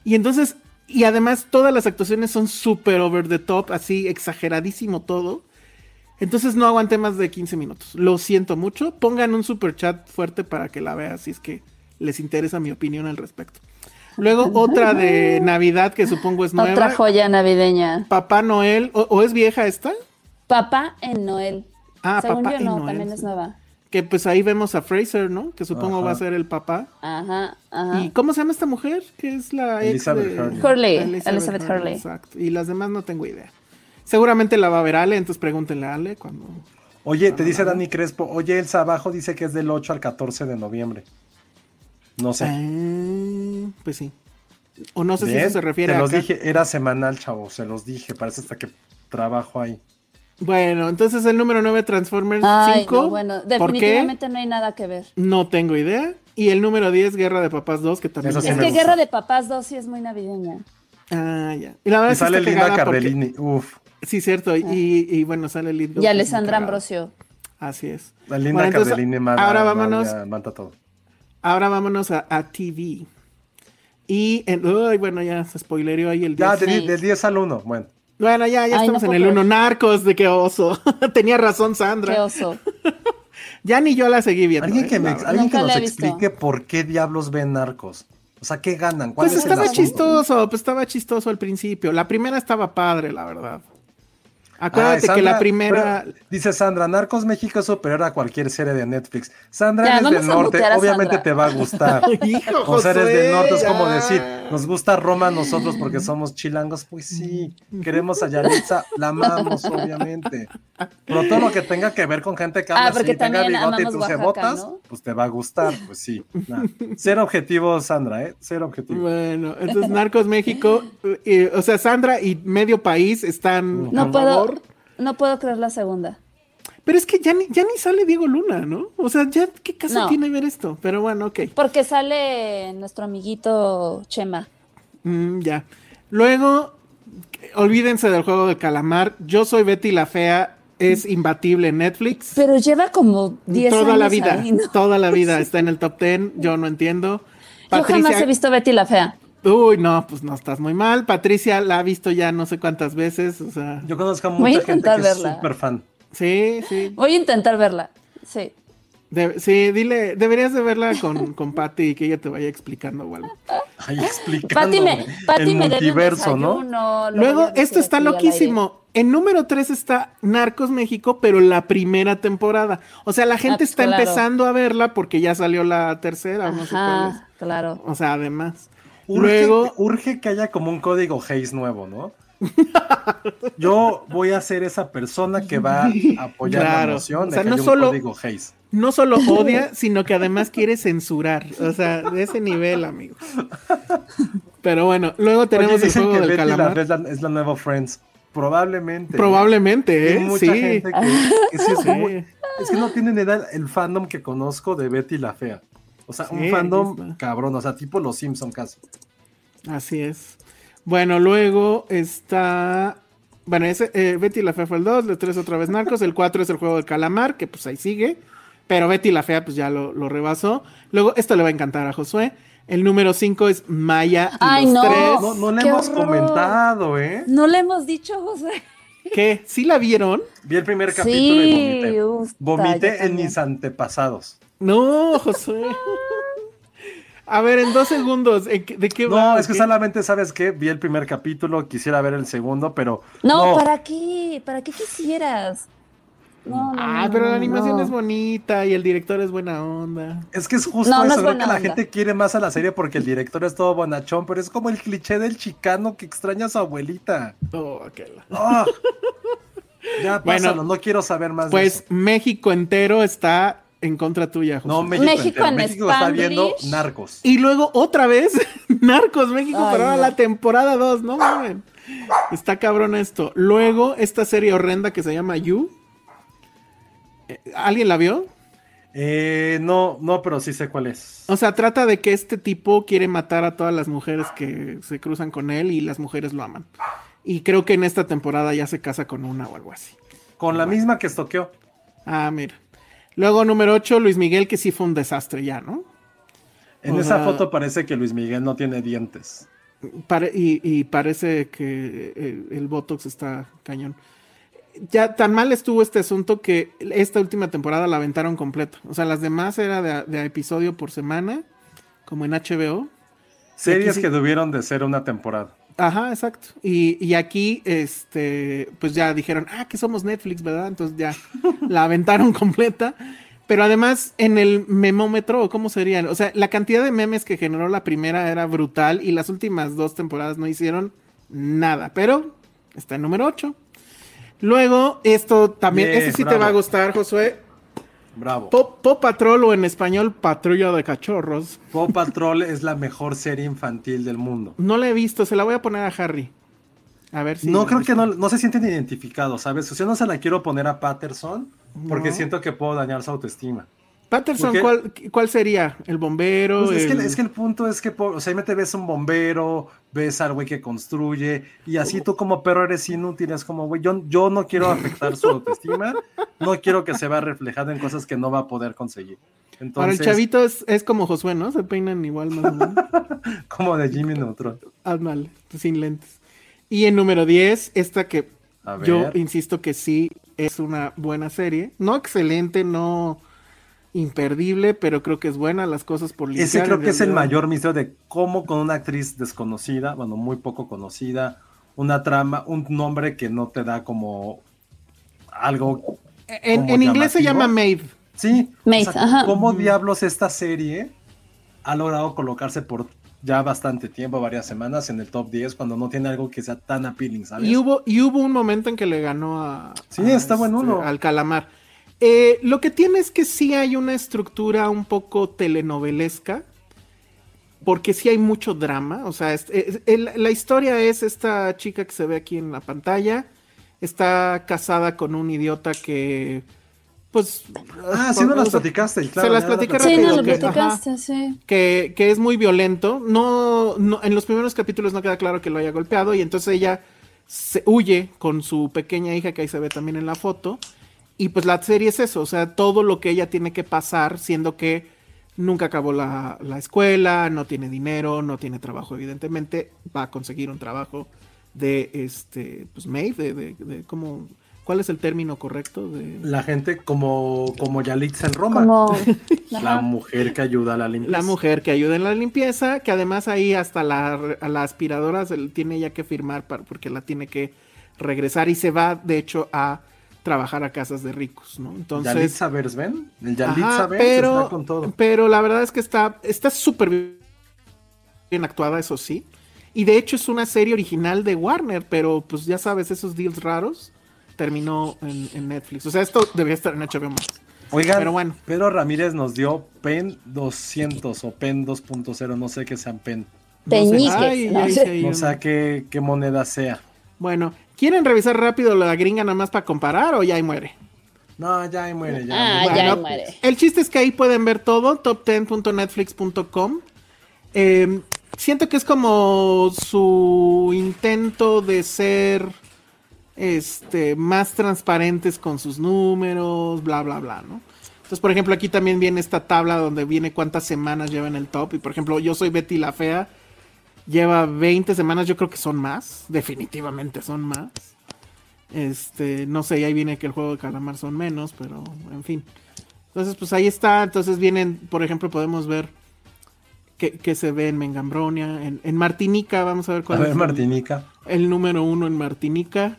Y entonces, y además todas las actuaciones son súper over the top, así exageradísimo todo. Entonces no aguanté más de 15 minutos. Lo siento mucho. Pongan un super chat fuerte para que la vea si es que les interesa mi opinión al respecto. Luego otra de Navidad que supongo es nueva. Otra joya navideña. Papá Noel, ¿o, o es vieja esta? Papá en Noel. Ah, Según Papá yo en no, Noel, también es nueva. Que pues ahí vemos a Fraser, ¿no? Que supongo Ajá. va a ser el papá. Ajá, ajá. ¿Y cómo se llama esta mujer? Que es la ex Elizabeth de... Hurley. Hurley, Elizabeth Hurley. Exacto. Y las demás no tengo idea. Seguramente la va a ver Ale, entonces pregúntenle a Ale cuando... Oye, te dice Dani Crespo, oye, Elsa abajo dice que es del 8 al 14 de noviembre. No sé. Ah, pues sí. O no sé si eso se refiere Te a... los dije, era semanal, chavo, se los dije, parece hasta que trabajo ahí. Bueno, entonces el número 9 Transformers Ay, 5. no, bueno, ¿Por qué? definitivamente no hay nada que ver. No tengo idea. Y el número 10, Guerra de Papás 2, que también... Sí es que gusta. Guerra de Papás 2 sí es muy navideña. Ah, ya. Y la verdad Y es que sale Linda cagada porque- Cardellini, uf, Sí, cierto. Y, y bueno, sale Lid Y Alessandra. Ambrosio. Así es. la Linda Bueno, entonces, Cardellini manda, ahora vámonos, manda- manda todo. Ahora vámonos a, a TV. Y en, uy, bueno, ya se spoileó ahí el 10. Ya, de- Sí. del 10 al 1, bueno. Bueno, ya, ya Ay, estamos no en el 1. creer. Narcos, de qué oso. Tenía razón Qué Sandra. oso. Ya ni yo la seguí viendo. Alguien ¿eh? que, me, alguien que nos explique por qué diablos ven narcos. O sea, ¿qué ganan? ¿Cuál Pues es el estaba chistoso, pues estaba chistoso al principio. La primera estaba padre, la verdad. Acuérdate que la primera... pero dice Sandra, Narcos México es superior a cualquier serie de Netflix. Sandra, Ya, eres del norte, obviamente te va a gustar. Hijo, o sea, eres del norte, es como decir, nos gusta Roma a nosotros porque somos chilangos. Pues sí, queremos a Yalitza, la amamos, obviamente. Pero todo lo que tenga que ver con gente que habla Ah, porque así, tenga bigote y tus Oaxaca, cebotas, ¿no? pues te va a gustar, pues sí. Nah. Cero objetivo, Sandra, ¿eh? Cero objetivo. Bueno, entonces Narcos México, eh, o sea, Sandra y medio país están No a puedo, favor. no puedo creer la segunda. Pero es que ya ni, ya ni sale Diego Luna, ¿no? O sea, ya, ¿qué caso No. tiene ver esto? Pero bueno, ok. Porque sale nuestro amiguito Chema. Mm, ya. Luego, olvídense del juego del calamar. Yo soy Betty la Fea, es imbatible en Netflix. Pero lleva como 10 años toda la vida, ahí, ¿no? toda la vida está en el top 10. Yo no entiendo. Yo jamás he visto Betty la Fea. Uy, no, pues no estás muy mal. Patricia la ha visto ya no sé cuántas veces. O sea, Yo conozco a mucha gente que es verla. súper fan. Sí, sí. Voy a intentar verla. Sí. De- sí, dile, deberías de verla con, con Patty y que ella te vaya explicando o algo. Ahí explicando Pati me, el me multiverso, ¿no? Luego, esto está loquísimo. En número 3 está Narcos México, pero la primera temporada. O sea, la gente Ah, pues, está claro. empezando a verla porque ya salió la tercera, o no sé cuál Ajá, claro. O sea, además. Urge, Luego, urge que haya como un código Hayes nuevo, ¿no? Yo voy a ser esa persona que va a apoyar Claro. la moción O sea, no solo- código Hayes. no solo odia, sino que además quiere censurar. O sea, de ese nivel, amigos. Pero bueno, luego tenemos Oye, el juego que del la, calamar. es, la, es la nueva Friends. Probablemente. Probablemente, Hay ¿eh? mucha Sí. gente que, que sí es, Sí. muy- es que no tienen edad el fandom que conozco de Betty la Fea. O sea, un fandom cabrón, o sea, tipo los Simpson casi. Así es. Bueno, luego está. Bueno, ese, eh, Betty la Fea fue el 2, el 3 otra vez Narcos, el 4 es el juego del calamar, que pues ahí sigue. Pero Betty la Fea pues ya lo, lo rebasó. Luego, esto le va a encantar a Josué. El número 5 es Maya y Ay, los no. tres. No, no le ¡Qué hemos horror! comentado, ¿eh? No le hemos dicho, José. ¿Qué? ¿Sí la vieron? Vi el primer capítulo Sí, y vomité. yo Vomité en mis antepasados. No, Josué. A ver, en dos segundos, ¿en qué- ¿de qué va? No, es que ¿Qué? solamente, ¿sabes qué? Vi el primer capítulo, quisiera ver el segundo, pero. No, ¿para qué? ¿Para qué quisieras? No, no, Ah, no, pero la no, animación no. es bonita y el director es buena onda. Es que es justo No, no eso. es Creo que la onda. gente quiere más a la serie porque el director es todo bonachón, pero es como el cliché del chicano que extraña a su abuelita. Oh, qué la- Ah. Ya, Bueno, pásalo, no quiero saber más de Pues eso. México entero está en contra tuya, José. No, México, México en México está viendo narcos. Y luego otra vez, Narcos México, Ay, pero ahora no. la temporada 2, no mames. Está cabrón esto. Luego, esta serie horrenda que se llama You. Eh, ¿Alguien la vio? Eh, no, no, pero sí sé cuál es. O sea, trata de que este tipo quiere matar a todas las mujeres que se cruzan con él y las mujeres lo aman. Y creo que en esta temporada ya se casa con una o algo así. Con la misma que estoqueó. Ah, mira. Luego, número 8, Luis Miguel, que sí fue un desastre ya, ¿no? En O esa sea- foto parece que Luis Miguel no tiene dientes. Pare- y, y parece que el, el Botox está cañón. Ya tan mal estuvo este asunto que esta última temporada la aventaron completa. O sea, las demás era de, de episodio por semana, como en HBO. Series sí- que tuvieron de ser una temporada. Ajá, exacto. Y, y aquí, este, pues ya dijeron, ah, que somos Netflix, ¿verdad? Entonces ya la aventaron completa. Pero además, en el memómetro, ¿o ¿cómo sería? O sea, la cantidad de memes que generó la primera era brutal y las últimas dos temporadas no hicieron nada. Pero está en número 8. Luego, esto también, ese sí te va a gustar, Josué. Bravo. Pop, Pop Patrol o en español Patrulla de Cachorros. Paw Patrol es la mejor serie infantil del mundo. No la he visto, se la voy a poner a Harry. A ver si. no, creo que no, no se sienten identificados, ¿sabes? O sea, no se la quiero poner a Patterson porque No. siento que puedo dañar su autoestima. Patterson, ¿Por ¿cuál, ¿cuál sería? ¿El bombero? Pues es, que, el- es que el punto es que, o sea, ahí te ves un bombero, ves al güey que construye, y así tú como perro eres inútil, es como, güey, yo, yo no quiero afectar su autoestima, no quiero que se vea reflejado en cosas que no va a poder conseguir. Entonces, el chavito es, es como Josué, ¿no? Se peinan igual más o menos. como de Jimmy Neutron. Ándale, sin lentes. Y en número 10, esta que yo insisto que sí es una buena serie. No excelente, no imperdible, pero creo que es buena. Las cosas por limpiar. Ese creo que es el mayor misterio de cómo con una actriz desconocida, bueno, muy poco conocida, una trama, un nombre que no te da como algo. En, como en inglés se llama Maid. Sí, Maid, ajá. ¿cómo diablos esta serie ha logrado colocarse por ya bastante tiempo, varias semanas, en el top 10 cuando no tiene algo que sea tan appealing, ¿sabes? Y hubo, y hubo un momento en que le ganó a. Sí, a está buen uno. Al calamar. Eh, lo que tiene es que sí hay una estructura un poco telenovelesca. Porque sí hay mucho drama. O sea, es- es- el- la historia es esta chica que se ve aquí en la pantalla. Está casada con un idiota que. Pues. Ah, sí, no las platicaste, claro. se las platiqué Sí, rápido, no lo que- platicaste, sí. que, que es muy violento. No, no, en los primeros capítulos no queda claro que lo haya golpeado y entonces ella se huye con su pequeña hija que ahí se ve también en la foto. Y pues la serie es eso, o sea, todo lo que ella tiene que pasar, siendo que nunca acabó la, la escuela, no tiene dinero, no tiene trabajo, evidentemente, va a conseguir un trabajo de este, pues maid, de, de, de cómo, ¿cuál es el término correcto? De, La gente como, como Yalitza en Roma. Como. La mujer que ayuda a la limpieza. La mujer que ayuda en la limpieza, que además ahí hasta la, a la aspiradora se le tiene ya que firmar para, porque la tiene que regresar y se va, de hecho, a trabajar a casas de ricos, ¿no? Entonces, Yalitza Versben. El ajá, Yalitza Vers pero, está con todo. pero la verdad es que está está súper bien actuada, eso sí. Y de hecho es una serie original de Warner, pero pues ya sabes, esos deals raros terminó en, en Netflix. O sea, esto debería estar en HBO Max. Oigan, pero bueno. Pedro Ramírez nos dio PEN 200 o PEN 2.0, no sé qué sean PEN. Ay, ¿no? ay, sé qué, qué moneda sea. Bueno, ¿quieren revisar rápido la gringa nada más para comparar o ya ahí muere? No, ya ahí muere, ya. Ah, muere. ya Bueno, muere. El chiste es que ahí pueden ver todo, top10.netflix.com. Eh, siento que es como su intento de ser este, más transparentes con sus números, bla, bla, bla, ¿no? Entonces, por ejemplo, aquí también viene esta tabla donde viene cuántas semanas lleva en el top. Y, por ejemplo, yo soy Betty la Fea. Lleva 20 semanas, yo creo que son más. Definitivamente son más. Este, no sé, y ahí viene que el juego de calamar son menos, pero en fin. Entonces, pues ahí está. Entonces vienen, por ejemplo, podemos ver que, que se ve en Mengambronia, en, en Martinica, vamos a ver A cuál ver, es el- Martinica. el número uno en Martinica.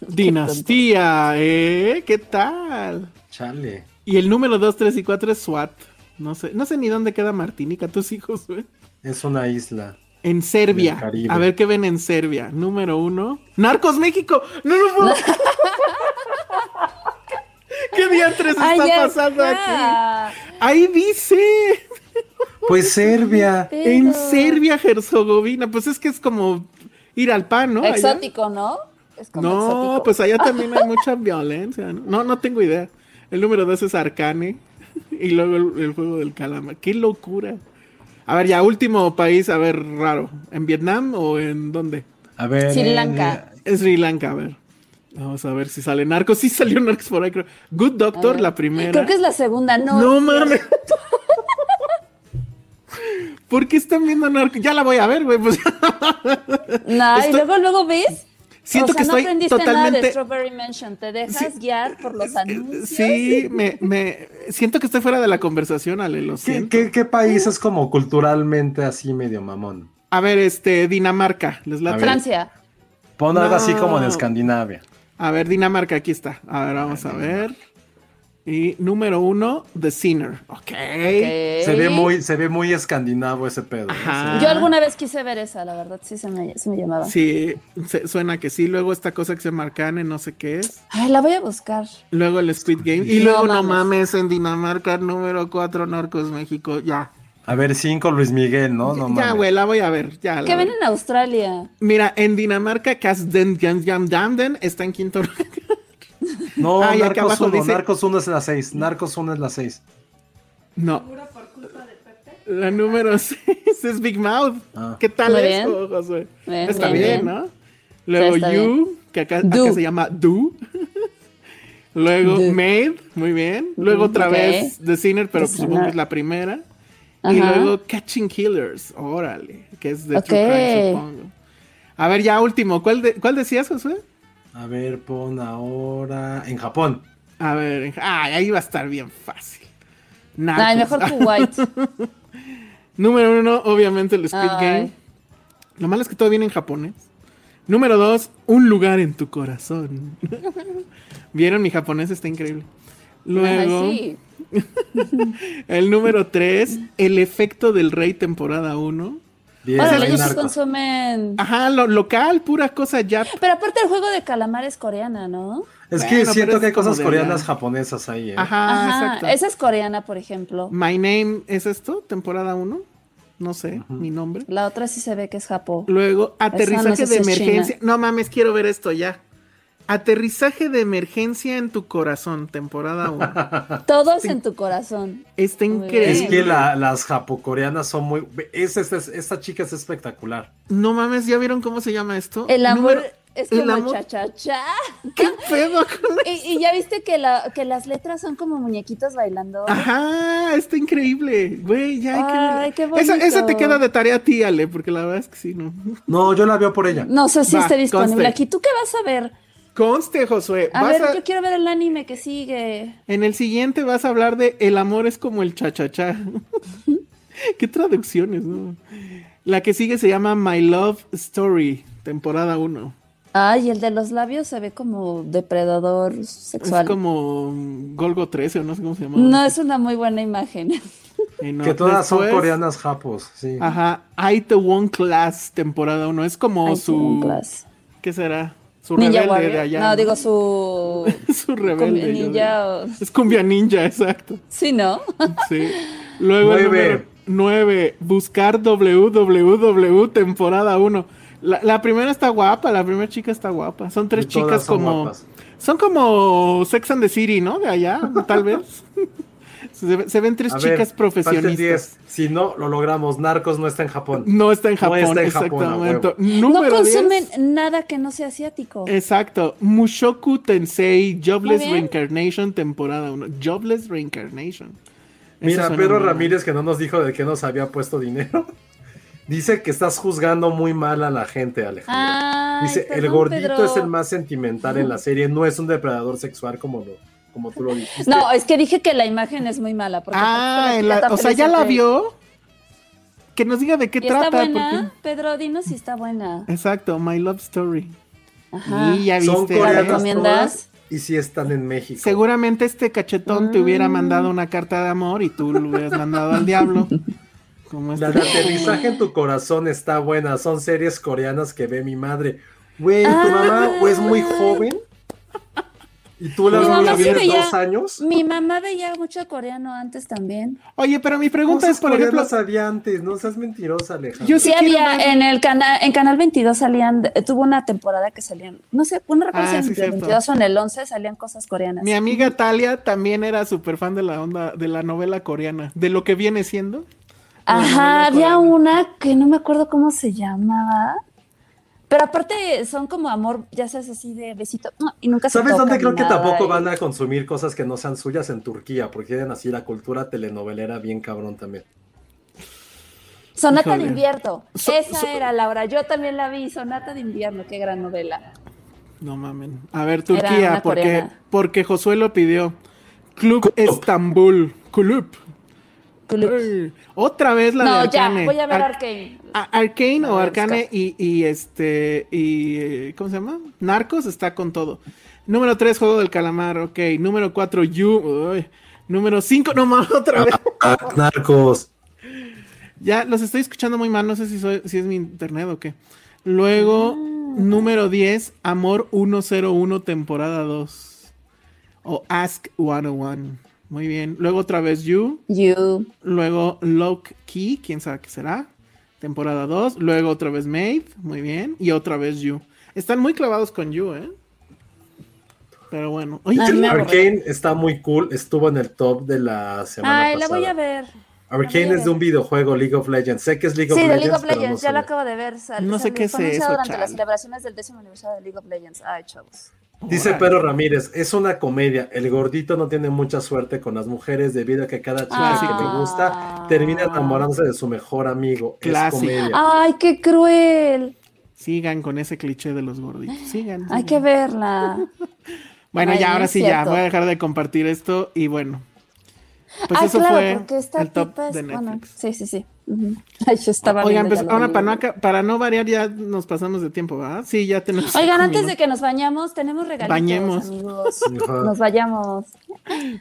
Dinastía, ¿eh? ¿Qué tal? Chale. Y el número 2, 3 y 4 es SWAT. No sé, no sé ni dónde queda Martinica, tus hijos, güey. Es una isla. En Serbia. A ver qué ven en Serbia. Número uno. Narcos México. No lo puedo. ¿Qué diantres está Ay, ya pasando está. aquí? Ahí dice. Pues Serbia. Pero- En Serbia, Herzegovina. Pues es que es como ir al pan, ¿no? Allá. Exótico, ¿no? Es como No, exótico. pues allá también hay mucha violencia. ¿no? No, no tengo idea. El número dos es Arcane. Y luego el, el juego del calamar. ¡Qué locura! A ver, ya, último país, a ver, raro. ¿En Vietnam o en dónde? A ver. Sri Lanka. En Sri Lanka, a ver. Vamos a ver si sale Narcos. Sí salió Narcos por ahí, creo. Good Doctor, la primera. Creo que es la segunda, no. No mames. ¿Por qué están viendo Narcos? Ya la voy a ver, güey. Pues, No, y luego, luego ves. Siento o sea, que no estoy aprendiste nada de totalmente. Strawberry Mansion. Te dejas guiar por los anuncios. Sí, me, me siento que estoy fuera de la conversación, Ale, lo ¿Qué, siento. qué, qué país es como culturalmente así medio mamón? A ver, este, Dinamarca, les late? A ver. Francia. Pon algo así como de Escandinavia. A ver, Dinamarca, aquí está. A ver, vamos a ver. Y número uno, The Sinner. Ok. Ok. Se ve muy, se ve muy escandinavo ese pedo. ¿eh? Ajá. Yo alguna vez quise ver esa, la verdad, sí se me, sí me llamaba. Sí, se- suena que sí. Luego esta cosa que se marcan en no sé qué es. Ay, la voy a buscar. Luego el Squid Game. Y luego no mames. mames en Dinamarca, número cuatro, Narcos México. Ya. A ver, cinco Luis Miguel, ¿no? No ya, mames. güey, la voy a ver. Ya, Que ven en Australia. Mira, en Dinamarca, Kasden Jam Jam Damden está en quinto lugar. No, Ah, y Narcos abajo 1, dice- Narcos 1 es la 6. Narcos 1 es la 6. No. La número 6 es Big Mouth. Ah. ¿Qué tal Muy eso, bien. Josué? Bien, Está bien, bien, bien. ¿no? Luego está You, que acá, acá se llama Do. Luego Do. Made, muy bien. Luego otra ok. vez The Sinner, pero supongo que es la primera. Y Ajá. luego Catching Killers, órale, que es de Ok. True Crime, supongo. A ver, ya último, ¿cuál, de- cuál decías, Josué? A ver, pon ahora. En Japón. A ver, en- ah, ahí va a estar bien fácil. Ay, Narcos. mejor Kuwait. Número uno, obviamente el Squid Ay. Game. Lo malo es que todo viene en japonés. Número dos, un lugar en tu corazón. ¿Vieron? Mi japonés está increíble. Luego, Ay, sí. el número tres, el efecto del rey temporada 1. Ahí ellos sí Narcos. consumen. Ajá, lo local, pura cosa ya. Pero aparte el juego de calamar es coreana, ¿no? Es que Bueno, siento que hay cosas coreanas japonesas ahí, ¿eh? Ajá, Ajá, exacto. esa es coreana, por ejemplo. My name, ¿es esto? ¿Temporada 1? No sé, mi nombre. La otra sí se ve que es Japón. Luego, aterrizaje no sé si de emergencia. China. No mames, quiero ver esto ya. Aterrizaje de emergencia en tu corazón, temporada 1. Todos en tu corazón. Está increíble. Es que la- las japocoreanas son muy. Es, es- es- esta chica es espectacular. No mames, ¿ya vieron cómo se llama esto? El amor Número- es el como amor- cha-cha-cha. ¿Qué pedo con Y, y ya viste que, la, que las letras son como muñequitos bailando. Ajá, está increíble. Güey, ya hay que. Ay, qué esa, bonito. esa te queda de tarea a ti, Ale, porque la verdad es que sí, no. No, yo la veo por ella. No sé si Va, esté disponible conste. aquí. ¿Tú qué vas a ver? Conste, Josué. A vas ver, a- yo quiero ver el anime que sigue. En el siguiente vas a hablar de El amor es como el cha-cha-cha. Qué traducciones, ¿no? La que sigue se llama My Love Story, temporada 1. Ay, el de los labios se ve como depredador sexual. Es como Golgo 13 o no sé cómo se llama. No es una muy buena imagen. No. Que todas son coreanas japos, sí. Ajá, I The One Class, temporada 1. Es como su... class. ¿Qué será? Su Ninja rebelde Warrior. de allá. no, digo su. su rebelde. cumbia yo ninja digo. o- Es cumbia ninja, exacto. Sí, ¿no? Sí. Luego el Nueve. número 9. Buscar www temporada 1. La, la primera está guapa, la primera chica está guapa. Son tres Y chicas son como. guapas. Son como Sex and the City, ¿no? De allá, tal vez. se, ve- se ven tres A ver, chicas profesionistas. 10. Si no, lo logramos. Narcos no está en Japón. No está en No Japón, está en Japón. No consumen 10. nada que no sea asiático. Exacto. Mushoku Tensei Jobless. Reincarnation, temporada 1. Jobless Reincarnation. Mira, Pedro. Ramírez, que no nos dijo de qué nos había puesto dinero, dice que estás juzgando muy mal a la gente, Alejandro. Ay, dice, el gordito Pedro. es el más sentimental en la serie, no es un depredador sexual como, lo, como tú lo dijiste. No, es que dije que la imagen es muy mala. Porque Ah, la- o sea, ya la vio. Que nos diga de qué ¿Y está trata. buena? porque- Pedro, dinos si está buena. Exacto, My Love Story. Ajá. Y ya Son viste. ¿La coreanas recomiendas? todas y sí están en México. Seguramente este cachetón te Mm. hubiera mandado una carta de amor y tú lo hubieras mandado al diablo. Como La este. de aterrizaje en tu corazón está buena. Son series coreanas que ve mi madre. Güey, tu Ah. mamá o es muy joven y tú la Mi mamá sí veía- dos años. Mi mamá veía mucho coreano antes también. Oye, pero mi pregunta es, por ejemplo, había antes, no seas mentirosa, Alejandro. Yo Sí, había ver. en el canal, en Canal 22 salían, eh, tuvo una temporada que salían, no sé, no recuerdo Ah, si en sí, el cierto. 22 o en el 11 salían cosas coreanas. mi amiga Talia también era súper fan de la onda de la novela coreana, de lo que viene siendo. Ajá, había coreana. una que no me acuerdo cómo se llamaba. Pero aparte son como amor, ya sabes, así de besito. Y nunca se ¿Sabes dónde creo que tampoco y- van a consumir cosas que no sean suyas en Turquía? Porque tienen así la cultura telenovelera bien cabrón también. Sonata Híjole. de invierno. So- Esa so- era, Laura. Yo también la vi. Sonata de invierno. Qué gran novela. No mamen. A ver, Turquía, porque, coreana. porque Josué lo pidió. Club Estambul. Club. Ay, Otra vez la no, de ya. Arcane. Voy a ver Ar- Arcane. Arcane o Arcane y, y este y ¿cómo se llama? Narcos está con todo. Número 3, Juego del Calamar, ok. Número 4, You. Uy. Número 5, no mames, otra vez. Ah, narcos. Ya los estoy escuchando muy mal, no sé si, soy- si es mi internet o qué. Luego, número 10, Amor 101, temporada 2. O Ask 101. Muy bien. Luego otra vez You. You. Luego Lock Key, quién sabe qué será. Temporada 2. Luego otra vez Maid, muy bien. Y otra vez You. Están muy clavados con You, ¿eh? Pero bueno. Oye, Ah, ¿qué- me aburrí. Arcane está muy cool. Estuvo en el top de la semana Ay, la pasada. voy a ver. Arcane es de un videojuego League of Legends. Sé que es League Sí, of de Legends. League of pero no Legends, ya lo acabo de ver. Sal- No sé salió- qué es eso, durante las celebraciones del décimo aniversario de League of Legends. Ay, chavos. Dice. Pedro Ramírez, es una comedia. El gordito no tiene mucha suerte con las mujeres debido a que cada chica que le gusta termina enamorándose de su mejor amigo. Clásico. Es comedia. Ay, qué cruel. Sigan con ese cliché de los gorditos. Sigan. Hay que verla. Bueno, Ay, ya, ahora sí, ya. Voy a dejar de compartir esto y bueno. Pues ah, eso claro, fue porque esta el top tipa es- de bueno, Netflix. sí, sí, sí. Ay, yo estaba Oigan, pues ahora para no, aca- para no variar ya nos pasamos de tiempo, ¿verdad? Sí, ya tenemos. Oigan, antes de que nos bañamos, tenemos regalitos, Bañemos. amigos. Nos vayamos.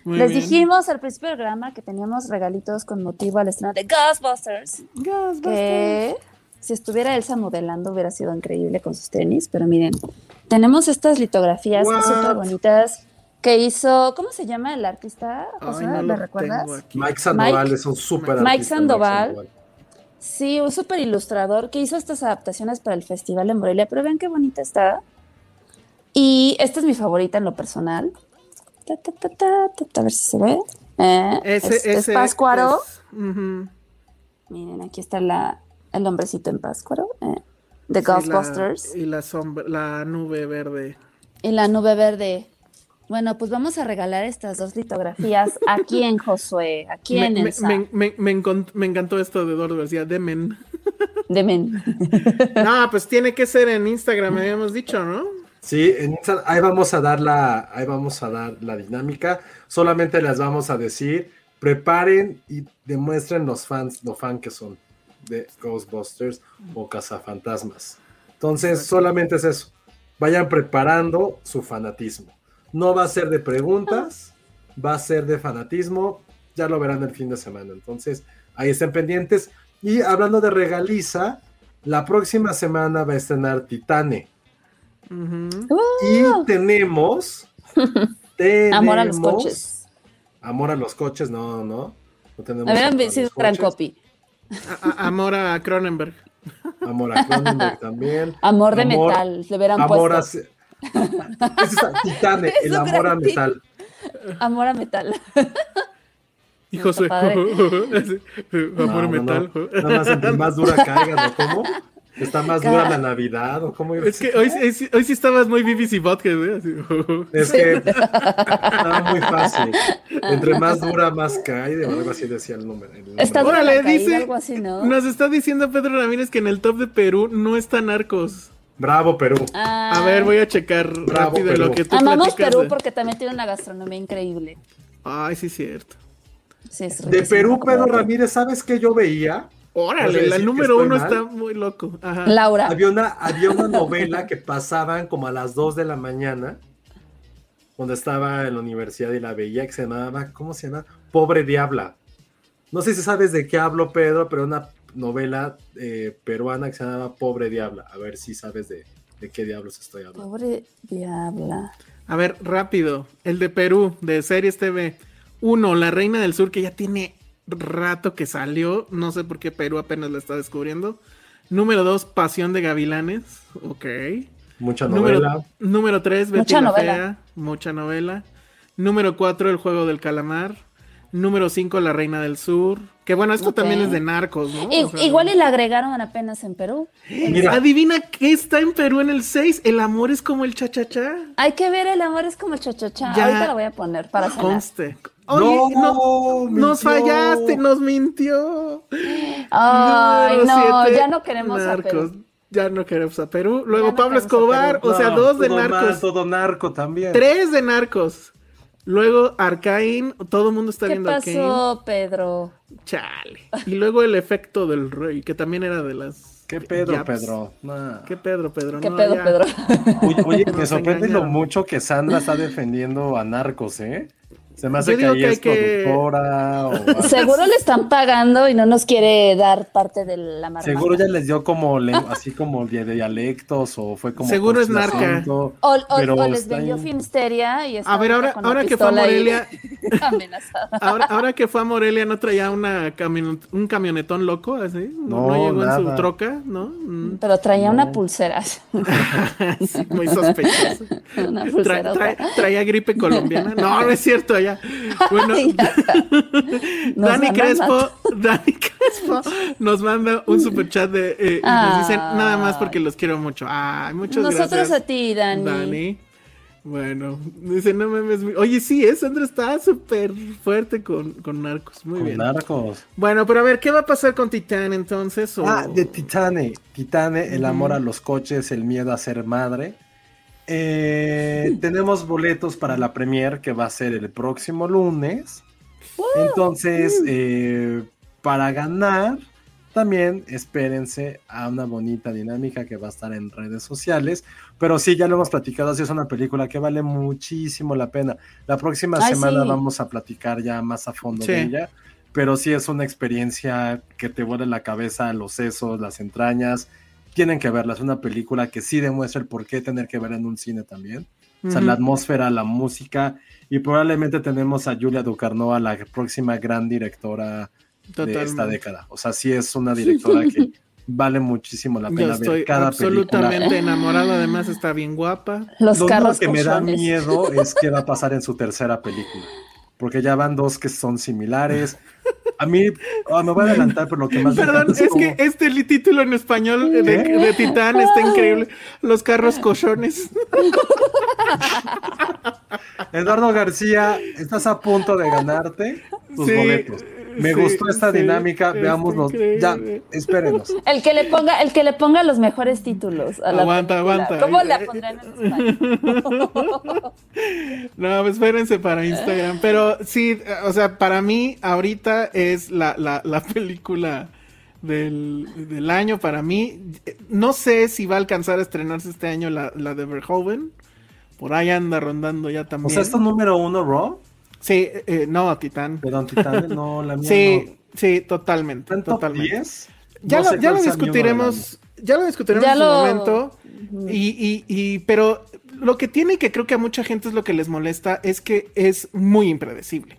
Muy Les bien. dijimos al principio del programa que teníamos regalitos con motivo al estreno de Ghostbusters. Ghostbusters. Que si estuviera Elsa modelando hubiera sido increíble con sus tenis, pero miren, tenemos estas litografías What? súper bonitas que hizo, ¿cómo se llama el artista? Ay, José? no ¿Le recuerdas? Mike Sandoval Mike- es un súper Mike artista, Sandoval. Sí, un súper ilustrador que hizo estas adaptaciones para el festival en Morelia, pero vean qué bonita está. Y esta es mi favorita en lo personal. Ta, ta, ta, a ver si se ve. Eh, Ese, es, es ese ujú. Miren, aquí está la, el hombrecito en Páscuaro. eh, Sí, la- Ghostbusters. y la sombra, la nube verde. Y la nube verde. Bueno, pues vamos a regalar estas dos litografías aquí en Josué, aquí Me, en me- me- me- me encont- encantó esto de Eduardo García, Demen. de men. no, pues tiene que ser en Instagram, me habíamos dicho, ¿no? Sí, en Insta- ahí vamos a dar la, ahí vamos a dar la dinámica. Solamente les vamos a decir, preparen y demuestren los fans, lo fan que son de Ghostbusters o Cazafantasmas. Entonces, solamente es eso. Vayan preparando su fanatismo. No va a ser de preguntas, va a ser de fanatismo. Ya lo verán el fin de semana. Entonces, ahí estén pendientes. Y hablando de regaliza, la próxima semana va a estrenar Titane. Y tenemos, tenemos. Amor a los coches. Amor a los coches, no, no. No tenemos. Los un gran copy. A- a- amor a Cronenberg. Amor a Cronenberg también. Amor de Amor- metal, le hubieran Amor a. puesto. está, Titane, Es el amor a metal. Amor a metal. Y No, Josué. amor No, no, metal. no. Nada más entre más dura caigan, ¿o cómo? Está más dura la Navidad, ¿o cómo? Es que hoy, hoy sí- hoy sí estabas muy BBC Vodka, güey. así. Es que estaba muy fácil. Entre más dura, más cae. O algo así decía el número. el número. Está dura Órale, la caída, dice- algo así, ¿no? Nos está diciendo Pedro Ramírez que en el top de Perú no está Narcos. Bravo, Perú. A ver, voy a checar Bravo, rápido Perú. lo que tú Amamos Perú de- porque también tiene una gastronomía increíble. Ay, sí, cierto. Sí, es De Perú, Pedro. Ramírez, ¿sabes qué yo veía? Órale, ¿Vas a la número uno mal? está muy loco. Ajá. Laura. Había una, había una novela que pasaban como a las 2 de la mañana, cuando estaba en la universidad y la veía, que se llamaba, ¿cómo se llama? Pobre Diabla. No sé si sabes de qué hablo, Pedro, pero una novela eh, peruana que se llamaba Pobre Diabla. A ver si sabes de, de qué diablos estoy hablando. Pobre diabla. A ver, rápido. El de Perú, de Series TV. Uno, La Reina del Sur, que ya tiene rato que salió. No sé por qué Perú apenas la está descubriendo. Número dos, Pasión de Gavilanes. Ok. Mucha novela. Número, número tres, Betty Mucha la novela. Fea. Mucha novela. Número cuatro, El Juego del Calamar. Número cinco, La Reina del Sur. Que bueno, esto también es de narcos, ¿no? I- O sea, igual y la agregaron apenas en Perú. Mira, Adivina qué está en Perú en el 6. El amor es como el cha-cha-cha. Hay que ver el amor es como chachachá. Ya. Ahorita la voy a poner para cenar. Conste. Oye, No, no, nos fallaste, nos mintió. Ay, no, siete, ya no queremos a Narcos. Perú. Ya no queremos a Perú. Luego no Pablo a Escobar, o sea, dos de narcos. todo narco también. Tres de narcos. Luego Arcaín, todo el mundo está ¿Qué viendo Arcaín. pasó, Pedro? Chale. Y luego el efecto del rey, que también era de las. ¿Qué Pedro, Yaps. Pedro? Nah. ¿Qué Pedro, Pedro? ¿Qué No, pedo, ya. Pedro? Oye, oye, me sorprende lo mucho que Sandra está defendiendo a Narcos, ¿eh? Se me hace Yo que digo ahí que es que- productora o. Seguro le están pagando y no nos quiere dar parte de la marca. Seguro ya les dio como le- así como de dialectos o fue como Seguro es acento, O, o- pero o les vendió ahí. Filmsteria y está A ver, ahora, ahora que fue a Morelia, ahora, ahora que fue a Morelia, ¿no traía una camion- un camionetón loco así? ¿No, No, llegó en su nada. troca? ¿No? Mm, Pero traía una pulsera. sí, muy sospechoso. una Tra- pulsera. tra- traía gripe colombiana. No, no es cierto, Bueno, ya Dani Crespo. Dani Crespo nos manda un super chat de, eh, y nos dicen nada más porque los quiero mucho. Ay, muchas Nosotros gracias. a ti, Dani. Dani. Bueno, dice, no mames. Oye, sí, es Sandra está súper fuerte con, con narcos. Muy Con bien. Narcos. Bueno, pero a ver, ¿qué va a pasar con Titán entonces? O- Ah, de Titane. Titane, el amor a los coches, el miedo a ser madre. Eh, tenemos boletos para la premier que va a ser el próximo lunes. Entonces, eh, para ganar, también espérense a una bonita dinámica que va a estar en redes sociales. Pero sí, ya lo hemos platicado, así es una película que vale muchísimo la pena. La próxima Ay, semana sí. vamos a platicar ya más a fondo Sí. de ella. Pero sí es una experiencia que te vuela la cabeza, los sesos, las entrañas. Tienen que verla, es una película que sí demuestra el por qué tener que verla en un cine también. O sea, la atmósfera, la música, y probablemente tenemos a Julia Ducarnoa, la próxima gran directora de esta década. O sea, sí es una directora que vale muchísimo la Yo pena estoy ver cada absolutamente película. enamorado, además está bien guapa. Los Lo único carros que me da miedo es qué va a pasar en su tercera película. Porque ya van dos que son similares. A mí, ah, me voy a adelantar, pero lo que más me Perdón, encanta es como- que este título en español de, de Titán está increíble. Los carros cochones. Eduardo García, estás a punto de ganarte tus Sí, boletos. Me sí, gustó esta sí, dinámica, está veámoslos. Ya, espérenos. El que le ponga, el que le ponga los mejores títulos a la Aguanta, película. aguanta. ¿Cómo la pondrán en? No, pues espérense para Instagram. Pero sí, o sea, para mí ahorita es la, la, la película del, del año. Para mí, no sé si va a alcanzar a estrenarse este año la, la de Verhoeven. Por ahí anda rondando ya O también. sea, esto número uno, Raw. Sí, eh, no, Titán. Perdón, Titán, no, la mía Sí, no. sí, totalmente. ¿Está en top totalmente. 10? Ya, No lo, ya lo discutiremos, ya lo discutiremos Ya en lo- momento. Y, y, y, pero lo que tiene que creo que a mucha gente es lo que les molesta es que es muy impredecible.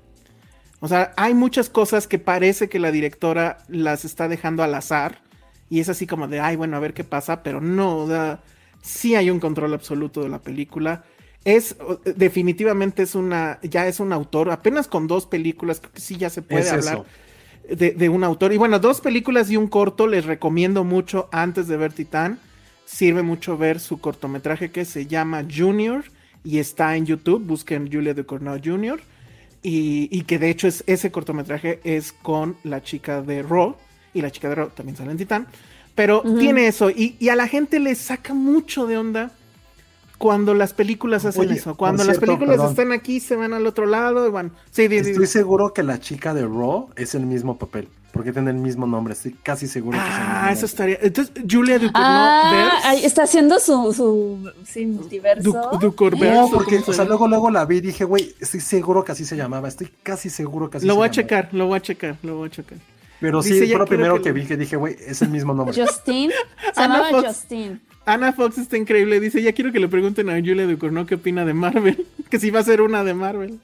O sea, hay muchas cosas que parece que la directora las está dejando al azar. Y es así como de, ay, bueno, a ver qué pasa, pero no, da, sí hay un control absoluto de la película. Es, definitivamente es una, ya es un autor, apenas con dos películas, creo que sí ya se puede Es hablar de, de un autor. Y bueno, dos películas y un corto les recomiendo mucho antes de ver Titán. Sirve mucho ver su cortometraje que se llama Junior y está en YouTube. Busquen Julia de Cornell Jr. Y, y que de hecho es, ese cortometraje es con la chica de Raw. Y la chica de Raw también sale en Titán. Pero tiene eso. Y, y a la gente le saca mucho de onda cuando las películas hacen Oye, eso. Cuando las películas perdón. están aquí, se van al otro lado. Y van. Sí, di- di- Estoy seguro que la chica de Raw es el mismo papel, porque tiene el mismo nombre. Estoy casi seguro Ah, eso estaría. Entonces, Julia Ducournau Ah, está haciendo su, su sí, multiverso. Du- No, ¿cómo porque, o sea, luego, luego la vi y dije, güey, estoy seguro que así se llamaba. Estoy casi seguro que así Lo se voy a llamaba. checar, lo voy a checar, lo voy a checar. Pero sí, fue lo primero que que lo- vi que dije, güey, es el mismo nombre. Justin. Se llamaba. Justin. Ana Fox está increíble. Dice: Ya quiero que le pregunten a Julia Ducournau qué opina de Marvel. que si va a ser una de Marvel.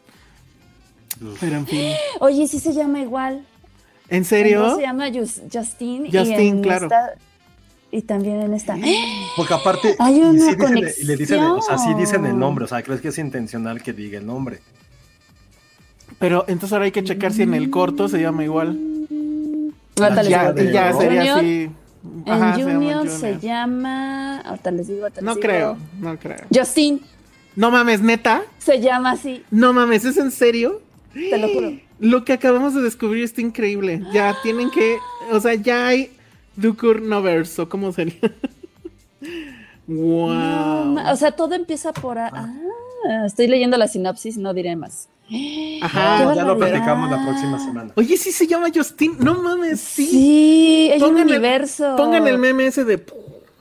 Pero en fin. Oye, sí se llama igual. ¿En serio? Se llama Jus- Justin. y Justin, en claro. esta- y también en esta. Porque aparte, Hay y una sí dicen, y le dicen, o sea, sí dicen el nombre, o sea, crees que es intencional que diga el nombre. Pero entonces ahora hay que checar si en el corto se llama igual. Ya, de y sería Junior, En Ajá, se llama Junior se llama. Ahorita les digo. ahorita les No digo. creo, no creo. Justin No mames, neta. se llama así. No mames, ¿es en serio? Te lo juro. Lo que acabamos de descubrir está increíble. Ya tienen que. O sea, ya hay Dukur Noverso. ¿Cómo sería? wow. No, o sea, todo empieza por. a- Ah, estoy leyendo la sinopsis, no diré más. Ajá. Ya lo platicamos la próxima semana. Oye, sí se llama Justin. No mames, sí. Sí, hay un Pongan el- universo. Pongan el meme ese de.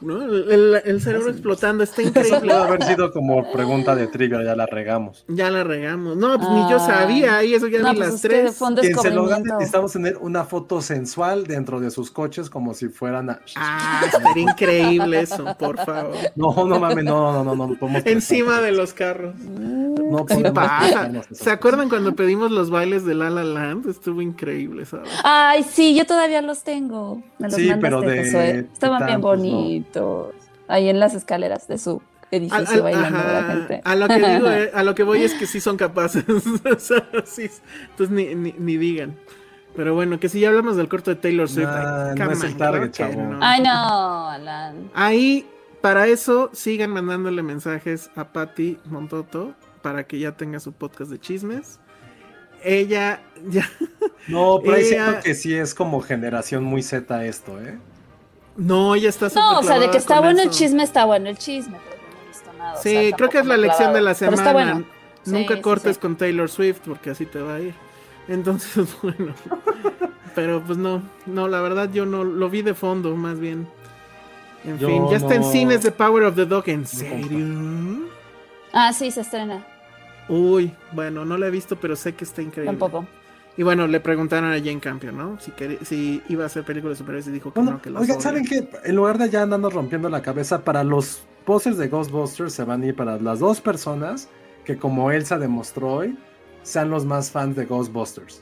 ¿No? El, cerebro explotando. Está Eso increíble. puede haber sido como pregunta de trigger, ya la regamos. Ya la regamos. No, pues ni yo Ay. sabía. Y eso ya No, vi pues las es que tres. Quien se lo gane, descubrimiento. necesitamos tener una foto sensual dentro de sus coches como si fueran a... Ah, estaría increíble eso, por favor. No, no mames, no, no, no, no, Encima de los carros. No Sí pasa. ¿Se acuerdan cuando pedimos los bailes de La La Land? Estuvo increíble, ¿sabes? Ay, sí, yo todavía los tengo. Me los Sí, mandaste, pero de. Estaban bien tantos, bonitos. Ahí en las escaleras de su edificio bailando ajá, la gente. a lo que digo, eh, a lo que voy es que sí son capaces. O sea, sí, entonces ni, ni, ni digan. Pero bueno, que si ya hablamos del corto de Taylor Swift. Nah, ay, no come es el target, chavo. no. Ay, no, Alan. Ahí, para eso, sigan mandándole mensajes a Patty Montoto para que ya tenga su podcast de chismes. Ella ya. No, pero ahí Ella- siento que sí es como generación muy Z esto, ¿eh? No, ella está No, o sea, de que está bueno el chisme, está bueno el chisme. Pero yo no he visto nada. o Sí, sea, creo que es la lección de la semana. está bueno. Nunca Sí, cortes sí. con Taylor Swift porque así te va a ir. Entonces, bueno. Pero pues no, no, la verdad yo no lo vi de fondo, más bien. En Yo fin, ya está en cines The Power of the Dog. ¿En serio? Ah, sí, se estrena. Uy, bueno, no la he visto, pero sé que está increíble. Tampoco. Y bueno, le preguntaron a Jane Campion, ¿no? Si, quería- si iba a hacer películas de superhéroes y dijo que Bueno, no, que oigan. ¿saben qué? En lugar de ya andarnos rompiendo la cabeza, para los posters de Ghostbusters se van a ir para las dos personas que, como Elsa demostró hoy, sean los más fans de Ghostbusters.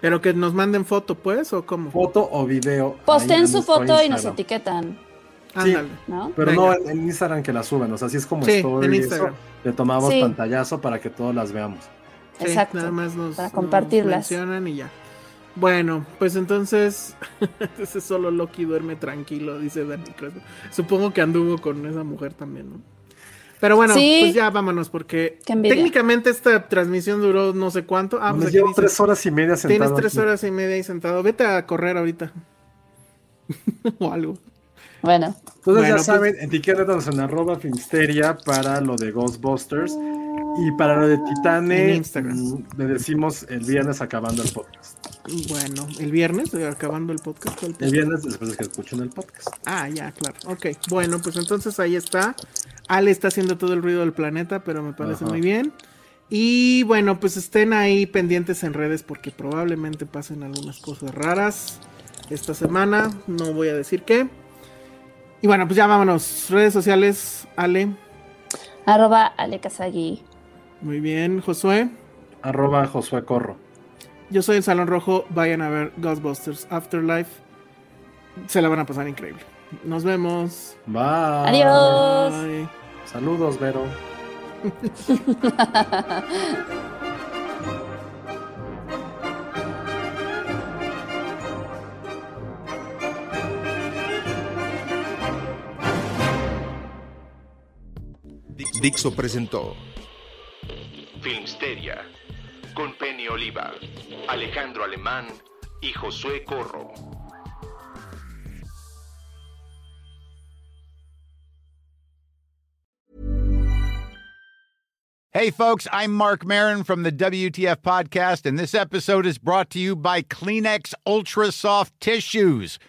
Pero que nos manden foto, pues, o cómo. Foto o video. Posten en su foto y nos etiquetan. ¿no? Pero Venga. no en, en Instagram que la suban, o sea, así es como Sí, story en y Instagram. eso, le tomamos Sí. pantallazo para que todos las veamos. Sí, Exacto. Nada más nos, para nos compartirlas. mencionan y ya. Bueno, pues entonces, ese solo Loki duerme tranquilo, dice Dani Crespo. Supongo que anduvo con esa mujer también, ¿no? Pero bueno, Sí. pues ya vámonos, porque técnicamente esta transmisión duró no sé cuánto. Ah, Me pues aquí llevo dice, tres horas y media sentado. Tienes tres aquí. horas y media ahí sentado. Vete a correr ahorita. o algo. Bueno, Entonces Bueno, ya pues- saben, etiquétanos en arroba Finsteria para lo de Ghostbusters. Y para lo de Titane, En Instagram. mm, le decimos el viernes acabando el podcast. Bueno, el viernes, acabando el podcast. ¿o el El podcast? viernes después de que escuchen el podcast. Ah, ya, claro. Ok, bueno, pues entonces ahí está. Ale está haciendo todo el ruido del planeta, pero me parece Ajá. muy bien. Y bueno, pues estén ahí pendientes en redes porque probablemente pasen algunas cosas raras esta semana. No voy a decir qué. Y bueno, pues ya vámonos. Redes sociales, Ale. arroba Ale Kazagi. Muy bien, Josué. Arroba Josué Corro. Yo soy el Salón Rojo. Vayan a ver Ghostbusters Afterlife. Se la van a pasar increíble. Nos vemos. Bye. Adiós. Bye. Saludos, Vero. Dixo presentó Filmsteria con Penny Oliva, Alejandro Alemán y Josué Corro. Hey, folks, I'm Mark Marin from the WTF Podcast, and this episode is brought to you by Kleenex Ultra Soft Tissues,